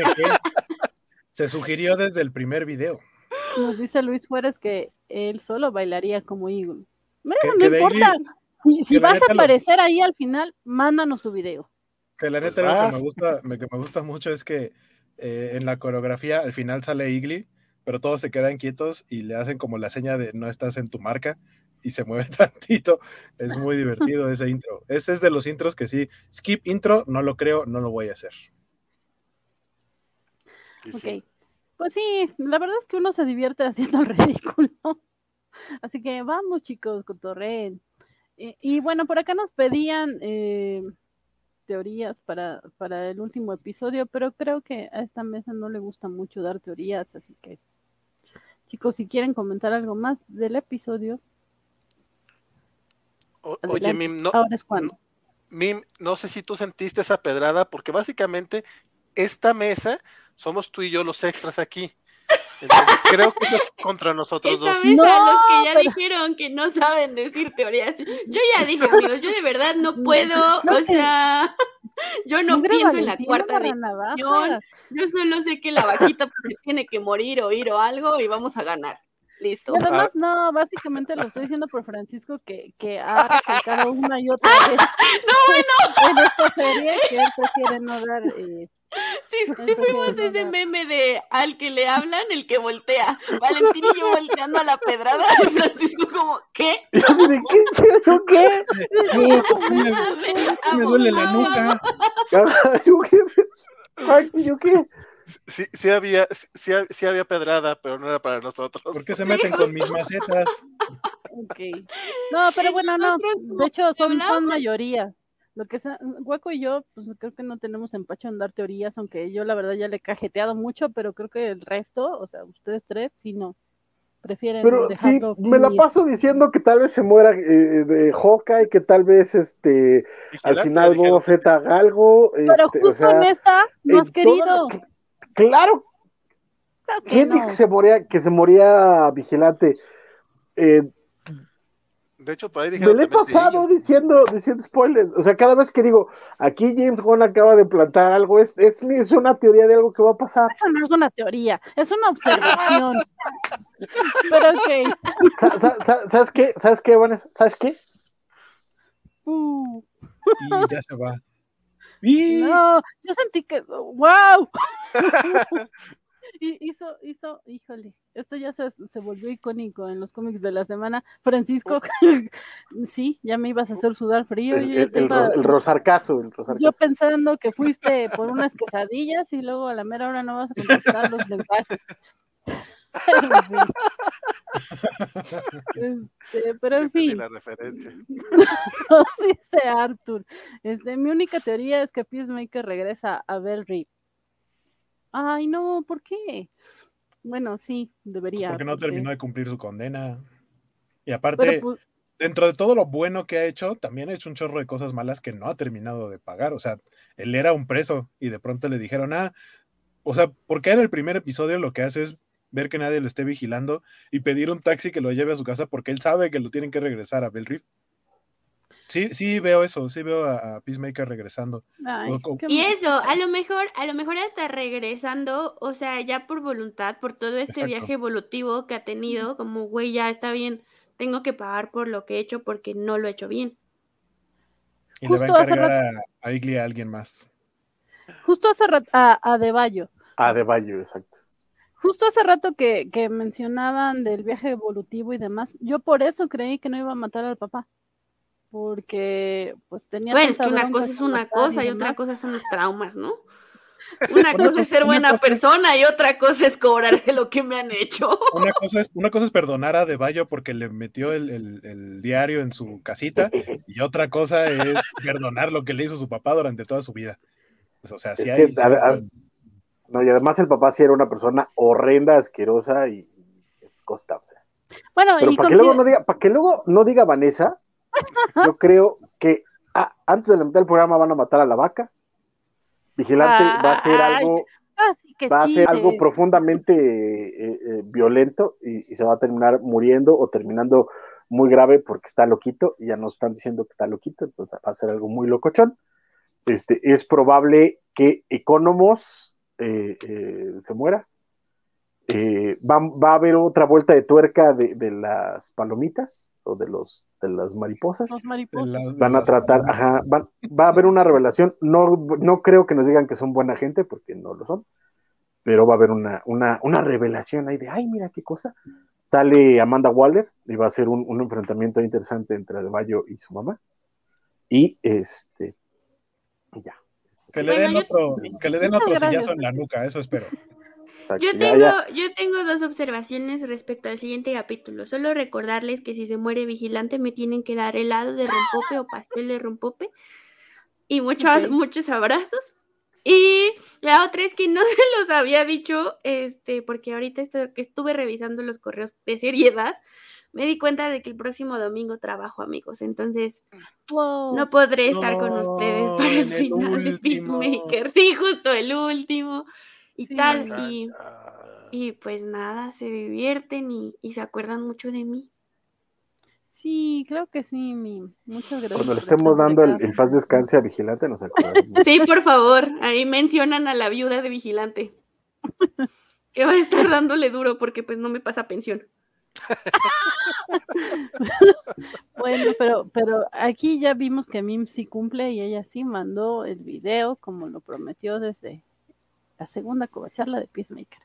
Se sugirió desde el primer video. Nos dice Luis Juárez que él solo bailaría como Eagle. Bueno, Que- no que importa. Si, vas a lo- aparecer ahí al final, mándanos tu video. Que la Pues neta lo que me gusta, me, que me gusta mucho es que eh, en la coreografía al final sale Igly, pero todos se quedan quietos y le hacen como la seña de no estás en tu marca y se mueve tantito. Es muy divertido ese intro. Ese es de los intros que sí, skip intro, no lo creo, no lo voy a hacer. Ok. Pues sí, la verdad es que uno se divierte haciendo el ridículo. Así que vamos, chicos, cotorreen. Y, y bueno, por acá nos pedían eh, teorías para, para el último episodio, pero creo que a esta mesa no le gusta mucho dar teorías, así que chicos, si quieren comentar algo más del episodio, O- oye. Mim, no, ahora es cuando. Mim, no sé si tú sentiste esa pedrada, porque básicamente esta mesa somos tú y yo los extras aquí. Entonces, creo que es contra nosotros dos. No, a los que ya pero- dijeron que no saben decir teorías. Yo ya dije, amigos, yo de verdad no puedo, No o sea, yo no pienso en la cuarta dimensión. Yo solo sé que la vaquita pues, se tiene que morir o ir o algo y vamos a ganar. Listo. Y además, no, básicamente lo estoy diciendo por Francisco que, que ha recalcado una y otra vez en esta serie que él prefiere no dar. eh, Sí, sí fuimos ese meme de al que le hablan, el que voltea. Valentín y yo volteando a la pedrada y Francisco como, ¿qué? ¿De qué? ¿Yo qué? No, ¿por qué me, me duele la nuca. ¿Yo qué? ¿Yo qué? Sí, sí había, sí, sí había pedrada, pero no era para nosotros. ¿Por qué se meten con mis macetas? ok. No, pero bueno, no. De hecho, son, son mayoría. Lo que sea, Hueco y yo, pues creo que no tenemos empacho en dar teorías, aunque yo la verdad ya le he cajeteado mucho, pero creo que el resto, o sea, ustedes tres, sí no. Prefieren Pero sí, dejarlo. me la paso diciendo que tal vez se muera eh, de Hawkeye, que tal vez este al final. Boba Fett haga algo. Pero este, justo o sea, en esta no has querido. cl- Claro, Claro que ¿quién no. dijo que se moría, que se moría Vigilante? Eh, De hecho, por ahí me dijeron lo he pasado diciendo, diciendo spoilers. O sea, cada vez que digo, aquí James Gunn acaba de plantar algo, es, es, una teoría de algo que va a pasar. Eso no es una teoría, es una observación. pero ok. Sa- sa- sa- ¿Sabes qué? ¿Sabes qué, Vanessa? ¿Sabes qué? Uh, Y ya se va. Y no, yo sentí que, wow. Y hizo, hizo, híjole, esto ya se, se volvió icónico en los cómics de la semana. Francisco, sí, ya me ibas a hacer sudar frío. El, el, el, iba- el rosarcazo, el yo pensando que fuiste por unas quesadillas y luego a la mera hora no vas a contestar los mensajes. Este, pero en fin, la referencia. nos dice Arthur. Este, mi única teoría es que Peacemaker regresa a Bell Rip. Ay, no, ¿por qué? Bueno, sí, debería. Porque no porque- terminó de cumplir su condena. Y aparte, pues, dentro de todo lo bueno que ha hecho, también ha hecho un chorro de cosas malas que no ha terminado de pagar. O sea, él era un preso y de pronto le dijeron, ah, o sea, porque en el primer episodio lo que hace es ver que nadie lo esté vigilando y pedir un taxi que lo lleve a su casa porque él sabe que lo tienen que regresar a Bell Reef. Sí, sí veo eso, sí veo a, a Peacemaker regresando. ay, o- o- qué Y eso, a lo mejor, a lo mejor hasta regresando, o sea, ya por voluntad, por todo este Exacto. viaje evolutivo que ha tenido, como güey, ya está bien, tengo que pagar por lo que he hecho porque no lo he hecho bien. Y le va Justo a hace encargar a, a Igli a alguien más. Justo hace rato, a, a De Bayo. Ah, de Bayo, exacto. Justo hace rato que, que mencionaban del viaje evolutivo y demás, yo por eso creí que no iba a matar al papá. Porque pues tenía Bueno, es que una cosa es una cosa y otra cosa son los traumas, ¿no? Una cosa cosa- es ser buena cosa es- persona y otra cosa es cobrar de lo que me han hecho. Una cosa es, una cosa es perdonar a De Bayo porque le metió el, el- el diario en su casita y otra cosa es perdonar lo que le hizo su papá durante toda su vida. Pues, O sea, sí hay... que, a a No, y además el papá sí era una persona horrenda, asquerosa y costa. Bueno, Pero y para que luego no diga, para que luego no diga Vanessa, yo creo que ah, antes de la mitad del programa van a matar a la vaca. Vigilante va a ser Ay, algo, Ah, va a ser algo profundamente eh, eh, violento y, y se va a terminar muriendo o terminando muy grave porque está loquito y ya nos están diciendo que está loquito, entonces va a ser algo muy locochón. Este, es probable que Economos eh, se muera. Va, va a haber otra vuelta de tuerca de, de las palomitas o de los de las mariposas. Los mariposas. Van a tratar, ajá, van- va a haber una revelación. No, no creo que nos digan que son buena gente, porque no lo son, pero va a haber una, una, una revelación ahí de, ay, mira qué cosa. Sale Amanda Waller y va a ser un, un enfrentamiento interesante entre Adebayo y su mamá. Y este, y ya. Que le Bueno, den yo- otro, que le den Muchas otro gracias. sillazo en la nuca, eso espero. Yo tengo, ya. yo tengo dos observaciones respecto al siguiente capítulo. Solo recordarles que si se muere vigilante me tienen que dar helado de rompope o pastel de rompope y muchos, Ok. muchos abrazos. Y la otra es que no se los había dicho, este, porque ahorita esto- que estuve revisando los correos de seriedad, me di cuenta de que el próximo domingo trabajo, amigos. Entonces, Wow. no podré estar con No, ustedes para el final de. Peacemaker. Sí, justo el último. Y Sí, tal. Y, y pues nada, se divierten y, y se acuerdan mucho de mí. Sí, creo que sí, mi. Muchas gracias. Cuando le estemos dando el, el paz descanse a Vigilante, nos acordamos. Sí, por favor, ahí mencionan a la viuda de vigilante. Que va a estar dándole duro porque pues no me pasa pensión. Bueno, pero, pero aquí ya vimos que Mim sí cumple y ella sí mandó el video como lo prometió desde la segunda covacharla de Peacemaker.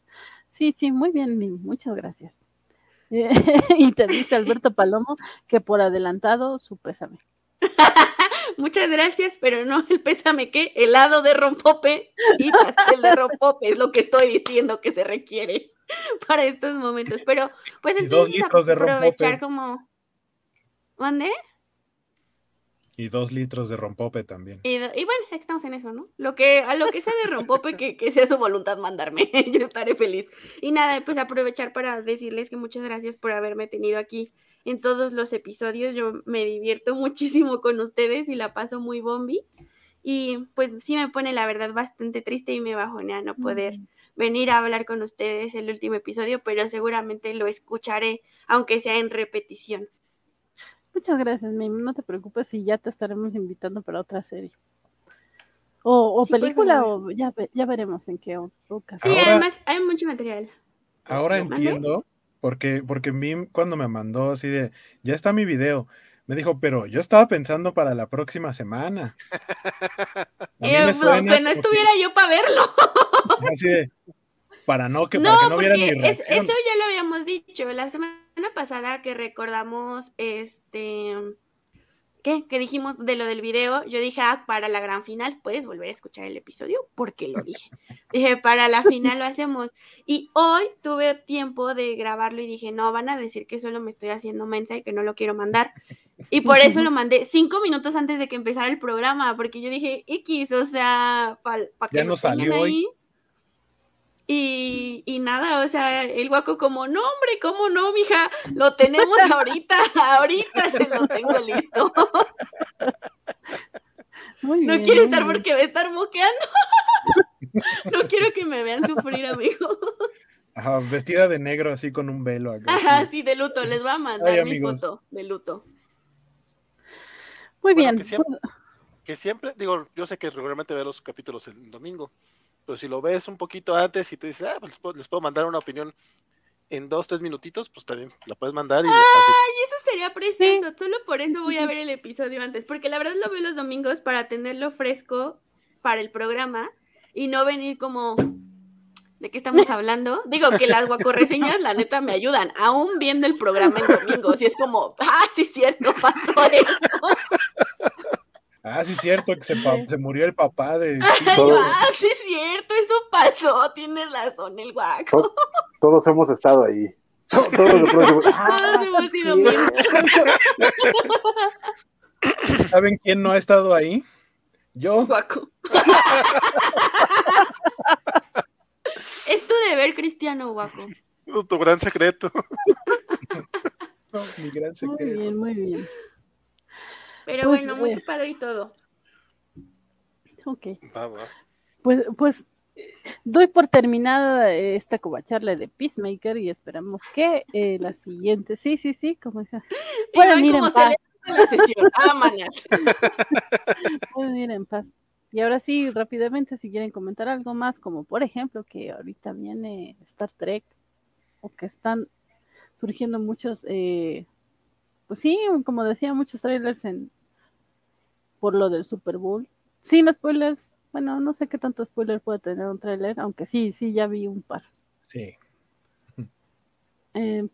Sí, sí, muy bien, muchas gracias. Eh, y te dice Alberto Palomo que por adelantado su pésame. Muchas gracias, pero no el pésame que helado de rompope y pastel de rompope es lo que estoy diciendo que se requiere para estos momentos. Pero pues entonces litros de aprovechar rompope. como ¿Mande? Y dos litros de rompope también. Y, bueno, estamos en eso, ¿no? Lo que, a lo que sea de rompope, que, que sea su voluntad mandarme. Yo estaré feliz. Y nada, pues aprovechar para decirles que muchas gracias por haberme tenido aquí en todos los episodios. Yo me divierto muchísimo con ustedes y la paso muy bombi. Y pues sí me pone la verdad bastante triste y me bajonea no poder venir a hablar con ustedes el último episodio, pero seguramente lo escucharé, aunque sea en repetición. Muchas gracias, Mim. No te preocupes y ya te estaremos invitando para otra serie. O, o Sí, por película, o ya, ya veremos en qué ocasión. Sí, Ahora- además hay mucho material. Ahora entiendo, porque, porque Mim cuando me mandó así de, ya está mi video, me dijo, pero yo estaba pensando para la próxima semana. Eh, me no, que no estuviera yo para verlo. así de, para no, que, No, para que no vieran mi es- reacción. eso ya lo habíamos dicho la semana pasada que recordamos este ¿qué? Que dijimos de lo del video, yo dije, ah, para la gran final, puedes volver a escuchar el episodio, porque lo dije. dije, para la final lo hacemos. Y hoy tuve tiempo de grabarlo y dije, no, van a decir que solo me estoy haciendo mensa y que no lo quiero mandar. Y por eso lo mandé cinco minutos antes de que empezara el programa, porque yo dije, X, o sea, para que Ya no salió tengan hoy. Y, y nada, o sea, el guaco como, no, hombre, ¿cómo no, mija? Lo tenemos ahorita, ahorita se lo tengo listo. Muy No bien, quiero estar porque va a estar moqueando. No quiero que me vean sufrir, amigos. Ajá, vestida de negro así con un velo acá. Ajá, sí, de luto. Les voy a mandar Ay, mi amigos. foto de luto. Muy Bueno, bien. que siempre- Que siempre, digo, yo sé que regularmente veo los capítulos el domingo, pero si lo ves un poquito antes y te dices, ah, pues les puedo, les puedo mandar una opinión en dos, tres minutitos, pues también la puedes mandar y así. Y eso sería precioso. Solo por eso voy a ver el episodio antes. Porque la verdad lo veo los domingos para tenerlo fresco para el programa y no venir como. ¿De qué estamos hablando? Digo que las guacorreseñas, la neta, me ayudan, aún viendo el programa en domingos. Y es como, ah, sí, cierto, pasó eso. Ah, sí, cierto, que se, pa- se murió el papá de. Ay, Todo- ah, sí, es cierto, eso pasó. Tienes razón, el guaco. To- Todos hemos estado ahí. To- Todos hemos- Todos hemos sido sí. bien. ¿Saben quién no ha estado ahí? Yo. Guaco. es tu deber, Cristiano, guaco. Tu gran secreto. No, mi gran Muy secreto. bien, muy bien. Pero Pues, bueno, muy eh. padre y todo. Ok. Va, va. Pues, pues eh, doy por terminada eh, esta covacharla de Peacemaker y esperamos que eh, la siguiente, sí, sí, sí, como dice, pueden ir en paz, la sesión. Pueden ir en paz. Y ahora sí, rápidamente, si quieren comentar algo más, como por ejemplo que ahorita viene Star Trek, o que están surgiendo muchos, eh, pues sí, como decía, muchos trailers en por lo del Super Bowl. Sin spoilers, bueno, no sé qué tanto spoiler puede tener un trailer, aunque sí, sí, ya vi un par. Sí. Eh,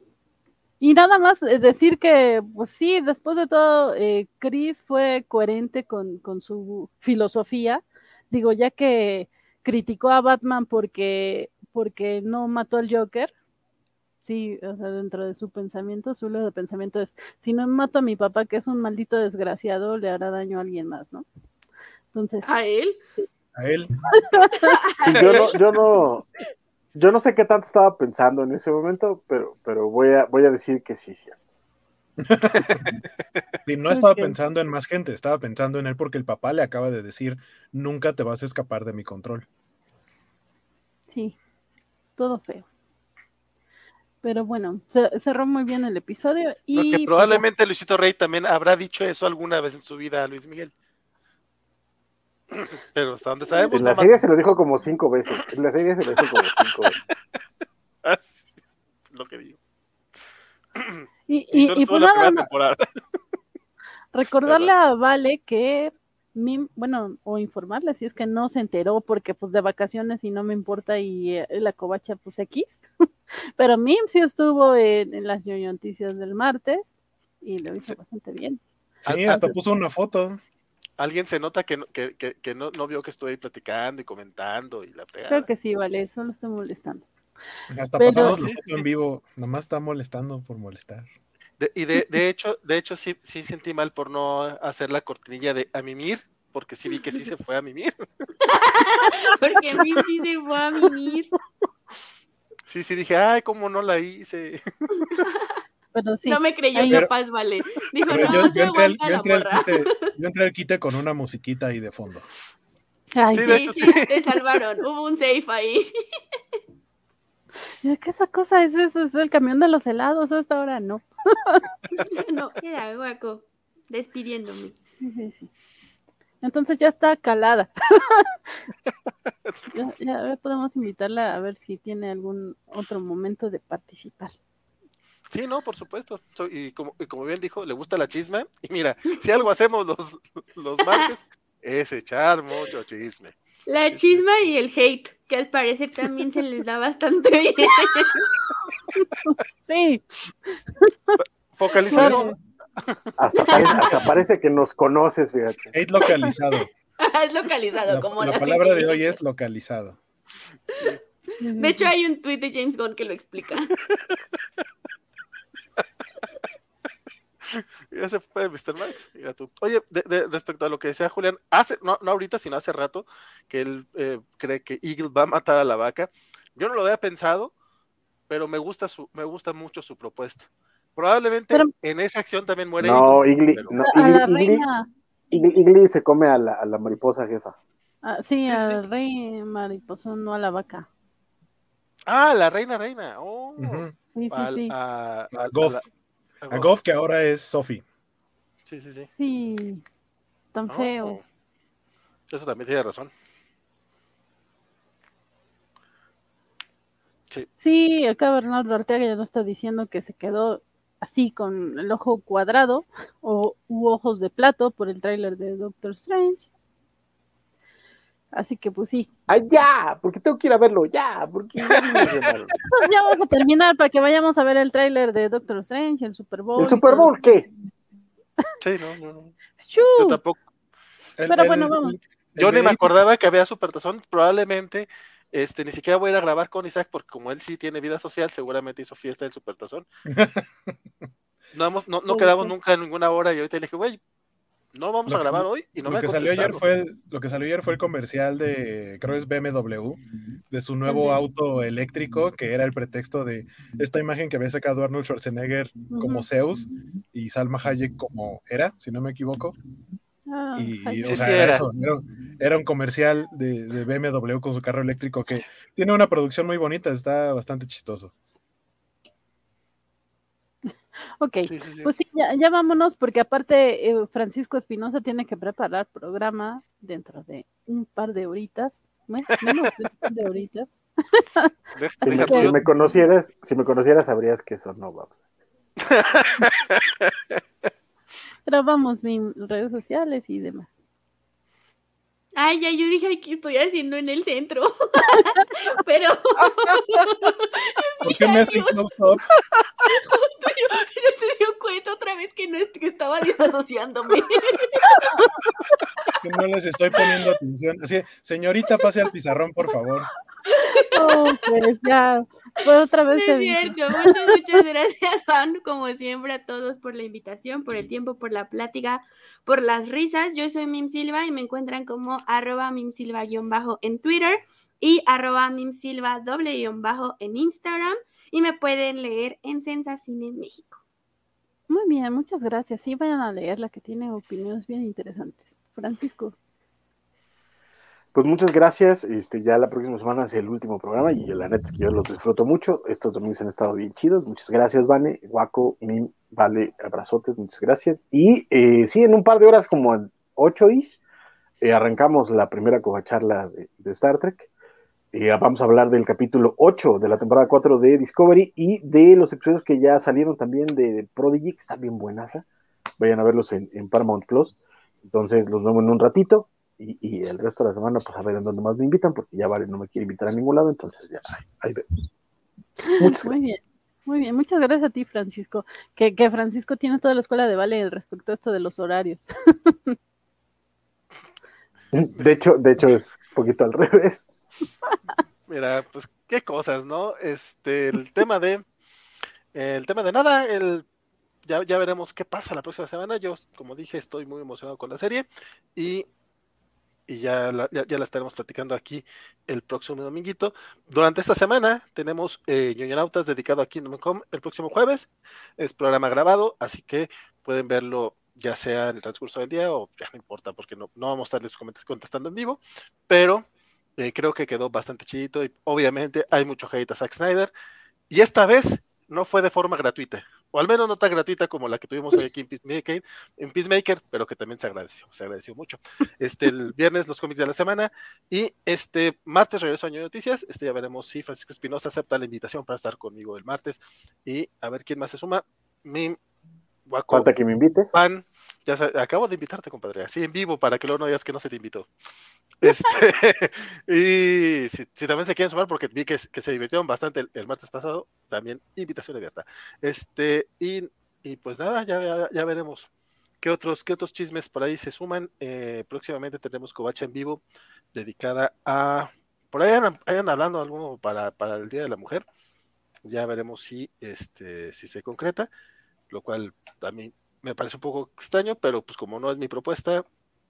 y nada más eh, decir que, pues sí, después de todo, eh, Chris fue coherente con, con su filosofía. Digo, ya que criticó a Batman porque, porque no mató al Joker. Sí, o sea, dentro de su pensamiento, su de pensamiento es, si no mato a mi papá, que es un maldito desgraciado, le hará daño a alguien más, ¿no? Entonces, A él. A él. Yo no, yo no, yo no sé qué tanto estaba pensando en ese momento, pero, pero voy a, voy a decir que sí, sí. Sí, no estaba pensando en más gente, estaba pensando en él porque el papá le acaba de decir, nunca te vas a escapar de mi control. sí, todo feo. Pero bueno, se- cerró muy bien el episodio y Porque pues, probablemente Luisito Rey también habrá dicho eso alguna vez en su vida a Luis Miguel. Pero hasta donde sabemos, En la no serie se lo dijo como cinco veces. En la serie se lo dijo como cinco veces. más- lo que digo. y, Y, y- pues nada recordarle a Vale que bueno, o informarle si es que no se enteró porque pues de vacaciones y no me importa y eh, la covacha pues X. Pero Mim sí estuvo en, en las ñoño noticias del martes y lo hizo Sí. bastante bien. Sí, hasta puso una foto. Alguien se nota que, no- que, que, que no, no vio que estoy ahí platicando y comentando y la pegada. Creo que sí, Vale, solo estoy molestando. Hasta Pero- pasamos la foto en vivo. Nomás está molestando por molestar. De- y de, de hecho, de hecho sí, sí sentí mal por no hacer la cortinilla de a mimir, porque sí vi que sí se fue a mimir. Porque a mí sí se fue a mimir. Sí, sí dije, ay, cómo no la hice. Pero sí. no me creyó Pero- capaz, vale. Dijo, no, yo, se yo entré al, aguanta yo la entré quite, yo entré al quite con una musiquita ahí de fondo. Ay, Sí, sí, de hecho, sí, sí. te salvaron. Hubo un safe ahí. ¿qué esa cosa? Ese es, es el camión de los helados, hasta ahora no. No, era guaco. Despidiéndome. Sí, sí, sí. Entonces ya está calada. ya, ya podemos invitarla a ver si tiene algún otro momento de participar. Sí, no, por supuesto. So- y, como, y como bien dijo, le gusta la chisma. Y mira, si algo hacemos los, los martes, es echar mucho chisme. La chisma y el hate, que al parecer también se les da bastante bien. Sí, Focalizar, Claro. Hasta parece, hasta parece que nos conoces, fíjate. Hate localizado. es localizado, La, como la la palabra de hoy es localizado. De hecho, hay un tweet de James Gunn que lo explica. Ya se fue Mr. Max. Mira tú. Oye, de- de- respecto a lo que decía Julián, hace, no, no ahorita, sino hace rato, que él eh, cree que Eagle va a matar a la vaca. Yo no lo había pensado, pero me gusta su, me gusta mucho su propuesta. Probablemente Pero- en esa acción también muere No, Eagle, pero- no, a la Igli, Igli- reina, Igli- Igli se come a la, a la mariposa jefa. ah, sí, Sí, al rey mariposón, no a la vaca. Ah, la reina reina. Oh. Sí, sí, al- sí. a, a- a Goff. la- A Goff, que ahora es Sophie. Sí, sí, sí. Sí, tan feo. Eso también tiene razón. Sí, Sí, acá Bernardo Ortega ya nos está diciendo que se quedó así con el ojo cuadrado o u ojos de plato por el tráiler de Doctor Strange. Así que pues sí, ¡Ay, ya! ¿Por qué tengo que ir a verlo? ¡Ya! Porque ya pues ya vamos a terminar para que vayamos a ver el tráiler de Doctor Strange, el Super Bowl. ¿El Super. Bowl qué? sí, no, no, no. Yo tampoco. El- Pero el- bueno, vamos. el Yo ni me acordaba que había Supertazón. Probablemente este, ni siquiera voy a ir a grabar con Isaac porque como él sí tiene vida social, seguramente hizo fiesta del Supertazón. No, hemos- no, no quedamos nunca en ninguna hora y ahorita le dije, güey, no vamos Lo a que- grabar hoy y no me lo ha que salió ayer fue el, lo que salió ayer fue el comercial de creo es BMW de su nuevo auto eléctrico que era el pretexto de esta imagen que había sacado Arnold Schwarzenegger como. Zeus y Salma Hayek como era si no me equivoco. Ah, y, y, o Sí, sea, sí era, era. eso, era, era un comercial de, de BMW con su carro eléctrico que tiene una producción muy bonita está bastante chistoso ok, Sí, sí, sí. pues sí, ya, ya vámonos porque aparte eh, Francisco Espinosa tiene que preparar programa dentro de un par de horitas, bueno, menos de un par de horitas. Si me, que- si conocieras, si me conocieras sabrías que eso no va. Grabamos mis redes sociales y demás. Ay, ya, yo dije, ¿qué estoy haciendo en el centro? Pero ¿por qué me hacen close up? Ya se dio cuenta otra vez que no es- que estaba desasociándome. que no les estoy poniendo atención así señorita pase al pizarrón por favor Oh, pues ya, por otra No vez es cierto. Muchas, muchas gracias, Juan, como siempre, a todos por la invitación, por el tiempo, por la plática, por las risas. Yo soy Mim Silva y me encuentran como arroba Mim Silva-bajo en Twitter y arroba Mim Silva doble-bajo en Instagram. Y me pueden leer en Sensacine en México. Muy bien, muchas gracias. Sí, vayan a leerla que tiene opiniones bien interesantes. Francisco. Pues muchas gracias. Este, ya la próxima semana es el último programa y la neta es que yo los disfruto mucho. Estos domingos han estado bien chidos. Muchas gracias, Vane, Guaco, Mim, Vale, abrazotes, muchas gracias. Y eh, sí, en un par de horas, como en ocho is, eh, arrancamos la primera covacharla de, de Star Trek. Eh, vamos a hablar del capítulo 8 de la temporada 4 de Discovery y de los episodios que ya salieron también de Prodigy, que está bien buenaza. Vayan a verlos en, en Paramount Plus. Entonces los vemos en un ratito. Y, y el resto de la semana, pues a ver en dónde más me invitan, porque ya Vale no me quiere invitar a ningún lado, entonces ya, ahí, ahí vemos. Muchas Muy bien, muy bien. Muchas gracias a ti, Francisco. Que, que Francisco tiene toda la escuela de Vale respecto a esto de los horarios. gracias. De hecho, de hecho es un poquito al revés. Mira, pues qué cosas, ¿no? Este, el tema de, el tema de nada, el, ya, ya veremos qué pasa la próxima semana. Yo, como dije, estoy muy emocionado con la serie y, y ya, la, ya, ya la estaremos platicando aquí el próximo dominguito. Durante esta semana tenemos eh, Ñoñonautas dedicado a Kingdom Come el próximo jueves. Es programa grabado, así que pueden verlo ya sea en el transcurso del día o ya no importa porque no, no vamos a estarles contestando en vivo, pero eh, creo que quedó bastante chidito y obviamente hay mucho hate a Zack Snyder. Y esta vez no fue de forma gratuita, o al menos no tan gratuita como la que tuvimos hoy aquí en Peacemaker, en Peacemaker, pero que también se agradeció, se agradeció mucho. Este, el viernes los cómics de la semana y este martes regreso a Ñoño Noticias. Este ya veremos si Francisco Espinosa acepta la invitación para estar conmigo el martes y a ver quién más se suma. Mi guaco Falta que me invites. Pan, ya sa- acabo de invitarte, compadre, así en vivo, para que luego no digas que no se te invitó. Este, y si, si también se quieren sumar, porque vi que, que se divirtieron bastante el, el martes pasado, también invitación abierta. Este, y, Y pues nada, ya, ya, ya veremos qué otros, qué otros chismes por ahí se suman. Eh, próximamente tendremos Covacha en vivo dedicada a. Por ahí ahí andan hablando alguno para, para el Día de la Mujer. Ya veremos si, este, si se concreta, lo cual también me parece un poco extraño, pero pues como no es mi propuesta,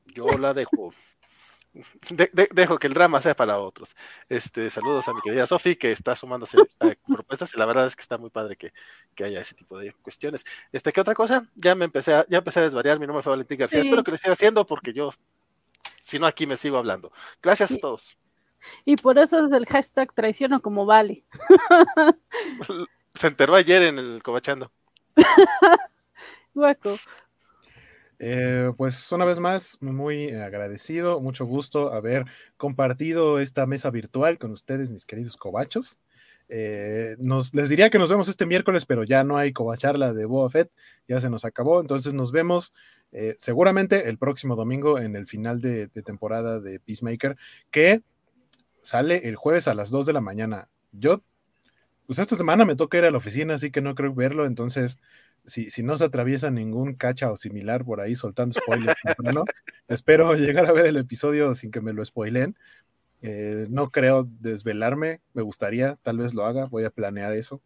yo la dejo. De- de- dejo que el drama sea para otros. Este, saludos a mi querida Sofi, que está sumándose a propuestas, y la verdad es que está muy padre que, que haya ese tipo de cuestiones. Este, ¿qué otra cosa? Ya me empecé a, ya empecé a desvariar, mi nombre fue Valentín García. Sí. Espero que lo siga haciendo porque yo, si no, aquí me sigo hablando. Gracias a todos. Y por eso es el hashtag traiciono como vale. Se enteró ayer en el Cobachando. Eh, pues una vez más, muy agradecido, mucho gusto haber compartido esta mesa virtual con ustedes, mis queridos cobachos. Eh, nos, les diría que nos vemos este miércoles, pero ya no hay cobacharla de Boba Fett, ya se nos acabó, entonces nos vemos eh, seguramente el próximo domingo en el final de, de temporada de Peacemaker, que sale el jueves a las 2 de la mañana. Yo, pues esta semana me toca ir a la oficina, así que no creo verlo, entonces si, no se atraviesa ningún cacha o similar por ahí soltando spoilers espero llegar a ver el episodio sin que me lo spoilen. Eh, no creo desvelarme, me gustaría, tal vez lo haga, voy a planear eso.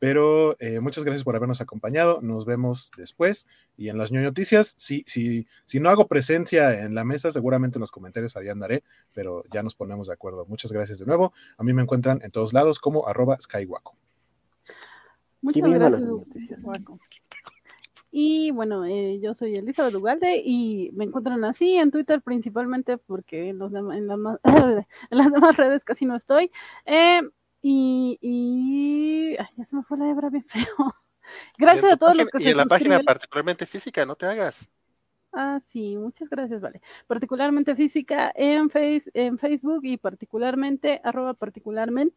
Pero eh, muchas gracias por habernos acompañado, nos vemos después. Y en las noticias, si, si, si no hago presencia en la mesa, seguramente en los comentarios ahí andaré, pero ya nos ponemos de acuerdo. Muchas gracias de nuevo. A mí me encuentran en todos lados como arroba skywaco. Muchas gracias. Y bueno, eh, yo soy Elizabeth Ugalde y me encuentran así en Twitter principalmente porque en, los en, en las demás redes casi no estoy. Eh, y y ay, ya se me fue la hebra bien feo. Y Gracias a todos página- los que y se en la página particularmente física, no te hagas. Ah, sí, muchas gracias, vale. Particularmente física en, face, en Facebook y particularmente, arroba particularmente,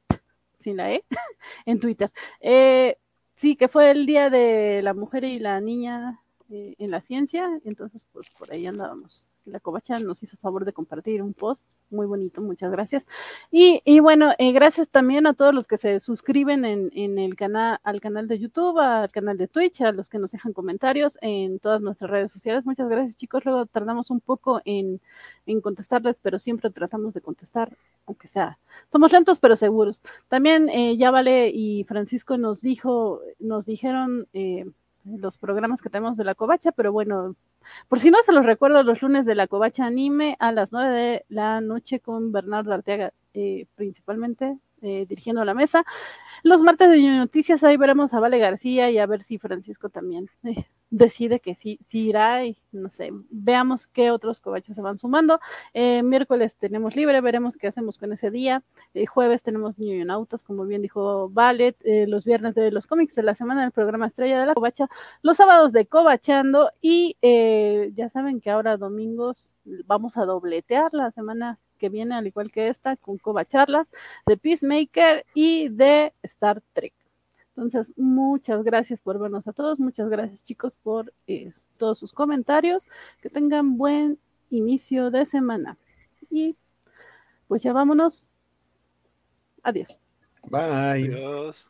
sin la E, en Twitter. Eh, sí, que fue el día de la mujer y la niña eh, en la ciencia, entonces pues por ahí andábamos. La Covacha nos hizo favor de compartir un post muy bonito, muchas gracias. Y, y bueno, eh, gracias también a todos los que se suscriben en, en el canal, al canal de YouTube, al canal de Twitch, a los que nos dejan comentarios en todas nuestras redes sociales. Muchas gracias, chicos. Luego tardamos un poco en, en contestarles, pero siempre tratamos de contestar, aunque sea. Somos lentos, pero seguros. También eh, ya Vale y Francisco nos dijo, nos dijeron eh, los programas que tenemos de la covacha, pero bueno, por si no se los recuerdo, los lunes de la Covacha Anime a las 9 de la noche con Bernardo Arteaga, eh, principalmente eh, dirigiendo la mesa. Los martes de Noticias, ahí veremos a Vale García y a ver si Francisco también eh, decide que sí, irá y no sé, veamos qué otros covachos se van sumando. Eh, miércoles tenemos libre, veremos qué hacemos con ese día. El jueves tenemos Nautas, como bien dijo Valet, eh, los viernes de los cómics de la semana del programa Estrella de la Covacha, los sábados de Covachando y eh, ya saben que ahora domingos vamos a dobletear la semana que viene, al igual que esta, con Covacharlas de Peacemaker y de Star Trek. Entonces, muchas gracias por vernos a todos, muchas gracias chicos por eh, todos sus comentarios, que tengan buen inicio de semana. Y pues ya vámonos. Adiós. Bye. Adiós.